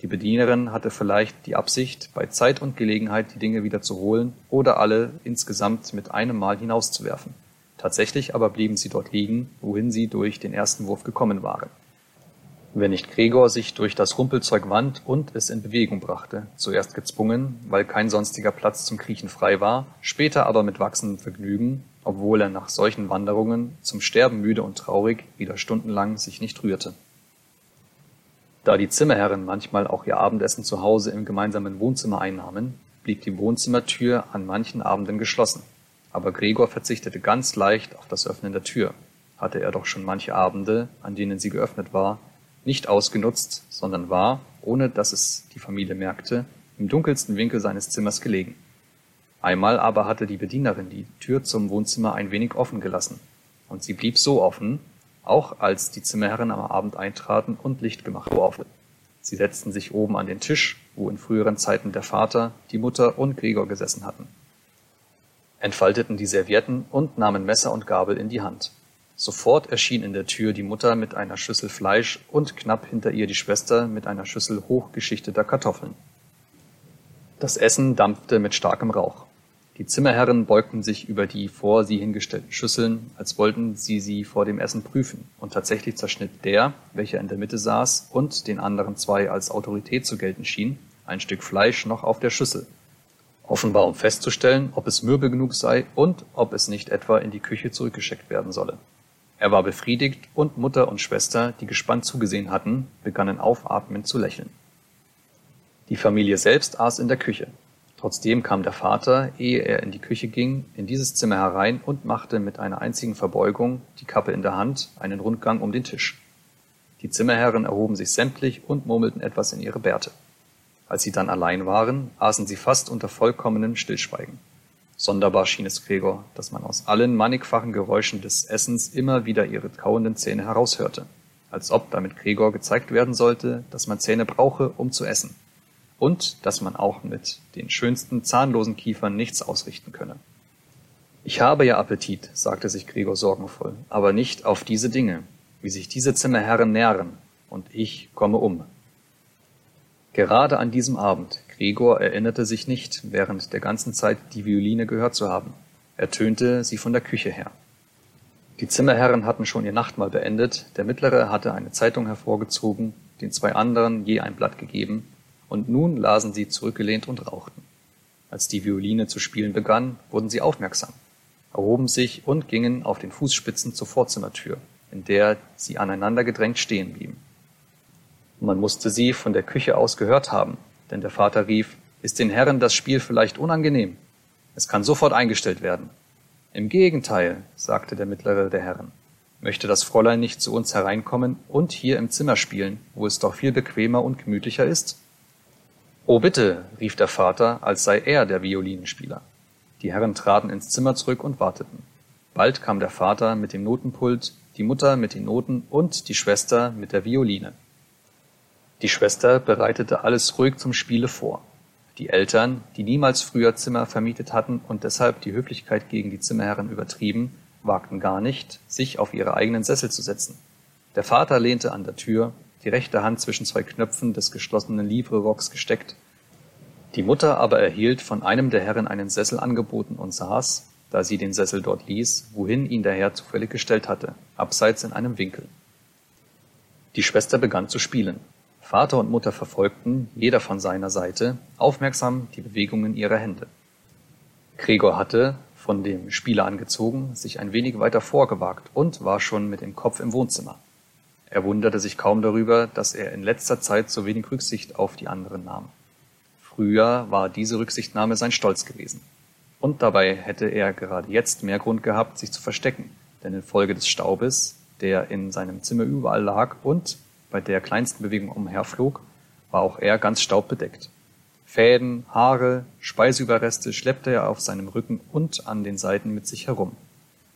Die Bedienerin hatte vielleicht die Absicht, bei Zeit und Gelegenheit die Dinge wieder zu holen oder alle insgesamt mit einem Mal hinauszuwerfen. Tatsächlich aber blieben sie dort liegen, wohin sie durch den ersten Wurf gekommen waren wenn nicht Gregor sich durch das Rumpelzeug wand und es in Bewegung brachte, zuerst gezwungen, weil kein sonstiger Platz zum Kriechen frei war, später aber mit wachsendem Vergnügen, obwohl er nach solchen Wanderungen, zum Sterben müde und traurig, wieder stundenlang sich nicht rührte. Da die Zimmerherren manchmal auch ihr Abendessen zu Hause im gemeinsamen Wohnzimmer einnahmen, blieb die Wohnzimmertür an manchen Abenden geschlossen. Aber Gregor verzichtete ganz leicht auf das Öffnen der Tür, hatte er doch schon manche Abende, an denen sie geöffnet war, nicht ausgenutzt, sondern war, ohne dass es die Familie merkte, im dunkelsten Winkel seines Zimmers gelegen. Einmal aber hatte die Bedienerin die Tür zum Wohnzimmer ein wenig offen gelassen, und sie blieb so offen, auch als die Zimmerherren am Abend eintraten und Licht gemacht wurde. Sie setzten sich oben an den Tisch, wo in früheren Zeiten der Vater, die Mutter und Gregor gesessen hatten, entfalteten die Servietten und nahmen Messer und Gabel in die Hand. Sofort erschien in der Tür die Mutter mit einer Schüssel Fleisch und knapp hinter ihr die Schwester mit einer Schüssel hochgeschichteter Kartoffeln. Das Essen dampfte mit starkem Rauch. Die Zimmerherren beugten sich über die vor sie hingestellten Schüsseln, als wollten sie sie vor dem Essen prüfen, und tatsächlich zerschnitt der, welcher in der Mitte saß und den anderen zwei als Autorität zu gelten schien, ein Stück Fleisch noch auf der Schüssel, offenbar um festzustellen, ob es mürbe genug sei und ob es nicht etwa in die Küche zurückgeschickt werden solle. Er war befriedigt, und Mutter und Schwester, die gespannt zugesehen hatten, begannen aufatmend zu lächeln. Die Familie selbst aß in der Küche. Trotzdem kam der Vater, ehe er in die Küche ging, in dieses Zimmer herein und machte mit einer einzigen Verbeugung, die Kappe in der Hand, einen Rundgang um den Tisch. Die Zimmerherren erhoben sich sämtlich und murmelten etwas in ihre Bärte. Als sie dann allein waren, aßen sie fast unter vollkommenem Stillschweigen. Sonderbar schien es Gregor, dass man aus allen mannigfachen Geräuschen des Essens immer wieder ihre kauenden Zähne heraushörte, als ob damit Gregor gezeigt werden sollte, dass man Zähne brauche, um zu essen, und dass man auch mit den schönsten zahnlosen Kiefern nichts ausrichten könne. Ich habe ja Appetit, sagte sich Gregor sorgenvoll, aber nicht auf diese Dinge, wie sich diese Zimmerherren nähren, und ich komme um. Gerade an diesem Abend Gregor erinnerte sich nicht, während der ganzen Zeit die Violine gehört zu haben. Er tönte sie von der Küche her. Die Zimmerherren hatten schon ihr Nachtmahl beendet, der Mittlere hatte eine Zeitung hervorgezogen, den zwei anderen je ein Blatt gegeben, und nun lasen sie zurückgelehnt und rauchten. Als die Violine zu spielen begann, wurden sie aufmerksam, erhoben sich und gingen auf den Fußspitzen zur Vorzimmertür, in der sie aneinander gedrängt stehen blieben. Man musste sie von der Küche aus gehört haben, denn der Vater rief, ist den Herren das Spiel vielleicht unangenehm? Es kann sofort eingestellt werden. Im Gegenteil, sagte der mittlere der Herren, möchte das Fräulein nicht zu uns hereinkommen und hier im Zimmer spielen, wo es doch viel bequemer und gemütlicher ist? Oh bitte, rief der Vater, als sei er der Violinenspieler. Die Herren traten ins Zimmer zurück und warteten. Bald kam der Vater mit dem Notenpult, die Mutter mit den Noten und die Schwester mit der Violine. Die Schwester bereitete alles ruhig zum Spiele vor. Die Eltern, die niemals früher Zimmer vermietet hatten und deshalb die Höflichkeit gegen die Zimmerherren übertrieben, wagten gar nicht, sich auf ihre eigenen Sessel zu setzen. Der Vater lehnte an der Tür, die rechte Hand zwischen zwei Knöpfen des geschlossenen Livrerocks gesteckt. Die Mutter aber erhielt von einem der Herren einen Sessel angeboten und saß, da sie den Sessel dort ließ, wohin ihn der Herr zufällig gestellt hatte, abseits in einem Winkel. Die Schwester begann zu spielen. Vater und Mutter verfolgten, jeder von seiner Seite, aufmerksam die Bewegungen ihrer Hände. Gregor hatte, von dem Spieler angezogen, sich ein wenig weiter vorgewagt und war schon mit dem Kopf im Wohnzimmer. Er wunderte sich kaum darüber, dass er in letzter Zeit so wenig Rücksicht auf die anderen nahm. Früher war diese Rücksichtnahme sein Stolz gewesen. Und dabei hätte er gerade jetzt mehr Grund gehabt, sich zu verstecken, denn infolge des Staubes, der in seinem Zimmer überall lag und bei der kleinsten Bewegung umherflog, war auch er ganz staubbedeckt. Fäden, Haare, Speiseüberreste schleppte er auf seinem Rücken und an den Seiten mit sich herum.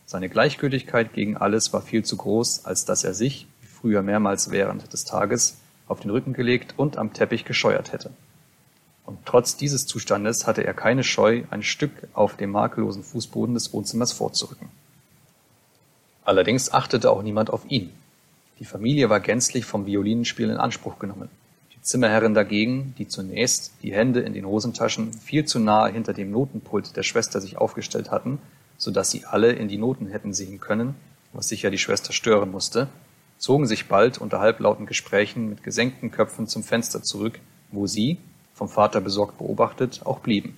Seine Gleichgültigkeit gegen alles war viel zu groß, als dass er sich, früher mehrmals während des Tages, auf den Rücken gelegt und am Teppich gescheuert hätte. Und trotz dieses Zustandes hatte er keine Scheu, ein Stück auf dem makellosen Fußboden des Wohnzimmers vorzurücken. Allerdings achtete auch niemand auf ihn. Die Familie war gänzlich vom Violinenspiel in Anspruch genommen. Zimmerherrin dagegen, die zunächst, die Hände in den Hosentaschen, viel zu nahe hinter dem Notenpult der Schwester sich aufgestellt hatten, so dass sie alle in die Noten hätten sehen können, was sicher die Schwester stören musste, zogen sich bald unter halblauten Gesprächen mit gesenkten Köpfen zum Fenster zurück, wo sie, vom Vater besorgt beobachtet, auch blieben.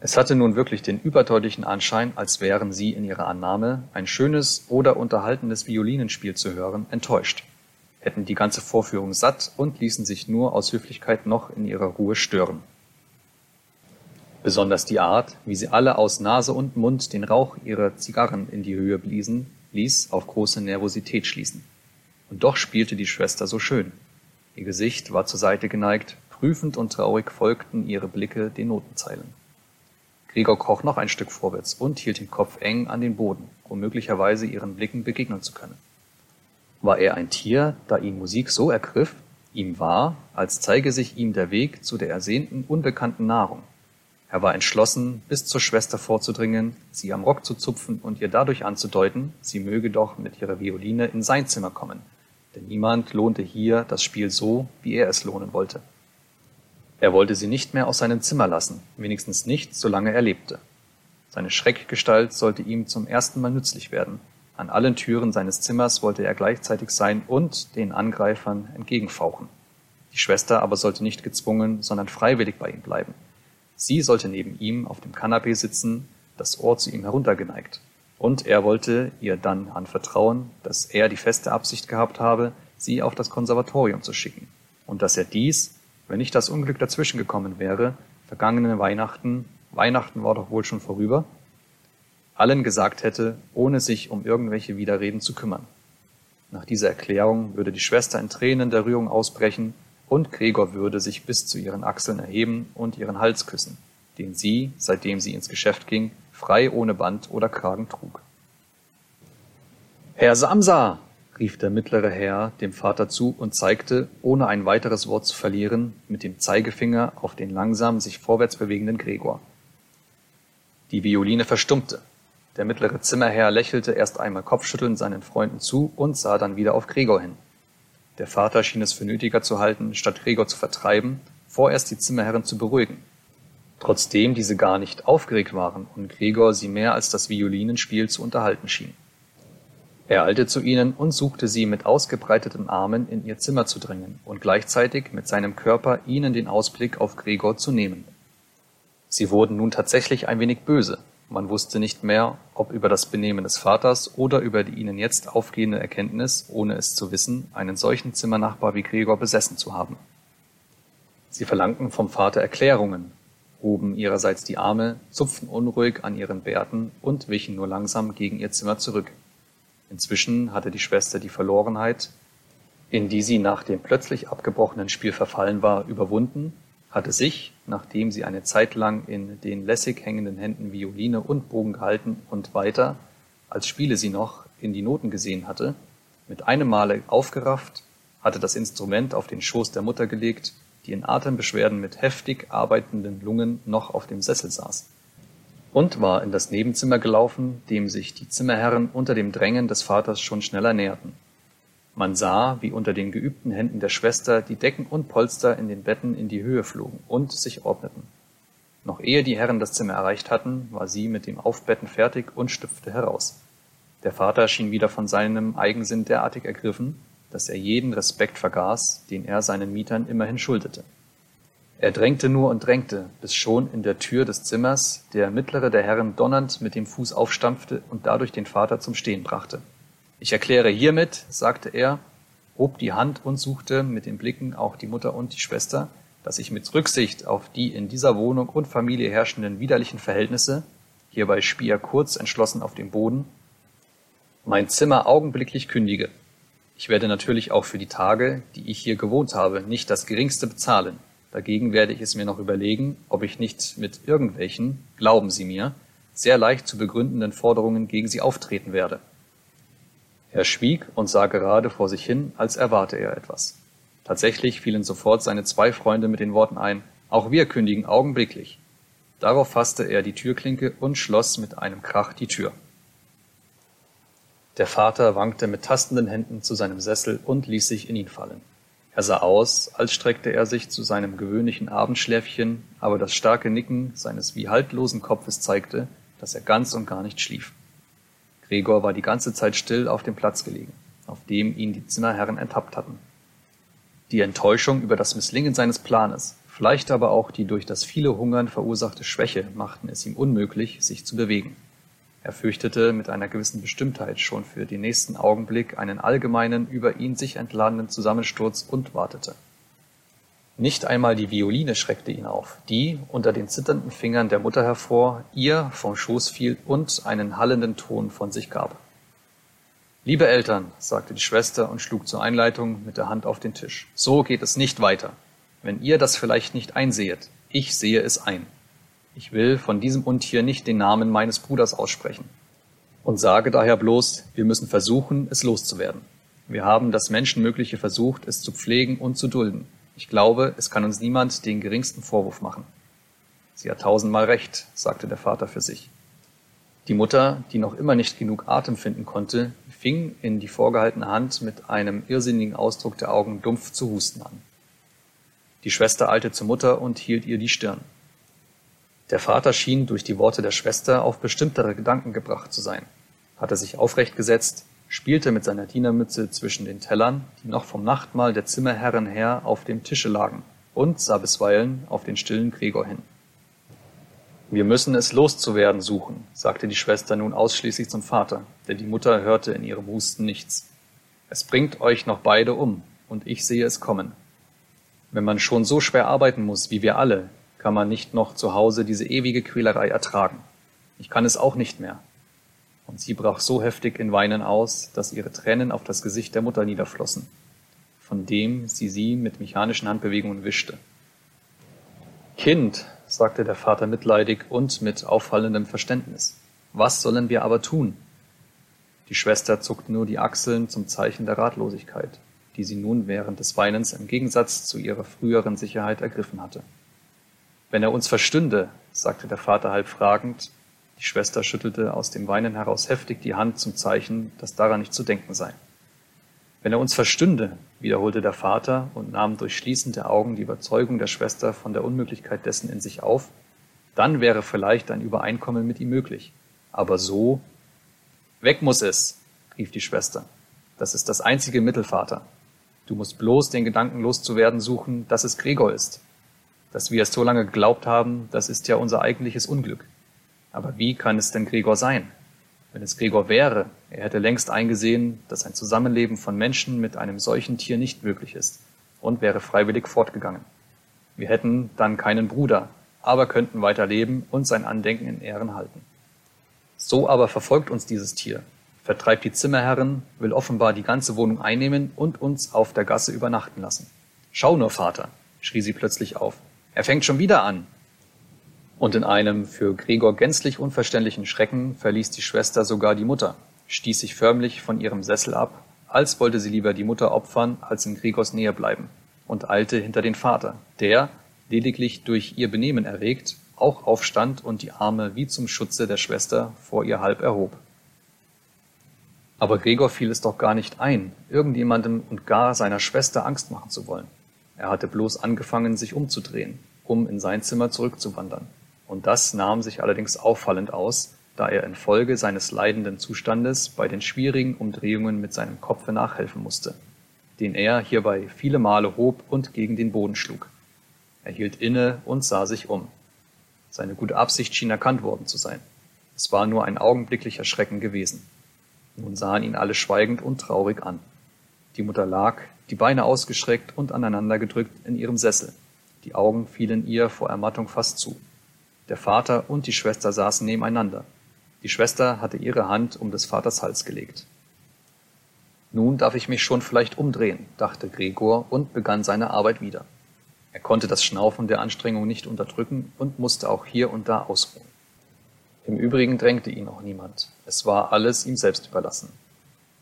Es hatte nun wirklich den überdeutlichen Anschein, als wären sie in ihrer Annahme, ein schönes oder unterhaltendes Violinenspiel zu hören, enttäuscht hätten die ganze Vorführung satt und ließen sich nur aus Höflichkeit noch in ihrer Ruhe stören. Besonders die Art, wie sie alle aus Nase und Mund den Rauch ihrer Zigarren in die Höhe bliesen, ließ auf große Nervosität schließen. Und doch spielte die Schwester so schön. Ihr Gesicht war zur Seite geneigt, prüfend und traurig folgten ihre Blicke den Notenzeilen. Gregor kroch noch ein Stück vorwärts und hielt den Kopf eng an den Boden, um möglicherweise ihren Blicken begegnen zu können. War er ein Tier, da ihn Musik so ergriff, ihm war, als zeige sich ihm der Weg zu der ersehnten, unbekannten Nahrung. Er war entschlossen, bis zur Schwester vorzudringen, sie am Rock zu zupfen und ihr dadurch anzudeuten, sie möge doch mit ihrer Violine in sein Zimmer kommen, denn niemand lohnte hier das Spiel so, wie er es lohnen wollte. Er wollte sie nicht mehr aus seinem Zimmer lassen, wenigstens nicht, solange er lebte. Seine Schreckgestalt sollte ihm zum ersten Mal nützlich werden, an allen Türen seines Zimmers wollte er gleichzeitig sein und den Angreifern entgegenfauchen. Die Schwester aber sollte nicht gezwungen, sondern freiwillig bei ihm bleiben. Sie sollte neben ihm auf dem Kanapee sitzen, das Ohr zu ihm heruntergeneigt. Und er wollte ihr dann anvertrauen, dass er die feste Absicht gehabt habe, sie auf das Konservatorium zu schicken. Und dass er dies, wenn nicht das Unglück dazwischen gekommen wäre, vergangene Weihnachten, Weihnachten war doch wohl schon vorüber, allen gesagt hätte, ohne sich um irgendwelche Widerreden zu kümmern. Nach dieser Erklärung würde die Schwester in Tränen der Rührung ausbrechen und Gregor würde sich bis zu ihren Achseln erheben und ihren Hals küssen, den sie, seitdem sie ins Geschäft ging, frei ohne Band oder Kragen trug. Herr Samsa! rief der mittlere Herr dem Vater zu und zeigte, ohne ein weiteres Wort zu verlieren, mit dem Zeigefinger auf den langsam sich vorwärts bewegenden Gregor. Die Violine verstummte, der mittlere Zimmerherr lächelte erst einmal kopfschüttelnd seinen Freunden zu und sah dann wieder auf Gregor hin. Der Vater schien es für nötiger zu halten, statt Gregor zu vertreiben, vorerst die Zimmerherren zu beruhigen. Trotzdem diese gar nicht aufgeregt waren und Gregor sie mehr als das Violinenspiel zu unterhalten schien. Er eilte zu ihnen und suchte sie mit ausgebreiteten Armen in ihr Zimmer zu drängen und gleichzeitig mit seinem Körper ihnen den Ausblick auf Gregor zu nehmen. Sie wurden nun tatsächlich ein wenig böse, man wusste nicht mehr, ob über das Benehmen des Vaters oder über die ihnen jetzt aufgehende Erkenntnis, ohne es zu wissen, einen solchen Zimmernachbar wie Gregor besessen zu haben. Sie verlangten vom Vater Erklärungen, hoben ihrerseits die Arme, zupften unruhig an ihren Bärten und wichen nur langsam gegen ihr Zimmer zurück. Inzwischen hatte die Schwester die Verlorenheit, in die sie nach dem plötzlich abgebrochenen Spiel verfallen war, überwunden hatte sich, nachdem sie eine Zeit lang in den lässig hängenden Händen Violine und Bogen gehalten und weiter, als spiele sie noch, in die Noten gesehen hatte, mit einem Male aufgerafft, hatte das Instrument auf den Schoß der Mutter gelegt, die in Atembeschwerden mit heftig arbeitenden Lungen noch auf dem Sessel saß, und war in das Nebenzimmer gelaufen, dem sich die Zimmerherren unter dem Drängen des Vaters schon schneller näherten. Man sah, wie unter den geübten Händen der Schwester die Decken und Polster in den Betten in die Höhe flogen und sich ordneten. Noch ehe die Herren das Zimmer erreicht hatten, war sie mit dem Aufbetten fertig und schlüpfte heraus. Der Vater schien wieder von seinem Eigensinn derartig ergriffen, dass er jeden Respekt vergaß, den er seinen Mietern immerhin schuldete. Er drängte nur und drängte, bis schon in der Tür des Zimmers der mittlere der Herren donnernd mit dem Fuß aufstampfte und dadurch den Vater zum Stehen brachte. Ich erkläre hiermit, sagte er, hob die Hand und suchte mit den Blicken auch die Mutter und die Schwester, dass ich mit Rücksicht auf die in dieser Wohnung und Familie herrschenden widerlichen Verhältnisse, hierbei spie er kurz entschlossen auf den Boden, mein Zimmer augenblicklich kündige. Ich werde natürlich auch für die Tage, die ich hier gewohnt habe, nicht das geringste bezahlen. Dagegen werde ich es mir noch überlegen, ob ich nicht mit irgendwelchen, glauben Sie mir, sehr leicht zu begründenden Forderungen gegen Sie auftreten werde. Er schwieg und sah gerade vor sich hin, als erwarte er etwas. Tatsächlich fielen sofort seine zwei Freunde mit den Worten ein, auch wir kündigen augenblicklich. Darauf fasste er die Türklinke und schloss mit einem Krach die Tür. Der Vater wankte mit tastenden Händen zu seinem Sessel und ließ sich in ihn fallen. Er sah aus, als streckte er sich zu seinem gewöhnlichen Abendschläfchen, aber das starke Nicken seines wie haltlosen Kopfes zeigte, dass er ganz und gar nicht schlief. Gregor war die ganze Zeit still auf dem Platz gelegen, auf dem ihn die Zimmerherren enttappt hatten. Die Enttäuschung über das Misslingen seines Planes, vielleicht aber auch die durch das viele Hungern verursachte Schwäche machten es ihm unmöglich, sich zu bewegen. Er fürchtete mit einer gewissen Bestimmtheit schon für den nächsten Augenblick einen allgemeinen, über ihn sich entladenen Zusammensturz und wartete. Nicht einmal die Violine schreckte ihn auf, die, unter den zitternden Fingern der Mutter hervor, ihr vom Schoß fiel und einen hallenden Ton von sich gab. Liebe Eltern, sagte die Schwester und schlug zur Einleitung mit der Hand auf den Tisch, so geht es nicht weiter. Wenn ihr das vielleicht nicht einsehet, ich sehe es ein. Ich will von diesem Untier nicht den Namen meines Bruders aussprechen und sage daher bloß, wir müssen versuchen, es loszuwerden. Wir haben das Menschenmögliche versucht, es zu pflegen und zu dulden. Ich glaube, es kann uns niemand den geringsten Vorwurf machen. Sie hat tausendmal recht, sagte der Vater für sich. Die Mutter, die noch immer nicht genug Atem finden konnte, fing in die vorgehaltene Hand mit einem irrsinnigen Ausdruck der Augen dumpf zu husten an. Die Schwester eilte zur Mutter und hielt ihr die Stirn. Der Vater schien durch die Worte der Schwester auf bestimmtere Gedanken gebracht zu sein, hatte sich aufrecht gesetzt, spielte mit seiner Dienermütze zwischen den Tellern, die noch vom Nachtmahl der Zimmerherren her auf dem Tische lagen, und sah bisweilen auf den stillen Gregor hin. Wir müssen es loszuwerden suchen, sagte die Schwester nun ausschließlich zum Vater, denn die Mutter hörte in ihrem Husten nichts. Es bringt euch noch beide um, und ich sehe es kommen. Wenn man schon so schwer arbeiten muss wie wir alle, kann man nicht noch zu Hause diese ewige Quälerei ertragen. Ich kann es auch nicht mehr. Und sie brach so heftig in Weinen aus, dass ihre Tränen auf das Gesicht der Mutter niederflossen, von dem sie sie mit mechanischen Handbewegungen wischte. Kind, sagte der Vater mitleidig und mit auffallendem Verständnis, was sollen wir aber tun? Die Schwester zuckte nur die Achseln zum Zeichen der Ratlosigkeit, die sie nun während des Weinens im Gegensatz zu ihrer früheren Sicherheit ergriffen hatte. Wenn er uns verstünde, sagte der Vater halb fragend, die Schwester schüttelte aus dem Weinen heraus heftig die Hand zum Zeichen, dass daran nicht zu denken sei. Wenn er uns verstünde, wiederholte der Vater und nahm durch Schließen der Augen die Überzeugung der Schwester von der Unmöglichkeit dessen in sich auf, dann wäre vielleicht ein Übereinkommen mit ihm möglich. Aber so. Weg muss es, rief die Schwester. Das ist das einzige Mittel, Vater. Du musst bloß den Gedanken loszuwerden suchen, dass es Gregor ist. Dass wir es so lange geglaubt haben, das ist ja unser eigentliches Unglück. Aber wie kann es denn Gregor sein? Wenn es Gregor wäre, er hätte längst eingesehen, dass ein Zusammenleben von Menschen mit einem solchen Tier nicht möglich ist und wäre freiwillig fortgegangen. Wir hätten dann keinen Bruder, aber könnten weiter leben und sein Andenken in Ehren halten. So aber verfolgt uns dieses Tier, vertreibt die Zimmerherren, will offenbar die ganze Wohnung einnehmen und uns auf der Gasse übernachten lassen. Schau nur, Vater, schrie sie plötzlich auf. Er fängt schon wieder an. Und in einem für Gregor gänzlich unverständlichen Schrecken verließ die Schwester sogar die Mutter, stieß sich förmlich von ihrem Sessel ab, als wollte sie lieber die Mutter opfern, als in Gregors Nähe bleiben, und eilte hinter den Vater, der, lediglich durch ihr Benehmen erregt, auch aufstand und die Arme wie zum Schutze der Schwester vor ihr halb erhob. Aber Gregor fiel es doch gar nicht ein, irgendjemandem und gar seiner Schwester Angst machen zu wollen. Er hatte bloß angefangen, sich umzudrehen, um in sein Zimmer zurückzuwandern und das nahm sich allerdings auffallend aus, da er infolge seines leidenden Zustandes bei den schwierigen Umdrehungen mit seinem Kopfe nachhelfen musste, den er hierbei viele Male hob und gegen den Boden schlug. Er hielt inne und sah sich um. Seine gute Absicht schien erkannt worden zu sein. Es war nur ein augenblicklicher Schrecken gewesen. Nun sahen ihn alle schweigend und traurig an. Die Mutter lag, die Beine ausgestreckt und aneinandergedrückt in ihrem Sessel. Die Augen fielen ihr vor Ermattung fast zu. Der Vater und die Schwester saßen nebeneinander. Die Schwester hatte ihre Hand um des Vaters Hals gelegt. Nun darf ich mich schon vielleicht umdrehen, dachte Gregor und begann seine Arbeit wieder. Er konnte das Schnaufen der Anstrengung nicht unterdrücken und musste auch hier und da ausruhen. Im Übrigen drängte ihn auch niemand. Es war alles ihm selbst überlassen.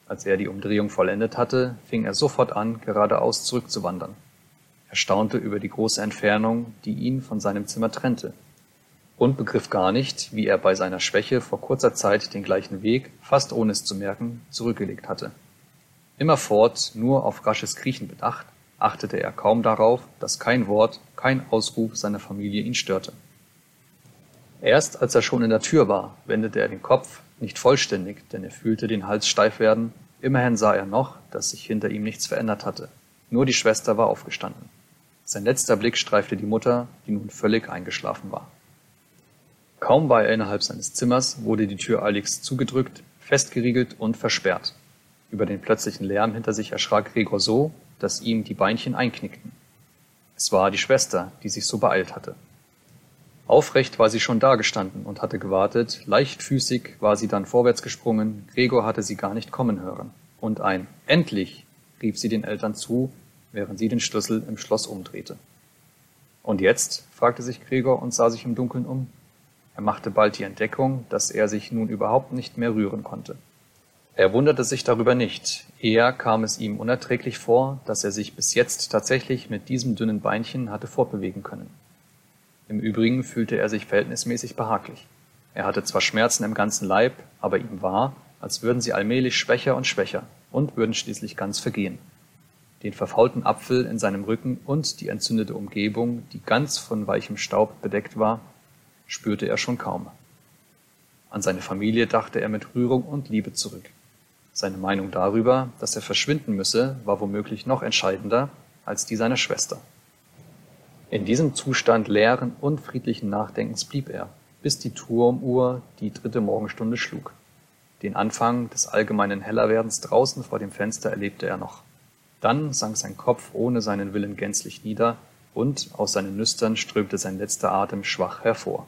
Als er die Umdrehung vollendet hatte, fing er sofort an, geradeaus zurückzuwandern. Er staunte über die große Entfernung, die ihn von seinem Zimmer trennte, und begriff gar nicht, wie er bei seiner Schwäche vor kurzer Zeit den gleichen Weg, fast ohne es zu merken, zurückgelegt hatte. Immerfort nur auf rasches Kriechen bedacht, achtete er kaum darauf, dass kein Wort, kein Ausruf seiner Familie ihn störte. Erst als er schon in der Tür war, wendete er den Kopf, nicht vollständig, denn er fühlte den Hals steif werden, immerhin sah er noch, dass sich hinter ihm nichts verändert hatte. Nur die Schwester war aufgestanden. Sein letzter Blick streifte die Mutter, die nun völlig eingeschlafen war. Kaum war er innerhalb seines Zimmers, wurde die Tür eiligst zugedrückt, festgeriegelt und versperrt. Über den plötzlichen Lärm hinter sich erschrak Gregor so, dass ihm die Beinchen einknickten. Es war die Schwester, die sich so beeilt hatte. Aufrecht war sie schon dagestanden und hatte gewartet, leichtfüßig war sie dann vorwärts gesprungen, Gregor hatte sie gar nicht kommen hören. Und ein Endlich rief sie den Eltern zu, während sie den Schlüssel im Schloss umdrehte. Und jetzt? fragte sich Gregor und sah sich im Dunkeln um. Er machte bald die Entdeckung, dass er sich nun überhaupt nicht mehr rühren konnte. Er wunderte sich darüber nicht, eher kam es ihm unerträglich vor, dass er sich bis jetzt tatsächlich mit diesem dünnen Beinchen hatte fortbewegen können. Im Übrigen fühlte er sich verhältnismäßig behaglich. Er hatte zwar Schmerzen im ganzen Leib, aber ihm war, als würden sie allmählich schwächer und schwächer und würden schließlich ganz vergehen. Den verfaulten Apfel in seinem Rücken und die entzündete Umgebung, die ganz von weichem Staub bedeckt war, spürte er schon kaum. An seine Familie dachte er mit Rührung und Liebe zurück. Seine Meinung darüber, dass er verschwinden müsse, war womöglich noch entscheidender als die seiner Schwester. In diesem Zustand leeren und friedlichen Nachdenkens blieb er, bis die Turmuhr die dritte Morgenstunde schlug. Den Anfang des allgemeinen Hellerwerdens draußen vor dem Fenster erlebte er noch. Dann sank sein Kopf ohne seinen Willen gänzlich nieder, und aus seinen Nüstern strömte sein letzter Atem schwach hervor.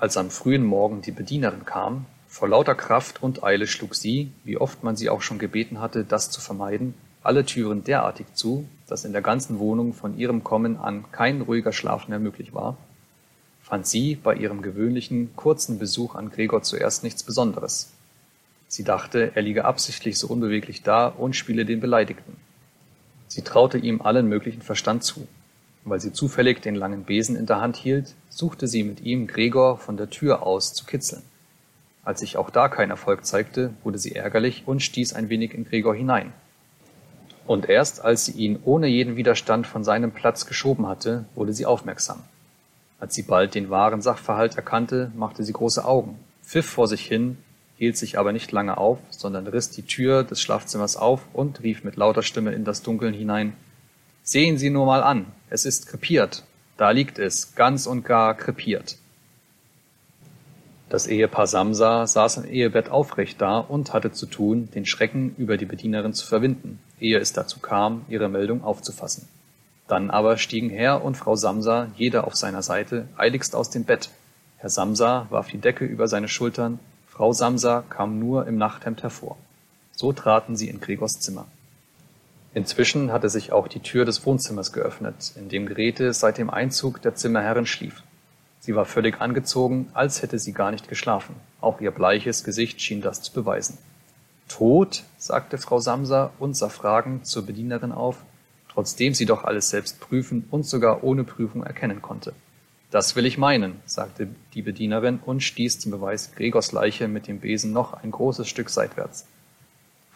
Als am frühen Morgen die Bedienerin kam, vor lauter Kraft und Eile schlug sie, wie oft man sie auch schon gebeten hatte, das zu vermeiden, alle Türen derartig zu, dass in der ganzen Wohnung von ihrem Kommen an kein ruhiger Schlaf mehr möglich war, fand sie bei ihrem gewöhnlichen, kurzen Besuch an Gregor zuerst nichts Besonderes. Sie dachte, er liege absichtlich so unbeweglich da und spiele den Beleidigten. Sie traute ihm allen möglichen Verstand zu. Weil sie zufällig den langen Besen in der Hand hielt, suchte sie mit ihm Gregor von der Tür aus zu kitzeln. Als sich auch da kein Erfolg zeigte, wurde sie ärgerlich und stieß ein wenig in Gregor hinein. Und erst als sie ihn ohne jeden Widerstand von seinem Platz geschoben hatte, wurde sie aufmerksam. Als sie bald den wahren Sachverhalt erkannte, machte sie große Augen, pfiff vor sich hin, hielt sich aber nicht lange auf, sondern riss die Tür des Schlafzimmers auf und rief mit lauter Stimme in das Dunkeln hinein Sehen Sie nur mal an, es ist krepiert, da liegt es, ganz und gar krepiert. Das Ehepaar Samsa saß im Ehebett aufrecht da und hatte zu tun, den Schrecken über die Bedienerin zu verwinden, ehe es dazu kam, ihre Meldung aufzufassen. Dann aber stiegen Herr und Frau Samsa, jeder auf seiner Seite, eiligst aus dem Bett. Herr Samsa warf die Decke über seine Schultern, Frau Samsa kam nur im Nachthemd hervor. So traten sie in Gregors Zimmer. Inzwischen hatte sich auch die Tür des Wohnzimmers geöffnet, in dem Grete seit dem Einzug der Zimmerherrin schlief. Sie war völlig angezogen, als hätte sie gar nicht geschlafen. Auch ihr bleiches Gesicht schien das zu beweisen. Tot? sagte Frau Samsa und sah fragend zur Bedienerin auf, trotzdem sie doch alles selbst prüfen und sogar ohne Prüfung erkennen konnte. Das will ich meinen, sagte die Bedienerin und stieß zum Beweis Gregors Leiche mit dem Besen noch ein großes Stück seitwärts.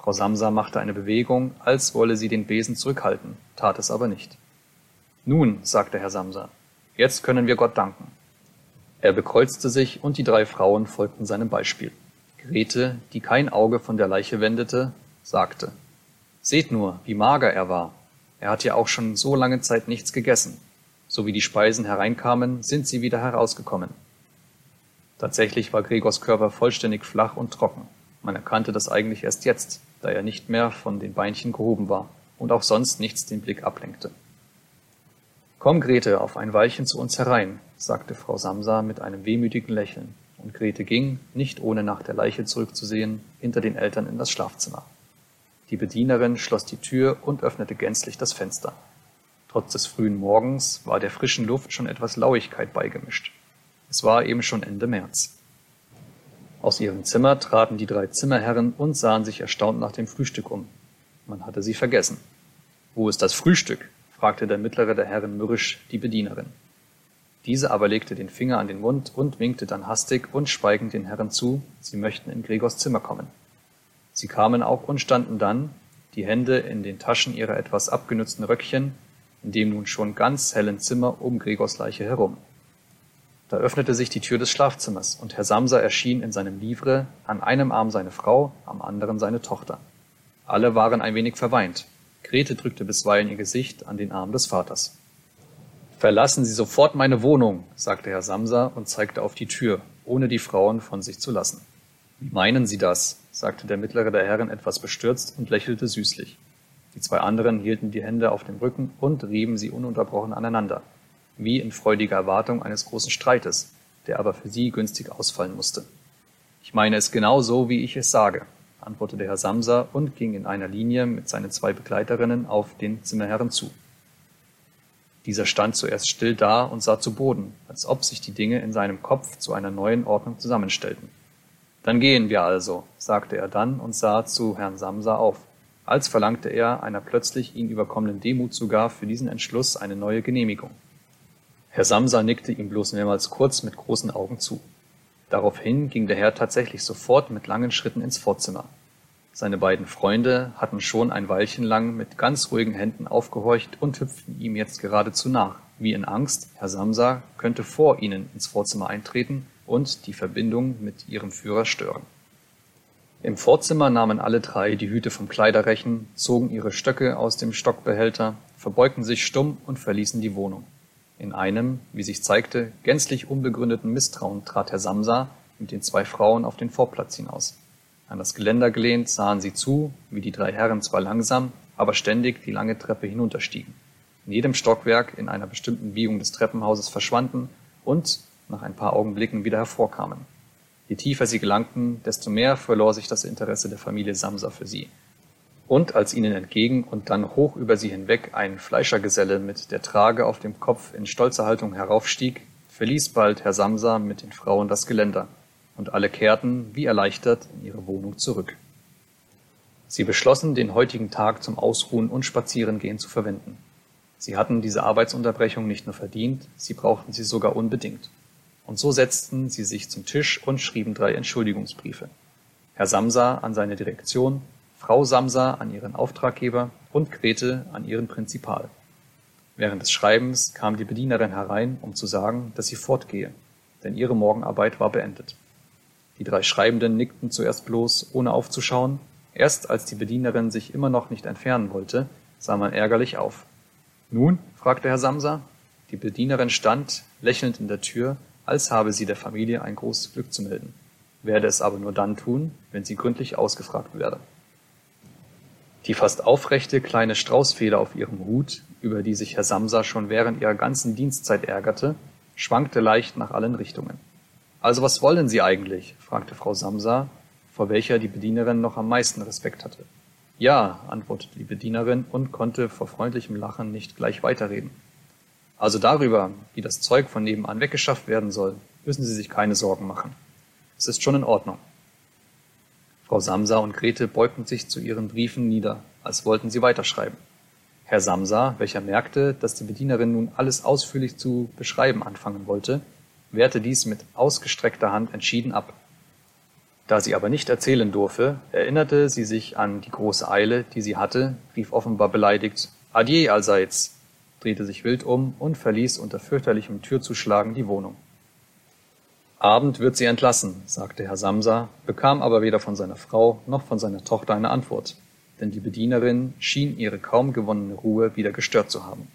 Frau Samsa machte eine Bewegung, als wolle sie den Besen zurückhalten, tat es aber nicht. Nun, sagte Herr Samsa, jetzt können wir Gott danken. Er bekreuzte sich und die drei Frauen folgten seinem Beispiel. Grete, die kein Auge von der Leiche wendete, sagte, Seht nur, wie mager er war. er hat ja auch schon so lange Zeit nichts gegessen. So wie die Speisen hereinkamen, sind sie wieder herausgekommen. Tatsächlich war Gregors Körper vollständig flach und trocken. Man erkannte das eigentlich erst jetzt, da er nicht mehr von den Beinchen gehoben war und auch sonst nichts den Blick ablenkte. Komm, Grete, auf ein Weilchen zu uns herein, sagte Frau Samsa mit einem wehmütigen Lächeln, und Grete ging, nicht ohne nach der Leiche zurückzusehen, hinter den Eltern in das Schlafzimmer. Die Bedienerin schloss die Tür und öffnete gänzlich das Fenster. Trotz des frühen Morgens war der frischen Luft schon etwas Lauigkeit beigemischt. Es war eben schon Ende März. Aus ihrem Zimmer traten die drei Zimmerherren und sahen sich erstaunt nach dem Frühstück um. Man hatte sie vergessen. Wo ist das Frühstück? fragte der mittlere der Herren mürrisch die Bedienerin. Diese aber legte den Finger an den Mund und winkte dann hastig und schweigend den Herren zu, sie möchten in Gregors Zimmer kommen. Sie kamen auch und standen dann, die Hände in den Taschen ihrer etwas abgenützten Röckchen, in dem nun schon ganz hellen Zimmer um Gregors Leiche herum. Da öffnete sich die Tür des Schlafzimmers, und Herr Samsa erschien in seinem Livre, an einem Arm seine Frau, am anderen seine Tochter. Alle waren ein wenig verweint, Grete drückte bisweilen ihr Gesicht an den Arm des Vaters. Verlassen Sie sofort meine Wohnung, sagte Herr Samsa und zeigte auf die Tür, ohne die Frauen von sich zu lassen. Wie meinen Sie das? sagte der mittlere der Herren etwas bestürzt und lächelte süßlich. Die zwei anderen hielten die Hände auf dem Rücken und rieben sie ununterbrochen aneinander, wie in freudiger Erwartung eines großen Streites, der aber für sie günstig ausfallen musste. Ich meine es genau so, wie ich es sage, antwortete Herr Samsa und ging in einer Linie mit seinen zwei Begleiterinnen auf den Zimmerherrn zu. Dieser stand zuerst still da und sah zu Boden, als ob sich die Dinge in seinem Kopf zu einer neuen Ordnung zusammenstellten. Dann gehen wir also, sagte er dann und sah zu Herrn Samsa auf, als verlangte er einer plötzlich ihn überkommenen Demut sogar für diesen Entschluss eine neue Genehmigung. Herr Samsa nickte ihm bloß mehrmals kurz mit großen Augen zu. Daraufhin ging der Herr tatsächlich sofort mit langen Schritten ins Vorzimmer. Seine beiden Freunde hatten schon ein Weilchen lang mit ganz ruhigen Händen aufgehorcht und hüpften ihm jetzt geradezu nach, wie in Angst, Herr Samsa könnte vor ihnen ins Vorzimmer eintreten und die Verbindung mit ihrem Führer stören. Im Vorzimmer nahmen alle drei die Hüte vom Kleiderrechen, zogen ihre Stöcke aus dem Stockbehälter, verbeugten sich stumm und verließen die Wohnung. In einem, wie sich zeigte, gänzlich unbegründeten Misstrauen trat Herr Samsa mit den zwei Frauen auf den Vorplatz hinaus. An das Geländer gelehnt sahen sie zu, wie die drei Herren zwar langsam, aber ständig die lange Treppe hinunterstiegen, in jedem Stockwerk in einer bestimmten Biegung des Treppenhauses verschwanden und nach ein paar Augenblicken wieder hervorkamen. Je tiefer sie gelangten, desto mehr verlor sich das Interesse der Familie Samsa für sie und als ihnen entgegen und dann hoch über sie hinweg ein Fleischergeselle mit der Trage auf dem Kopf in stolzer Haltung heraufstieg, verließ bald Herr Samsa mit den Frauen das Geländer, und alle kehrten, wie erleichtert, in ihre Wohnung zurück. Sie beschlossen, den heutigen Tag zum Ausruhen und Spazierengehen zu verwenden. Sie hatten diese Arbeitsunterbrechung nicht nur verdient, sie brauchten sie sogar unbedingt. Und so setzten sie sich zum Tisch und schrieben drei Entschuldigungsbriefe. Herr Samsa an seine Direktion, Frau Samsa an ihren Auftraggeber und Grete an ihren Prinzipal. Während des Schreibens kam die Bedienerin herein, um zu sagen, dass sie fortgehe, denn ihre Morgenarbeit war beendet. Die drei Schreibenden nickten zuerst bloß, ohne aufzuschauen, erst als die Bedienerin sich immer noch nicht entfernen wollte, sah man ärgerlich auf. Nun? fragte Herr Samsa. Die Bedienerin stand, lächelnd in der Tür, als habe sie der Familie ein großes Glück zu melden, werde es aber nur dann tun, wenn sie gründlich ausgefragt werde. Die fast aufrechte kleine Straußfeder auf ihrem Hut, über die sich Herr Samsa schon während ihrer ganzen Dienstzeit ärgerte, schwankte leicht nach allen Richtungen. Also was wollen Sie eigentlich? fragte Frau Samsa, vor welcher die Bedienerin noch am meisten Respekt hatte. Ja, antwortete die Bedienerin und konnte vor freundlichem Lachen nicht gleich weiterreden. Also darüber, wie das Zeug von nebenan weggeschafft werden soll, müssen Sie sich keine Sorgen machen. Es ist schon in Ordnung. Frau Samsa und Grete beugten sich zu ihren Briefen nieder, als wollten sie weiterschreiben. Herr Samsa, welcher merkte, dass die Bedienerin nun alles ausführlich zu beschreiben anfangen wollte, wehrte dies mit ausgestreckter Hand entschieden ab. Da sie aber nicht erzählen durfte, erinnerte sie sich an die große Eile, die sie hatte, rief offenbar beleidigt Adieu allseits, drehte sich wild um und verließ unter fürchterlichem Türzuschlagen die Wohnung. Abend wird sie entlassen, sagte Herr Samsa, bekam aber weder von seiner Frau noch von seiner Tochter eine Antwort, denn die Bedienerin schien ihre kaum gewonnene Ruhe wieder gestört zu haben.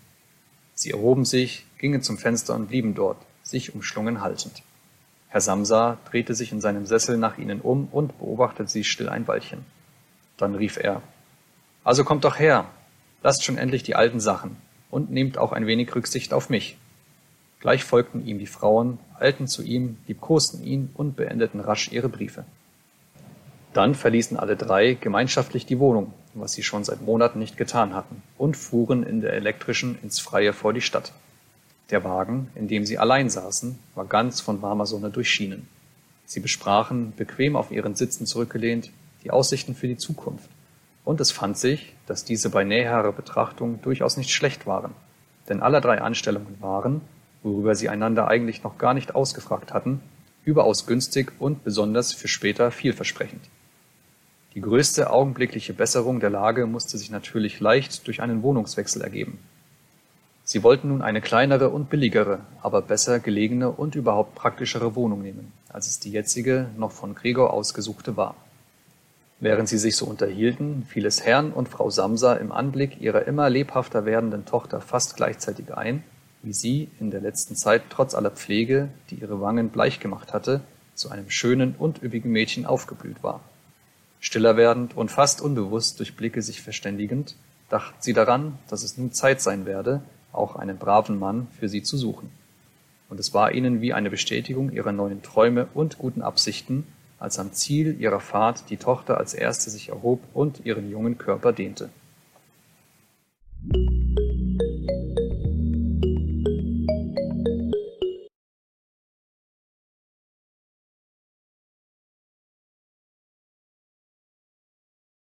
Sie erhoben sich, gingen zum Fenster und blieben dort, sich umschlungen haltend. Herr Samsa drehte sich in seinem Sessel nach ihnen um und beobachtete sie still ein Weilchen. Dann rief er Also kommt doch her, lasst schon endlich die alten Sachen und nehmt auch ein wenig Rücksicht auf mich. Gleich folgten ihm die Frauen, eilten zu ihm, liebkosten ihn und beendeten rasch ihre Briefe. Dann verließen alle drei gemeinschaftlich die Wohnung, was sie schon seit Monaten nicht getan hatten, und fuhren in der elektrischen ins Freie vor die Stadt. Der Wagen, in dem sie allein saßen, war ganz von warmer Sonne durchschienen. Sie besprachen, bequem auf ihren Sitzen zurückgelehnt, die Aussichten für die Zukunft. Und es fand sich, dass diese bei näherer Betrachtung durchaus nicht schlecht waren, denn alle drei Anstellungen waren, worüber sie einander eigentlich noch gar nicht ausgefragt hatten, überaus günstig und besonders für später vielversprechend. Die größte augenblickliche Besserung der Lage musste sich natürlich leicht durch einen Wohnungswechsel ergeben. Sie wollten nun eine kleinere und billigere, aber besser gelegene und überhaupt praktischere Wohnung nehmen, als es die jetzige, noch von Gregor ausgesuchte war. Während sie sich so unterhielten, fiel es Herrn und Frau Samsa im Anblick ihrer immer lebhafter werdenden Tochter fast gleichzeitig ein, wie sie in der letzten Zeit trotz aller Pflege, die ihre Wangen bleich gemacht hatte, zu einem schönen und üppigen Mädchen aufgeblüht war. Stiller werdend und fast unbewusst durch Blicke sich verständigend, dachten sie daran, dass es nun Zeit sein werde, auch einen braven Mann für sie zu suchen. Und es war ihnen wie eine Bestätigung ihrer neuen Träume und guten Absichten, als am Ziel ihrer Fahrt die Tochter als erste sich erhob und ihren jungen Körper dehnte